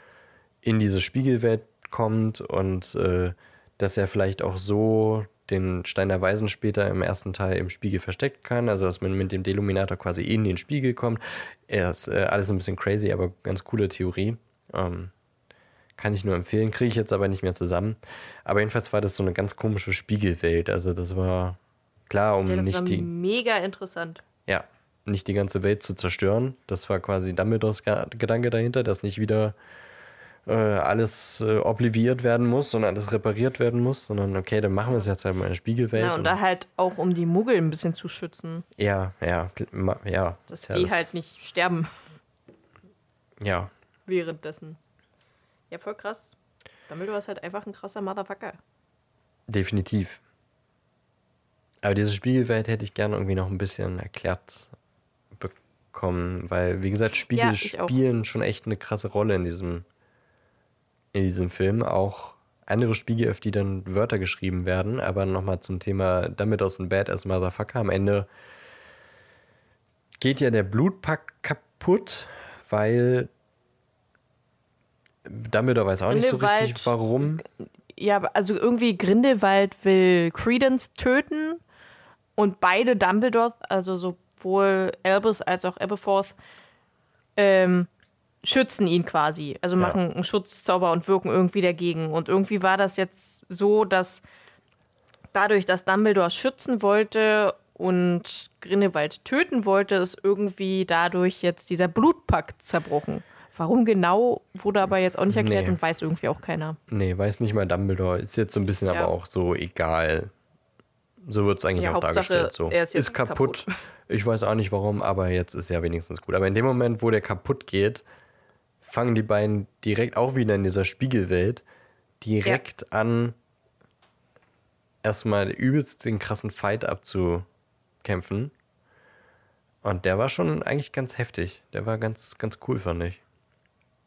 in diese Spiegelwelt kommt und äh, dass er vielleicht auch so den Stein der Weisen später im ersten Teil im Spiegel versteckt kann, also dass man mit dem Deluminator quasi in den Spiegel kommt. Er ist äh, alles ein bisschen crazy, aber ganz coole Theorie. Ähm, kann ich nur empfehlen, kriege ich jetzt aber nicht mehr zusammen. Aber jedenfalls war das so eine ganz komische Spiegelwelt. Also das war klar, um Ja, das war nicht die mega interessant. ja, nicht die ganze Welt zu zerstören. Das war quasi Dumbledores Gedanke dahinter, dass nicht wieder äh, alles äh, obliviert werden muss, sondern alles repariert werden muss, sondern okay, dann machen wir es jetzt halt mal in der Spiegelwelt. Ja, und da halt auch, um die Muggel ein bisschen zu schützen, ja, ja, ja. dass ja, die das- halt nicht sterben Ja, währenddessen. Ja, voll krass. Dumbledore ist halt einfach ein krasser Motherfucker. Definitiv. Aber diese Spiegelwelt hätte ich gerne irgendwie noch ein bisschen erklärt bekommen, weil, wie gesagt, Spiegel Ja, ich auch. spielen schon echt eine krasse Rolle in diesem, in diesem Film. Auch andere Spiegel, auf die dann Wörter geschrieben werden. Aber nochmal zum Thema Dumbledore's ein Badass Motherfucker. Am Ende geht ja der Blutpakt kaputt, weil Dumbledore weiß auch nicht so richtig, warum. Ja, also irgendwie Grindelwald will Credence töten und beide Dumbledore, also sowohl Albus als auch Aberforth, ähm, schützen ihn quasi. Also Ja. machen einen Schutzzauber und wirken irgendwie dagegen. Und irgendwie war das jetzt so, dass dadurch, dass Dumbledore schützen wollte und Grindelwald töten wollte, ist irgendwie dadurch jetzt dieser Blutpakt zerbrochen. Warum genau, wurde aber jetzt auch nicht erklärt Nee. und weiß irgendwie auch keiner. Nee, weiß nicht mal Dumbledore. Ist jetzt so ein bisschen Ja. aber auch so egal. So wird es eigentlich Ja, auch Hauptsache, dargestellt. So. er ist jetzt kaputt. kaputt. Ich weiß auch nicht warum, aber jetzt ist ja wenigstens gut. Aber in dem Moment, wo der kaputt geht, fangen die beiden direkt auch wieder in dieser Spiegelwelt direkt an, erstmal übelst den krassen Fight abzukämpfen. Und der war schon eigentlich ganz heftig. Der war ganz, ganz cool, fand ich.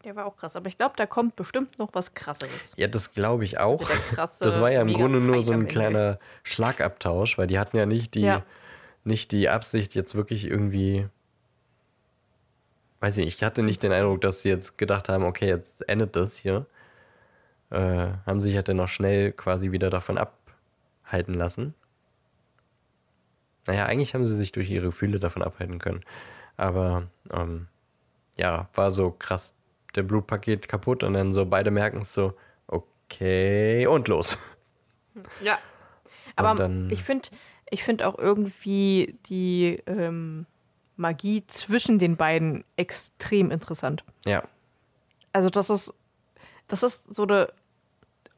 Der war auch krass, aber ich glaube, da kommt bestimmt noch was krasseres. Ja, das glaube ich auch. Also der krasse, das war ja im Grunde nur so ein kleiner Schlagabtausch, weil die hatten ja nicht die, Ja. Nicht die Absicht, jetzt wirklich irgendwie. Weiß ich, ich hatte nicht den Eindruck, dass sie jetzt gedacht haben, okay, jetzt endet das hier. Äh, haben sich halt dann noch schnell quasi wieder davon abhalten lassen. Naja, eigentlich haben sie sich durch ihre Gefühle davon abhalten können. Aber ähm, ja, war so krass. Der Blutpaket kaputt und dann so beide merken es so, okay, und los. Ja. Aber ich finde ich find auch irgendwie die ähm, Magie zwischen den beiden extrem interessant. Ja, Also das ist, das ist so eine,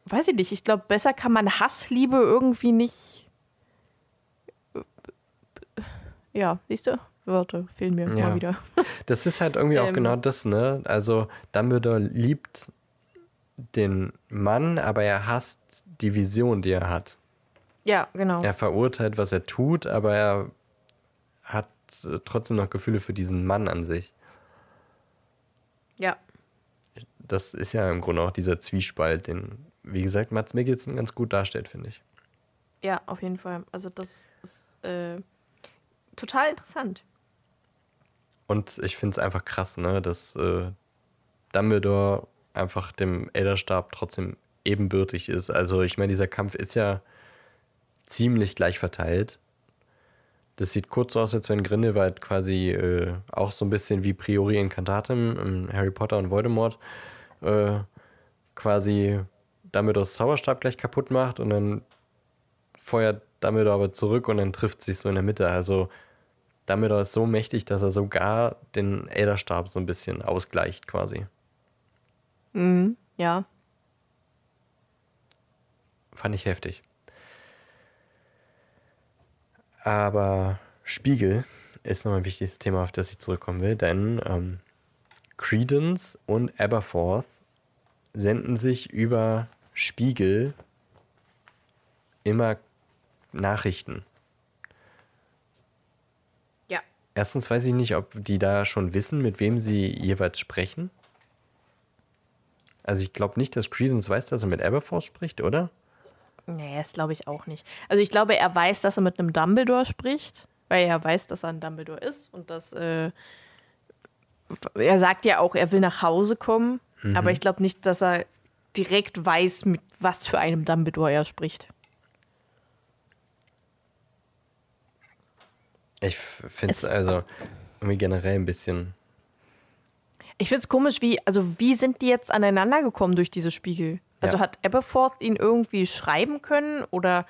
weiß ich nicht, ich glaube, besser kann man Hassliebe irgendwie nicht. Ja, siehst du? Wörter fehlen mir Ja. mal wieder. das ist halt irgendwie auch Ähm. genau das, ne? Also Dumbledore liebt den Mann, aber er hasst die Vision, die er hat. Ja, genau. Er verurteilt, was er tut, aber er hat äh, trotzdem noch Gefühle für diesen Mann an sich. Ja. Das ist ja im Grunde auch dieser Zwiespalt, den, wie gesagt, Mats Mikkelsen ganz gut darstellt, finde ich. Ja, auf jeden Fall. Also das ist äh, total interessant. Und ich finde es einfach krass, ne, dass äh, Dumbledore einfach dem Elderstab trotzdem ebenbürtig ist. Also ich meine, dieser Kampf ist ja ziemlich gleich verteilt. Das sieht kurz aus, als wenn Grindelwald quasi äh, auch so ein bisschen wie Priori Incantatem in Harry Potter und Voldemort äh, quasi Dumbledores Zauberstab gleich kaputt macht und dann feuert Dumbledore aber zurück und dann trifft sich so in der Mitte. Also Dumbledore ist so mächtig, dass er sogar den Elderstab so ein bisschen ausgleicht quasi. Mhm. Ja. Fand ich heftig. Aber Spiegel ist noch ein wichtiges Thema, auf das ich zurückkommen will, denn ähm, Credence und Aberforth senden sich über Spiegel immer Nachrichten. Ja. Erstens weiß ich nicht, ob die da schon wissen, mit wem sie jeweils sprechen. Also ich glaube nicht, dass Credence weiß, dass er mit Aberforth spricht, oder? Nee, das glaube ich auch nicht. Also ich glaube, er weiß, dass er mit einem Dumbledore spricht, weil er weiß, dass er ein Dumbledore ist und dass äh, er sagt ja auch, er will nach Hause kommen, aber ich glaube nicht, dass er direkt weiß, mit was für einem Dumbledore er spricht. Ich finde es Es- also irgendwie generell ein bisschen. Ich finde es komisch, wie, also wie sind die jetzt aneinander gekommen durch diese Spiegel? Also Ja. hat Aberforth ihn irgendwie schreiben können oder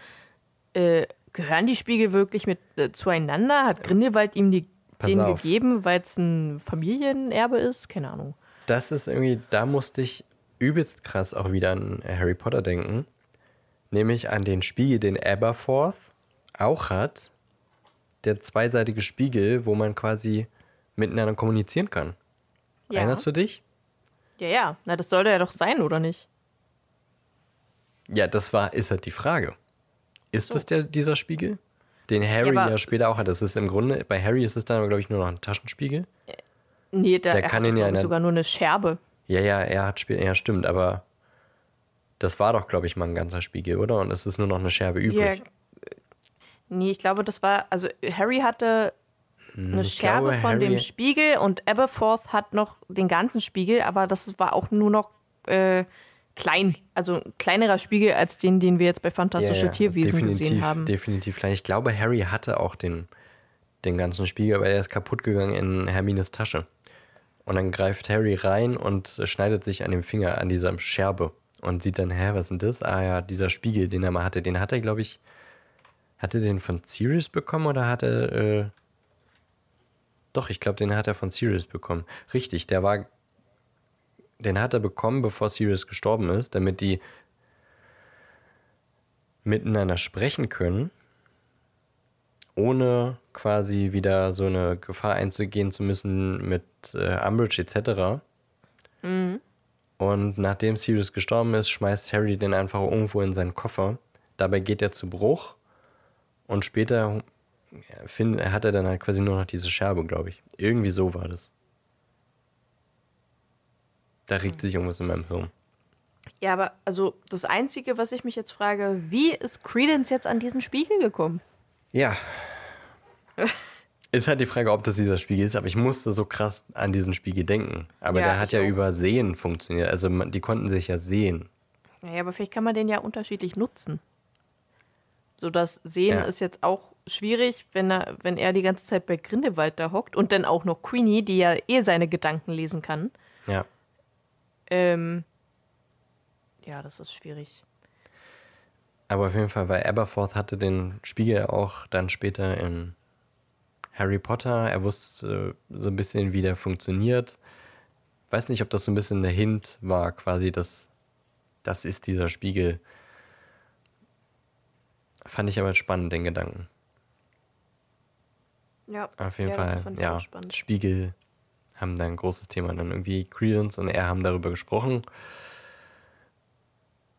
äh, gehören die Spiegel wirklich mit äh, zueinander? Hat Grindelwald ihm die, Pass den auf. gegeben, weil es ein Familienerbe ist? Keine Ahnung. Das ist irgendwie, da musste ich übelst krass auch wieder an Harry Potter denken. Nämlich an den Spiegel, den Aberforth auch hat. Der zweiseitige Spiegel, wo man quasi miteinander kommunizieren kann. Ja. Erinnerst du dich? Ja, ja. Na, das sollte ja doch sein, oder nicht? Ja, das war, ist halt die Frage. Ist So. das der, dieser Spiegel? Den Harry Ja, ja, später auch hat. Das ist im Grunde, bei Harry ist es dann, glaube ich, nur noch ein Taschenspiegel. Nee, der, Der er kann hat, ihn ja sogar nur eine Scherbe. Ja, ja, er hat später, ja, stimmt, aber das war doch, glaube ich, mal ein ganzer Spiegel, oder? Und es ist nur noch eine Scherbe übrig. Ja, nee, ich glaube, das war, also Harry hatte eine Hm, ich Scherbe glaube, von dem Harry- Spiegel und Aberforth hat noch den ganzen Spiegel, aber das war auch nur noch äh, klein. Also ein kleinerer Spiegel als den, den wir jetzt bei Fantastische Ja, Tierwesen gesehen haben. Definitiv klein. Ich glaube, Harry hatte auch den, den ganzen Spiegel, aber er ist kaputt gegangen in Hermines Tasche. Und dann greift Harry rein und schneidet sich an dem Finger, an dieser Scherbe. Und sieht dann, hä, was ist denn das? Ah ja, dieser Spiegel, den er mal hatte, den hat er, glaube ich, hat er den von Sirius bekommen oder hat er, äh, doch, ich glaube, den hat er von Sirius bekommen. Richtig, der war, den hat er bekommen, bevor Sirius gestorben ist, damit die miteinander sprechen können, ohne quasi wieder so eine Gefahr einzugehen zu müssen mit äh, Umbridge etc. Und nachdem Sirius gestorben ist, schmeißt Harry den einfach irgendwo in seinen Koffer. Dabei geht er zu Bruch und später ja, find, hat er dann halt quasi nur noch diese Scherbe, glaube ich. Irgendwie so war das. Da regt sich irgendwas in meinem Hirn. Ja, aber also das Einzige, was ich mich jetzt frage, wie ist Credence jetzt an diesen Spiegel gekommen? Ja. Ist halt die Frage, ob das dieser Spiegel ist, aber ich musste so krass an diesen Spiegel denken. Aber Ja, der hat ja auch. über Sehen funktioniert. Also man, die konnten sich ja sehen. Naja, aber vielleicht kann man den ja unterschiedlich nutzen. So das Sehen Ja. ist jetzt auch schwierig, wenn er, wenn er die ganze Zeit bei Grindelwald da hockt und dann auch noch Queenie, die ja eh seine Gedanken lesen kann. Ja. Ähm, ja, das ist schwierig. Aber auf jeden Fall, weil Aberforth hatte den Spiegel auch dann später in Harry Potter. Er wusste äh, so ein bisschen, wie der funktioniert. Weiß nicht, ob das so ein bisschen der Hint war, quasi, dass das ist dieser Spiegel. Fand ich aber spannend, den Gedanken. Ja, Auf jeden ja, Fall, ja. spannend. Spiegel haben da ein großes Thema. Dann irgendwie Credence und er haben darüber gesprochen.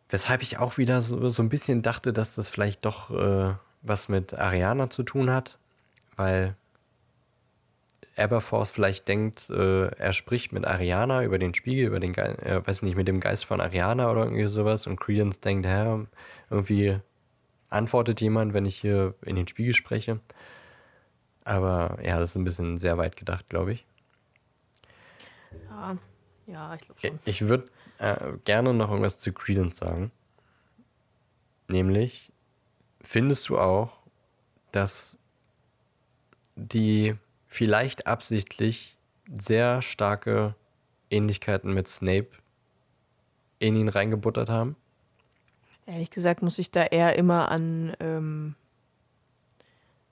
Weshalb ich auch wieder so, so ein bisschen dachte, dass das vielleicht doch äh, was mit Ariana zu tun hat, weil Aberforth vielleicht denkt, äh, er spricht mit Ariana über den Spiegel, über den Geist, äh, weiß nicht, mit dem Geist von Ariana oder irgendwie sowas und Credence denkt, hä, irgendwie antwortet jemand, wenn ich hier in den Spiegel spreche. Aber ja, das ist ein bisschen sehr weit gedacht, glaube ich. Ja, ja ich glaube schon. Ich würde äh, gerne noch irgendwas zu Credence sagen. Nämlich, findest du auch, dass die vielleicht absichtlich sehr starke Ähnlichkeiten mit Snape in ihn reingebuttert haben? Ehrlich gesagt muss ich da eher immer an, ähm,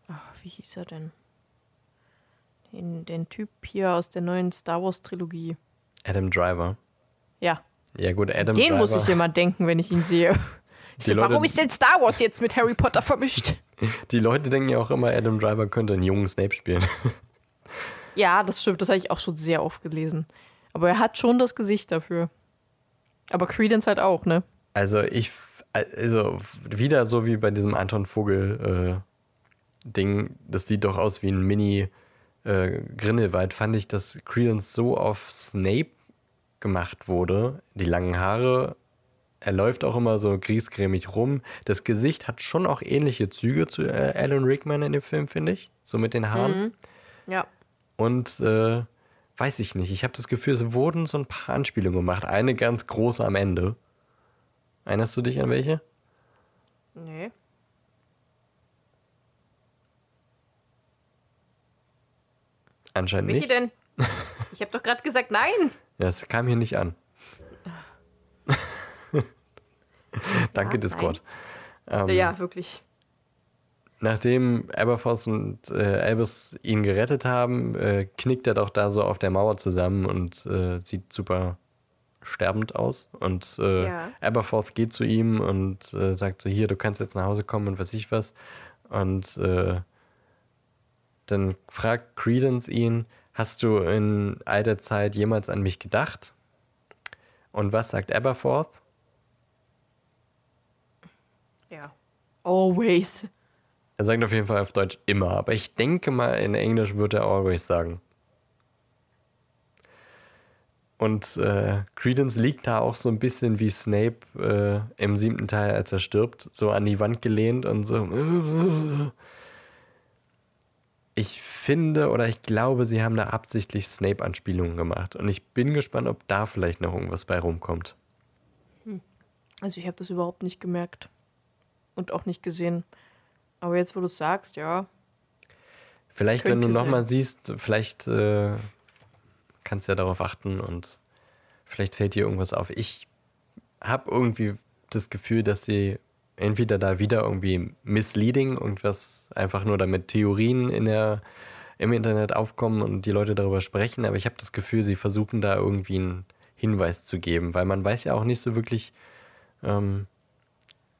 ach, wie hieß er denn? Den, den Typ hier aus der neuen Star Wars Trilogie. Adam Driver. Ja, Ja gut, Adam den Driver. muss ich immer denken, wenn ich ihn sehe. Ich so, Leute- warum ist denn Star Wars jetzt mit Harry Potter vermischt? Die Leute denken ja auch immer, Adam Driver könnte einen jungen Snape spielen. Ja, das stimmt, das habe ich auch schon sehr oft gelesen. Aber er hat schon das Gesicht dafür. Aber Credence halt auch, ne? Also ich, also wieder so wie bei diesem Anton Vogel äh, Ding, das sieht doch aus wie ein Mini äh, Grindelwald, fand ich, dass Credence so auf Snape gemacht wurde. Die langen Haare, er läuft auch immer so griesgrämig rum. Das Gesicht hat schon auch ähnliche Züge zu äh, Alan Rickman in dem Film, finde ich. So mit den Haaren. Ja. Und äh, weiß ich nicht. Ich habe das Gefühl, es wurden so ein paar Anspielungen gemacht. Eine ganz große am Ende. Erinnerst du dich an welche? Nee. Anscheinend Welche nicht. denn? Ich habe doch gerade gesagt, nein. Ja, das kam hier nicht an. Danke, Ja, Discord. Ähm, Ja, wirklich. Nachdem Aberforth und äh, Albus ihn gerettet haben, äh, knickt er doch da so auf der Mauer zusammen und äh, sieht super sterbend aus. Und äh, Ja. Aberforth geht zu ihm und äh, sagt so, hier, du kannst jetzt nach Hause kommen und was ich was. Und äh, dann fragt Credence ihn, hast du in all der Zeit jemals an mich gedacht? Und was sagt Aberforth? Always. Er sagt auf jeden Fall auf Deutsch immer, aber ich denke mal, in Englisch wird er always sagen. Und äh, Credence liegt da auch so ein bisschen wie Snape äh, im siebten Teil, als er stirbt, so an die Wand gelehnt und so. Ich finde oder ich glaube, sie haben da absichtlich Snape-Anspielungen gemacht. Und ich bin gespannt, ob da vielleicht noch irgendwas bei rumkommt. Also ich habe das überhaupt nicht gemerkt. Und auch nicht gesehen. Aber jetzt, wo du es sagst, ja. Vielleicht, wenn du nochmal siehst, vielleicht äh, kannst du ja darauf achten und vielleicht fällt dir irgendwas auf. Ich habe irgendwie das Gefühl, dass sie entweder da wieder irgendwie misleading, irgendwas einfach nur damit Theorien in der, im Internet aufkommen und die Leute darüber sprechen, aber ich habe das Gefühl, sie versuchen da irgendwie einen Hinweis zu geben, weil man weiß ja auch nicht so wirklich ähm,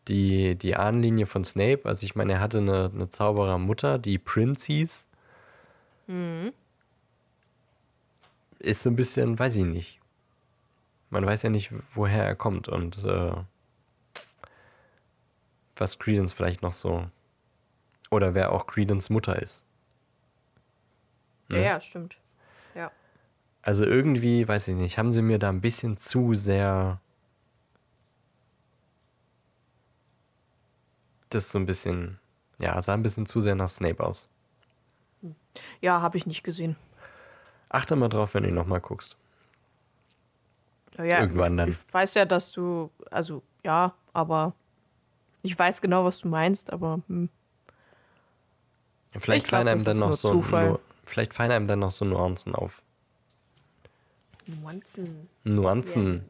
die, die Ahnenlinie von Snape. Also ich meine, er hatte eine, eine Zauberermutter, die Prince hieß. ist so ein bisschen, weiß ich nicht. Man weiß ja nicht, woher er kommt und äh, was Credence vielleicht noch so. Oder wer auch Credence Mutter ist. Ja, ja, stimmt. Ja. Also irgendwie, weiß ich nicht, haben sie mir da ein bisschen zu sehr. Das so ein bisschen. Ja, sah ein bisschen zu sehr nach Snape aus. Ja, habe ich nicht gesehen. Achte mal drauf, wenn du nochmal guckst. Ja, ja, Irgendwann dann. Ich weiß ja, dass du, also ja, aber ich weiß genau, was du meinst, aber hm, Vielleicht Ich glaub, fallen einem dann noch nur so Zufall. Nu- vielleicht fallen einem dann noch so Nuancen auf. Nuancen. Nuancen.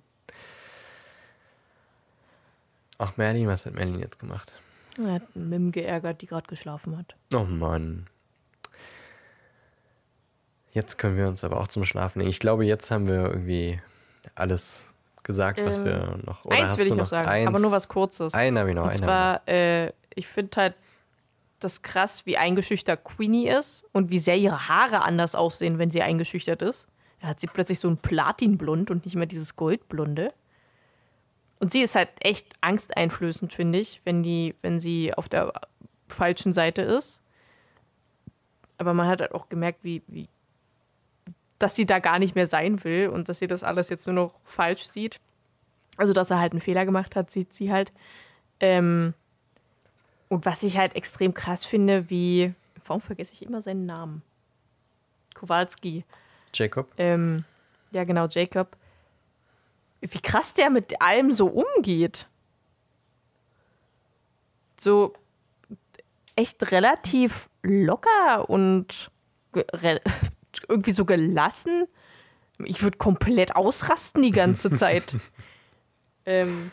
Ach, Merlin, was hat Merlin jetzt gemacht? Er hat einen Mim geärgert, die gerade geschlafen hat. Oh Mann. Jetzt können wir uns aber auch zum Schlafen legen. Ich glaube, jetzt haben wir irgendwie alles gesagt, was Ähm, wir noch. Oder eins will ich noch sagen, eins? aber nur was Kurzes. Einen habe ich noch. Und zwar, äh, ich finde halt das krass, wie eingeschüchtert Queenie ist und wie sehr ihre Haare anders aussehen, wenn sie eingeschüchtert ist. Da hat sie plötzlich so ein Platinblond und nicht mehr dieses Goldblonde. Und sie ist halt echt angsteinflößend, finde ich, wenn, die, wenn sie auf der falschen Seite ist. Aber man hat halt auch gemerkt, wie, wie, dass sie da gar nicht mehr sein will und dass sie das alles jetzt nur noch falsch sieht. Also, dass er halt einen Fehler gemacht hat, sieht sie halt. Ähm, und was ich halt extrem krass finde, wie. Warum vergesse ich immer seinen Namen? Kowalski. Jacob? Ähm, ja, genau, Jacob. Wie krass der mit allem so umgeht. So echt relativ locker und irgendwie so gelassen. Ich würde komplett ausrasten die ganze Zeit. ähm,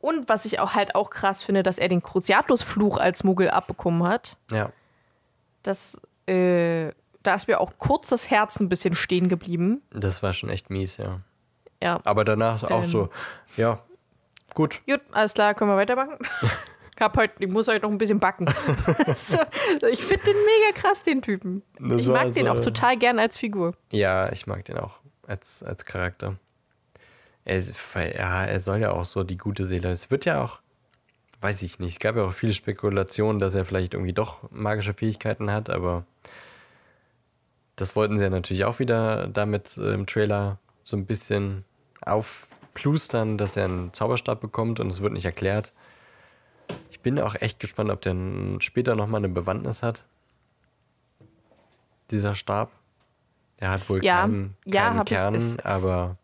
und was ich auch halt auch krass finde, dass er den Cruciatus-Fluch als Muggel abbekommen hat. Ja. Das, äh, da ist mir auch kurz das Herz ein bisschen stehen geblieben. Das war schon echt mies, ja. Ja. Aber danach auch Ähm. so, ja, gut. Gut, alles klar, können wir weitermachen. Ich, hab heute, ich muss heute noch ein bisschen backen. so, ich finde den mega krass, den Typen. Das ich mag den so- auch total gern als Figur. Ja, ich mag den auch als, als Charakter. Er, ja, er soll ja auch so die gute Seele. Es wird ja auch, weiß ich nicht, es gab ja auch viele Spekulationen, dass er vielleicht irgendwie doch magische Fähigkeiten hat, aber das wollten sie ja natürlich auch wieder damit äh, im Trailer so ein bisschen aufplustern, dass er einen Zauberstab bekommt und es wird nicht erklärt. Ich bin auch echt gespannt, ob der später nochmal eine Bewandtnis hat. Dieser Stab. Der hat wohl Ja, keinen, ja, keinen hab ich- Kern, ist- aber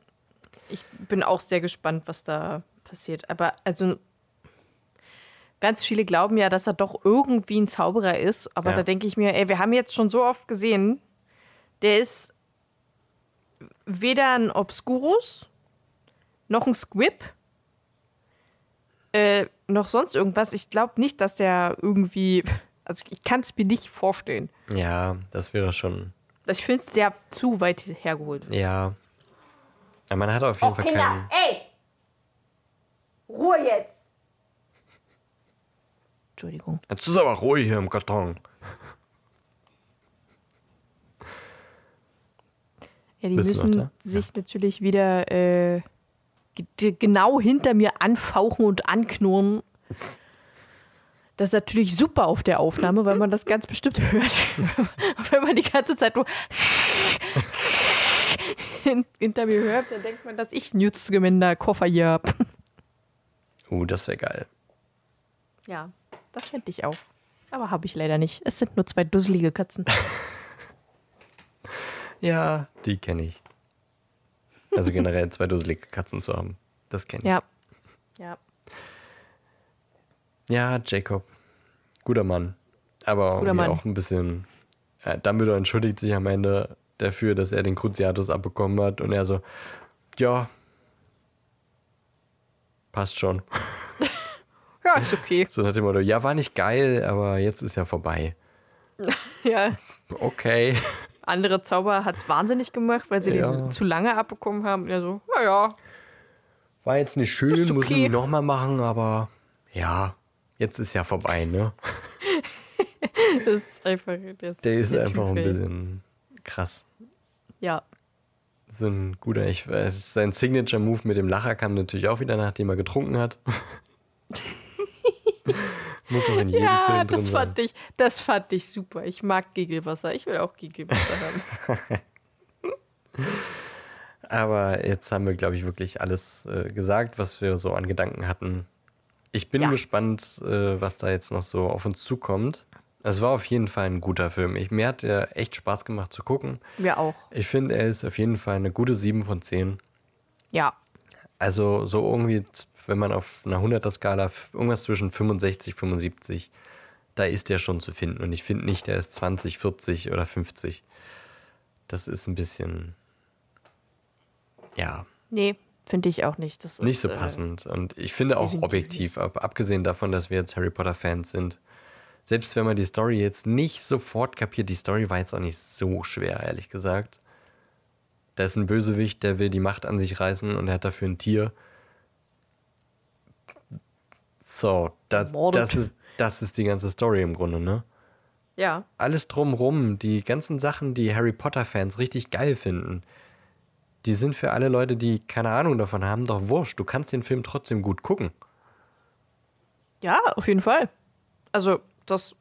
Ich bin auch sehr gespannt, was da passiert. Aber also ganz viele glauben ja, dass er doch irgendwie ein Zauberer ist. Aber Ja. da denke ich mir, ey, wir haben jetzt schon so oft gesehen, der ist weder ein Obscurus noch ein Squib. Äh, noch sonst irgendwas. Ich glaube nicht, dass der irgendwie. Also ich kann es mir nicht vorstellen. ja, das wäre schon, Ich finde es sehr zu weit hergeholt. ja. Aber man hat auf jeden Fall keinen. ey! Ruhe jetzt! Entschuldigung. Jetzt ist aber ruhig hier im Karton. Ja, die Bist müssen sich natürlich wieder äh, genau hinter mir anfauchen und anknurren. Das ist natürlich super auf der Aufnahme, weil man das ganz bestimmt hört. Wenn man die ganze Zeit nur hinter mir hört, dann denkt man, dass ich Nützgeminder Koffer hier habe. Uh, das wäre geil. Ja, das fände ich auch. Aber habe ich leider nicht. Es sind nur zwei dusselige Katzen. Ja, die kenne ich. Also generell zwei dusselige Katzen zu haben. Das kenne ich. Ja. Ja. Ja, Jacob. Guter Mann. Aber Guter Mann. auch ein bisschen. Äh, Dumbledore entschuldigt sich am Ende dafür, dass er den Cruciatus abbekommen hat. Und er so, ja. Passt schon. Ja, ist okay. So nach dem Motto, ja, war nicht geil, aber jetzt ist ja vorbei. Ja. Okay. Andere Zauber hat es wahnsinnig gemacht, weil sie Ja. den zu lange abbekommen haben. Er so, naja, War jetzt nicht schön, Ist muss ich okay. nochmal machen, aber ja, jetzt ist ja vorbei, ne? das ist einfach. Das Der ist der einfach Typ, ein bisschen krass. Ja. So ein guter, ich weiß, sein Signature-Move mit dem Lacher kam natürlich auch wieder, nachdem er getrunken hat. Muss auch in jedem Ja, Film drin das sein. fand, ich, das fand ich super. Ich mag Gegelwasser. Ich will auch Gegelwasser haben. Aber jetzt haben wir, glaube ich, wirklich alles äh, gesagt, was wir so an Gedanken hatten. Ich bin Ja. gespannt, äh, was da jetzt noch so auf uns zukommt. Es war auf jeden Fall ein guter Film. Ich, mir hat er echt Spaß gemacht zu gucken. Mir auch. Ich finde, er ist auf jeden Fall eine gute 7 von 10. Ja. Also so irgendwie, wenn man auf einer 100er-Skala f- irgendwas zwischen 65, 75, da ist der schon zu finden. Und ich finde nicht, der ist 20, 40 oder 50. Das ist ein bisschen, ja, Nee, finde ich auch nicht. Das nicht ist, so äh, passend. Und ich finde auch objektiv, ab, abgesehen davon, dass wir jetzt Harry Potter-Fans sind, selbst wenn man die Story jetzt nicht sofort kapiert, die Story war jetzt auch nicht so schwer, ehrlich gesagt. Da ist ein Bösewicht, der will die Macht an sich reißen und er hat dafür ein Tier. So, das, das, ist, das ist die ganze Story im Grunde, ne? Ja. Alles drumrum, die ganzen Sachen, die Harry Potter-Fans richtig geil finden, die sind für alle Leute, die keine Ahnung davon haben, doch wurscht. Du kannst den Film trotzdem gut gucken. Ja, auf jeden Fall. Also, das.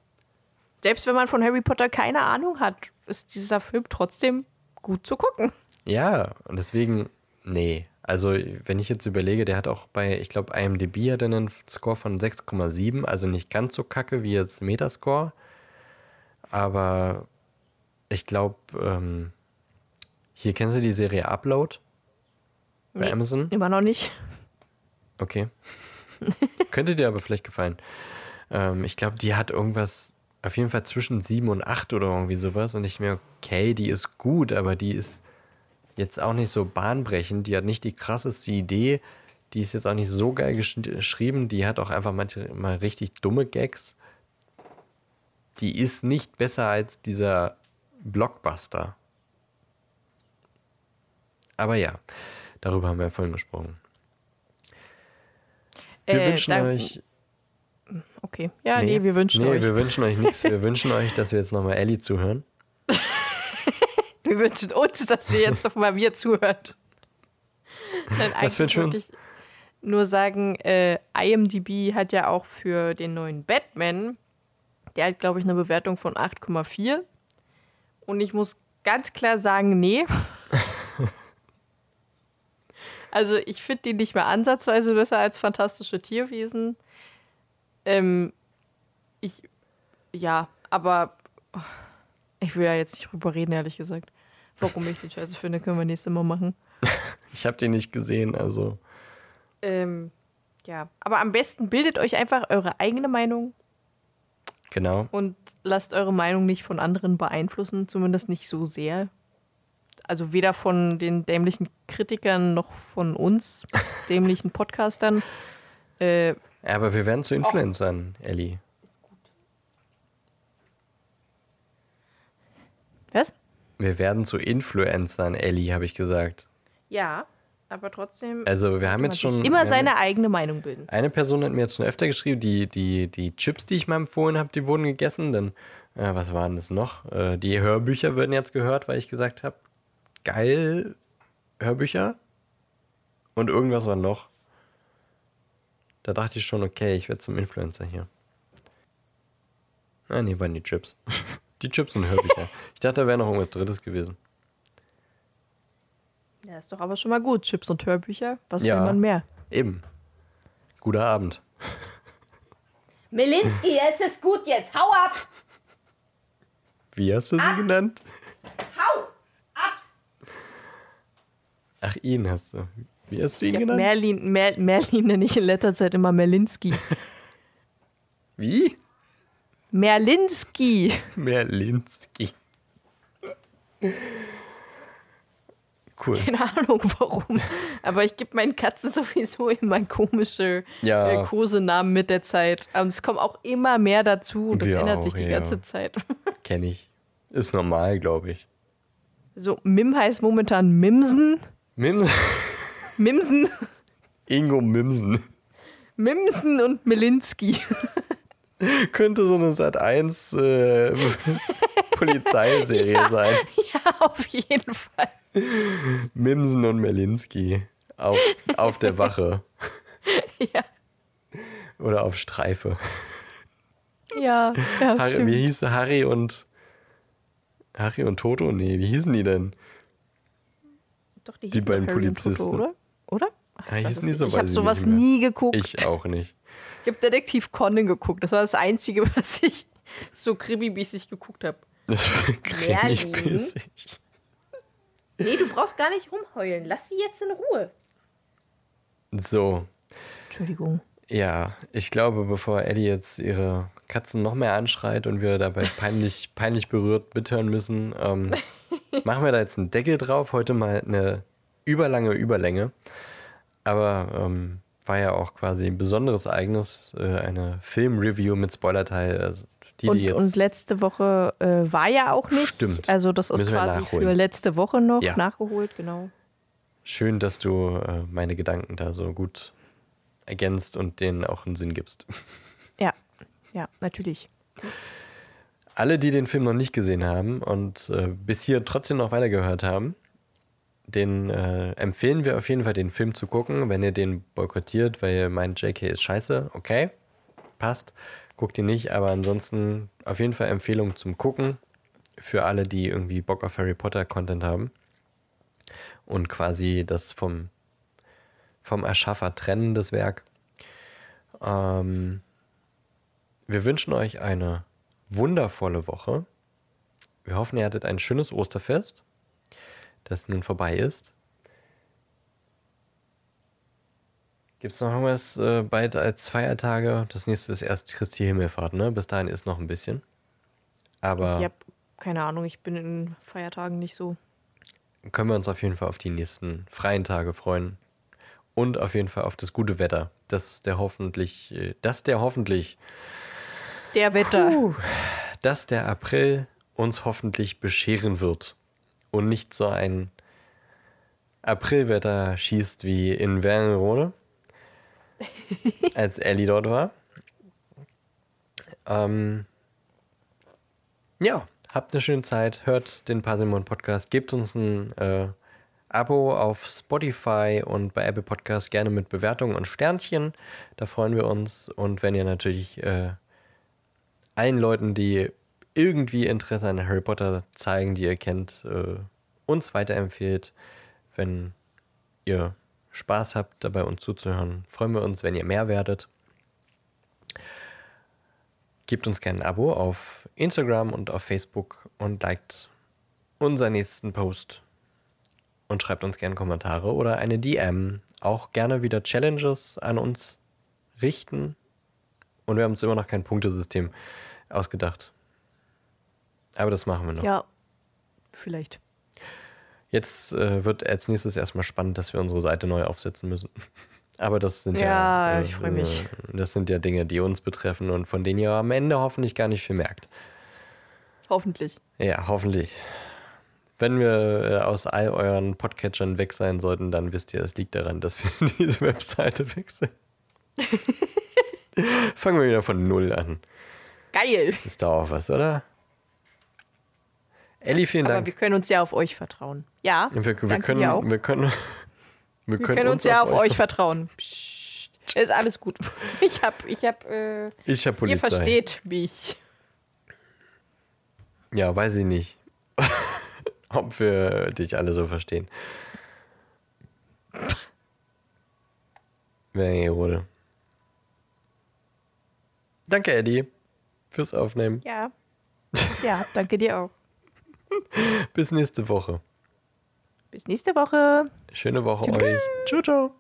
Selbst wenn man von Harry Potter keine Ahnung hat, ist dieser Film trotzdem gut zu gucken. Ja, und deswegen, nee. Also, wenn ich jetzt überlege, der hat auch bei, ich glaube, IMDb hat einen Score von 6,7, also nicht ganz so kacke wie jetzt Metascore. Aber ich glaube, ähm, hier kennst du die Serie Upload bei Nee. Amazon? Immer noch nicht. Okay. Könnte dir aber vielleicht gefallen. Ähm, ich glaube, die hat irgendwas, auf jeden Fall zwischen 7 und 8 oder irgendwie sowas. Und ich mir, okay, die ist gut, aber die ist jetzt auch nicht so bahnbrechend. Die hat nicht die krasseste Idee. Die ist jetzt auch nicht so geil gesch- geschrieben. Die hat auch einfach manchmal richtig dumme Gags. Die ist nicht besser als dieser Blockbuster. Aber ja, darüber haben wir ja vorhin gesprochen. Wir Äh, wünschen euch. Okay. Ja, nee, wir wünschen nee, euch. wir wünschen euch nichts. Wir wünschen euch, dass wir jetzt nochmal Ellie zuhören. Wir wünschen uns, dass ihr jetzt doch mal mir zuhört. Nein, Was wünschen wir uns? Nur sagen, äh, IMDb hat ja auch für den neuen Batman, der hat, glaube ich, eine Bewertung von 8,4. Und ich muss ganz klar sagen, nee. also ich finde die nicht mal ansatzweise besser als fantastische Tierwesen. Ähm, ich, ja, aber ich will ja jetzt nicht drüber reden, ehrlich gesagt. Warum ich den Scheiße finde, können wir nächstes Mal machen. Ich habe die nicht gesehen, also. Ähm, ja, aber am besten bildet euch einfach eure eigene Meinung Genau. und lasst eure Meinung nicht von anderen beeinflussen, zumindest nicht so sehr. Also weder von den dämlichen Kritikern noch von uns, dämlichen Podcastern. Äh, aber wir werden zu Influencern, Ellie. was? Wir werden zu Influencern, Ellie, habe ich gesagt. Ja, aber trotzdem Also wir haben jetzt schon. immer seine eigene Meinung bilden. Eine Person hat mir jetzt schon öfter geschrieben, die, die, die Chips, die ich mal empfohlen habe, die wurden gegessen. Dann, äh, was waren das noch? Äh, die Hörbücher werden jetzt gehört, weil ich gesagt habe, geil, Hörbücher. Und irgendwas war noch. Da dachte ich schon, okay, ich werde zum Influencer hier. Ah, nee, waren die Chips. Die Chips und Hörbücher. Ich dachte, da wäre noch irgendwas Drittes gewesen. Ja, ist doch aber schon mal gut. Chips und Hörbücher. Was Ja. will man mehr? Eben. Guter Abend. Melinski, es ist gut jetzt. Hau ab! Wie hast du sie genannt? Hau ab! Ach, ihn hast du. Wie hast du ihn Ich genannt? Merlin, Mer, Merlin nenne ich in letzter Zeit immer Merlinski. Wie? Merlinski. Merlinski. Cool. Keine Ahnung warum. Aber ich gebe meinen Katzen sowieso immer komische Ja. äh, Kosenamen mit der Zeit. Und es kommen auch immer mehr dazu und das Wir ändert auch, sich die ja. ganze Zeit. Kenne ich. Ist normal, glaube ich. So, Mim heißt momentan Mimsen. Mims Mimsen. Ingo Mimsen. Mimsen und Melinski. Könnte so eine Sat 1 äh, Polizeiserie sein. ja, auf jeden Fall. Mimsen und Melinski. Auf, auf der Wache. Ja, Oder auf Streife. ja, ja Harry, stimmt. wie hieß Harry und. Harry und Toto? Nee, wie hießen die denn? Doch, die, die beiden Harry Polizisten. Toto, oder? Oder? Ach, Ah, ich weiß hießen die so? ich habe sowas nie geguckt. Ich auch nicht. Ich habe Detektiv Conan geguckt. Das war das Einzige, was ich so krimi-mäßig geguckt habe. Das war Merlin? cremig-mäßig. Nee, du brauchst gar nicht rumheulen. Lass sie jetzt in Ruhe. So, Entschuldigung. ja, ich glaube, bevor Ellie jetzt ihre Katzen noch mehr anschreit und wir dabei peinlich, peinlich berührt mithören müssen, ähm, machen wir da jetzt einen Deckel drauf. Heute mal eine überlange Überlänge. Aber ähm, war ja auch quasi ein besonderes Ereignis, äh, eine Filmreview mit Spoilerteil. Also die, Und, die jetzt, und letzte Woche äh, war ja auch nicht. Stimmt. Also das ist Müssen quasi für letzte Woche noch Ja. nachgeholt, genau. Schön, dass du äh, meine Gedanken da so gut ergänzt und denen auch einen Sinn gibst. Ja, ja, natürlich. Alle, die den Film noch nicht gesehen haben und äh, bis hier trotzdem noch weitergehört haben, den äh, empfehlen wir auf jeden Fall, den Film zu gucken. Wenn ihr den boykottiert, weil ihr meint, JK ist scheiße, okay, passt, guckt ihn nicht. Aber ansonsten auf jeden Fall Empfehlung zum Gucken für alle, die irgendwie Bock auf Harry Potter Content haben und quasi das vom, vom Erschaffer trennen, das Werk. Ähm, wir wünschen euch eine wundervolle Woche. Wir hoffen, ihr hattet ein schönes Osterfest, das nun vorbei ist. Gibt es noch irgendwas äh, bald als Feiertage? Das nächste ist erst Christi Himmelfahrt, ne? Bis dahin ist noch ein bisschen. Aber Ich habe keine Ahnung, ich bin in Feiertagen nicht so. können wir uns auf jeden Fall auf die nächsten freien Tage freuen. Und auf jeden Fall auf das gute Wetter, das der hoffentlich, äh, das der hoffentlich Der Wetter. dass der April uns hoffentlich bescheren wird und nicht so ein Aprilwetter schießt wie in Wernigerode, als Ellie dort war. Ähm, ja, habt eine schöne Zeit, hört den Parsimon Podcast, gebt uns ein äh, Abo auf Spotify und bei Apple Podcast gerne mit Bewertungen und Sternchen. Da freuen wir uns. Und wenn ihr natürlich äh, allen Leuten, die irgendwie Interesse an Harry Potter zeigen, die ihr kennt, äh, uns weiterempfehlt. Wenn ihr Spaß habt, dabei uns zuzuhören, freuen wir uns, wenn ihr mehr werdet. Gebt uns gerne ein Abo auf Instagram und auf Facebook und liked unseren nächsten Post und schreibt uns gerne Kommentare oder eine DM. Auch gerne wieder Challenges an uns richten. Und wir haben uns immer noch kein Punktesystem ausgedacht. Aber das machen wir noch. Ja, vielleicht. Jetzt äh, wird als nächstes erstmal spannend, dass wir unsere Seite neu aufsetzen müssen. Aber das sind ja, Ja, ich freu mich. Äh, das sind ja Dinge, die uns betreffen und von denen ihr am Ende hoffentlich gar nicht viel merkt. Hoffentlich. Ja, hoffentlich. Wenn wir äh, aus all euren Podcatchern weg sein sollten, dann wisst ihr, es liegt daran, dass wir diese Webseite wechseln. Fangen wir wieder von Null an. Geil. Ist da auch was, oder? Elli, vielen Dank. Aber wir können uns ja auf euch vertrauen. Ja. Wir, wir können, wir, auch. wir können, wir, wir können, uns, uns, ja auf euch vertrauen. Psst, ist alles gut. Ich hab, ich hab, äh, ich hab Polizei. Ihr versteht mich. Ja, weiß ich nicht, ob wir dich alle so verstehen. Wernigerode. Eh danke, Eddie, fürs Aufnehmen. Ja. Ja, danke dir auch. Bis nächste Woche. Bis nächste Woche. Schöne Woche Tschüss. euch. Ciao, ciao.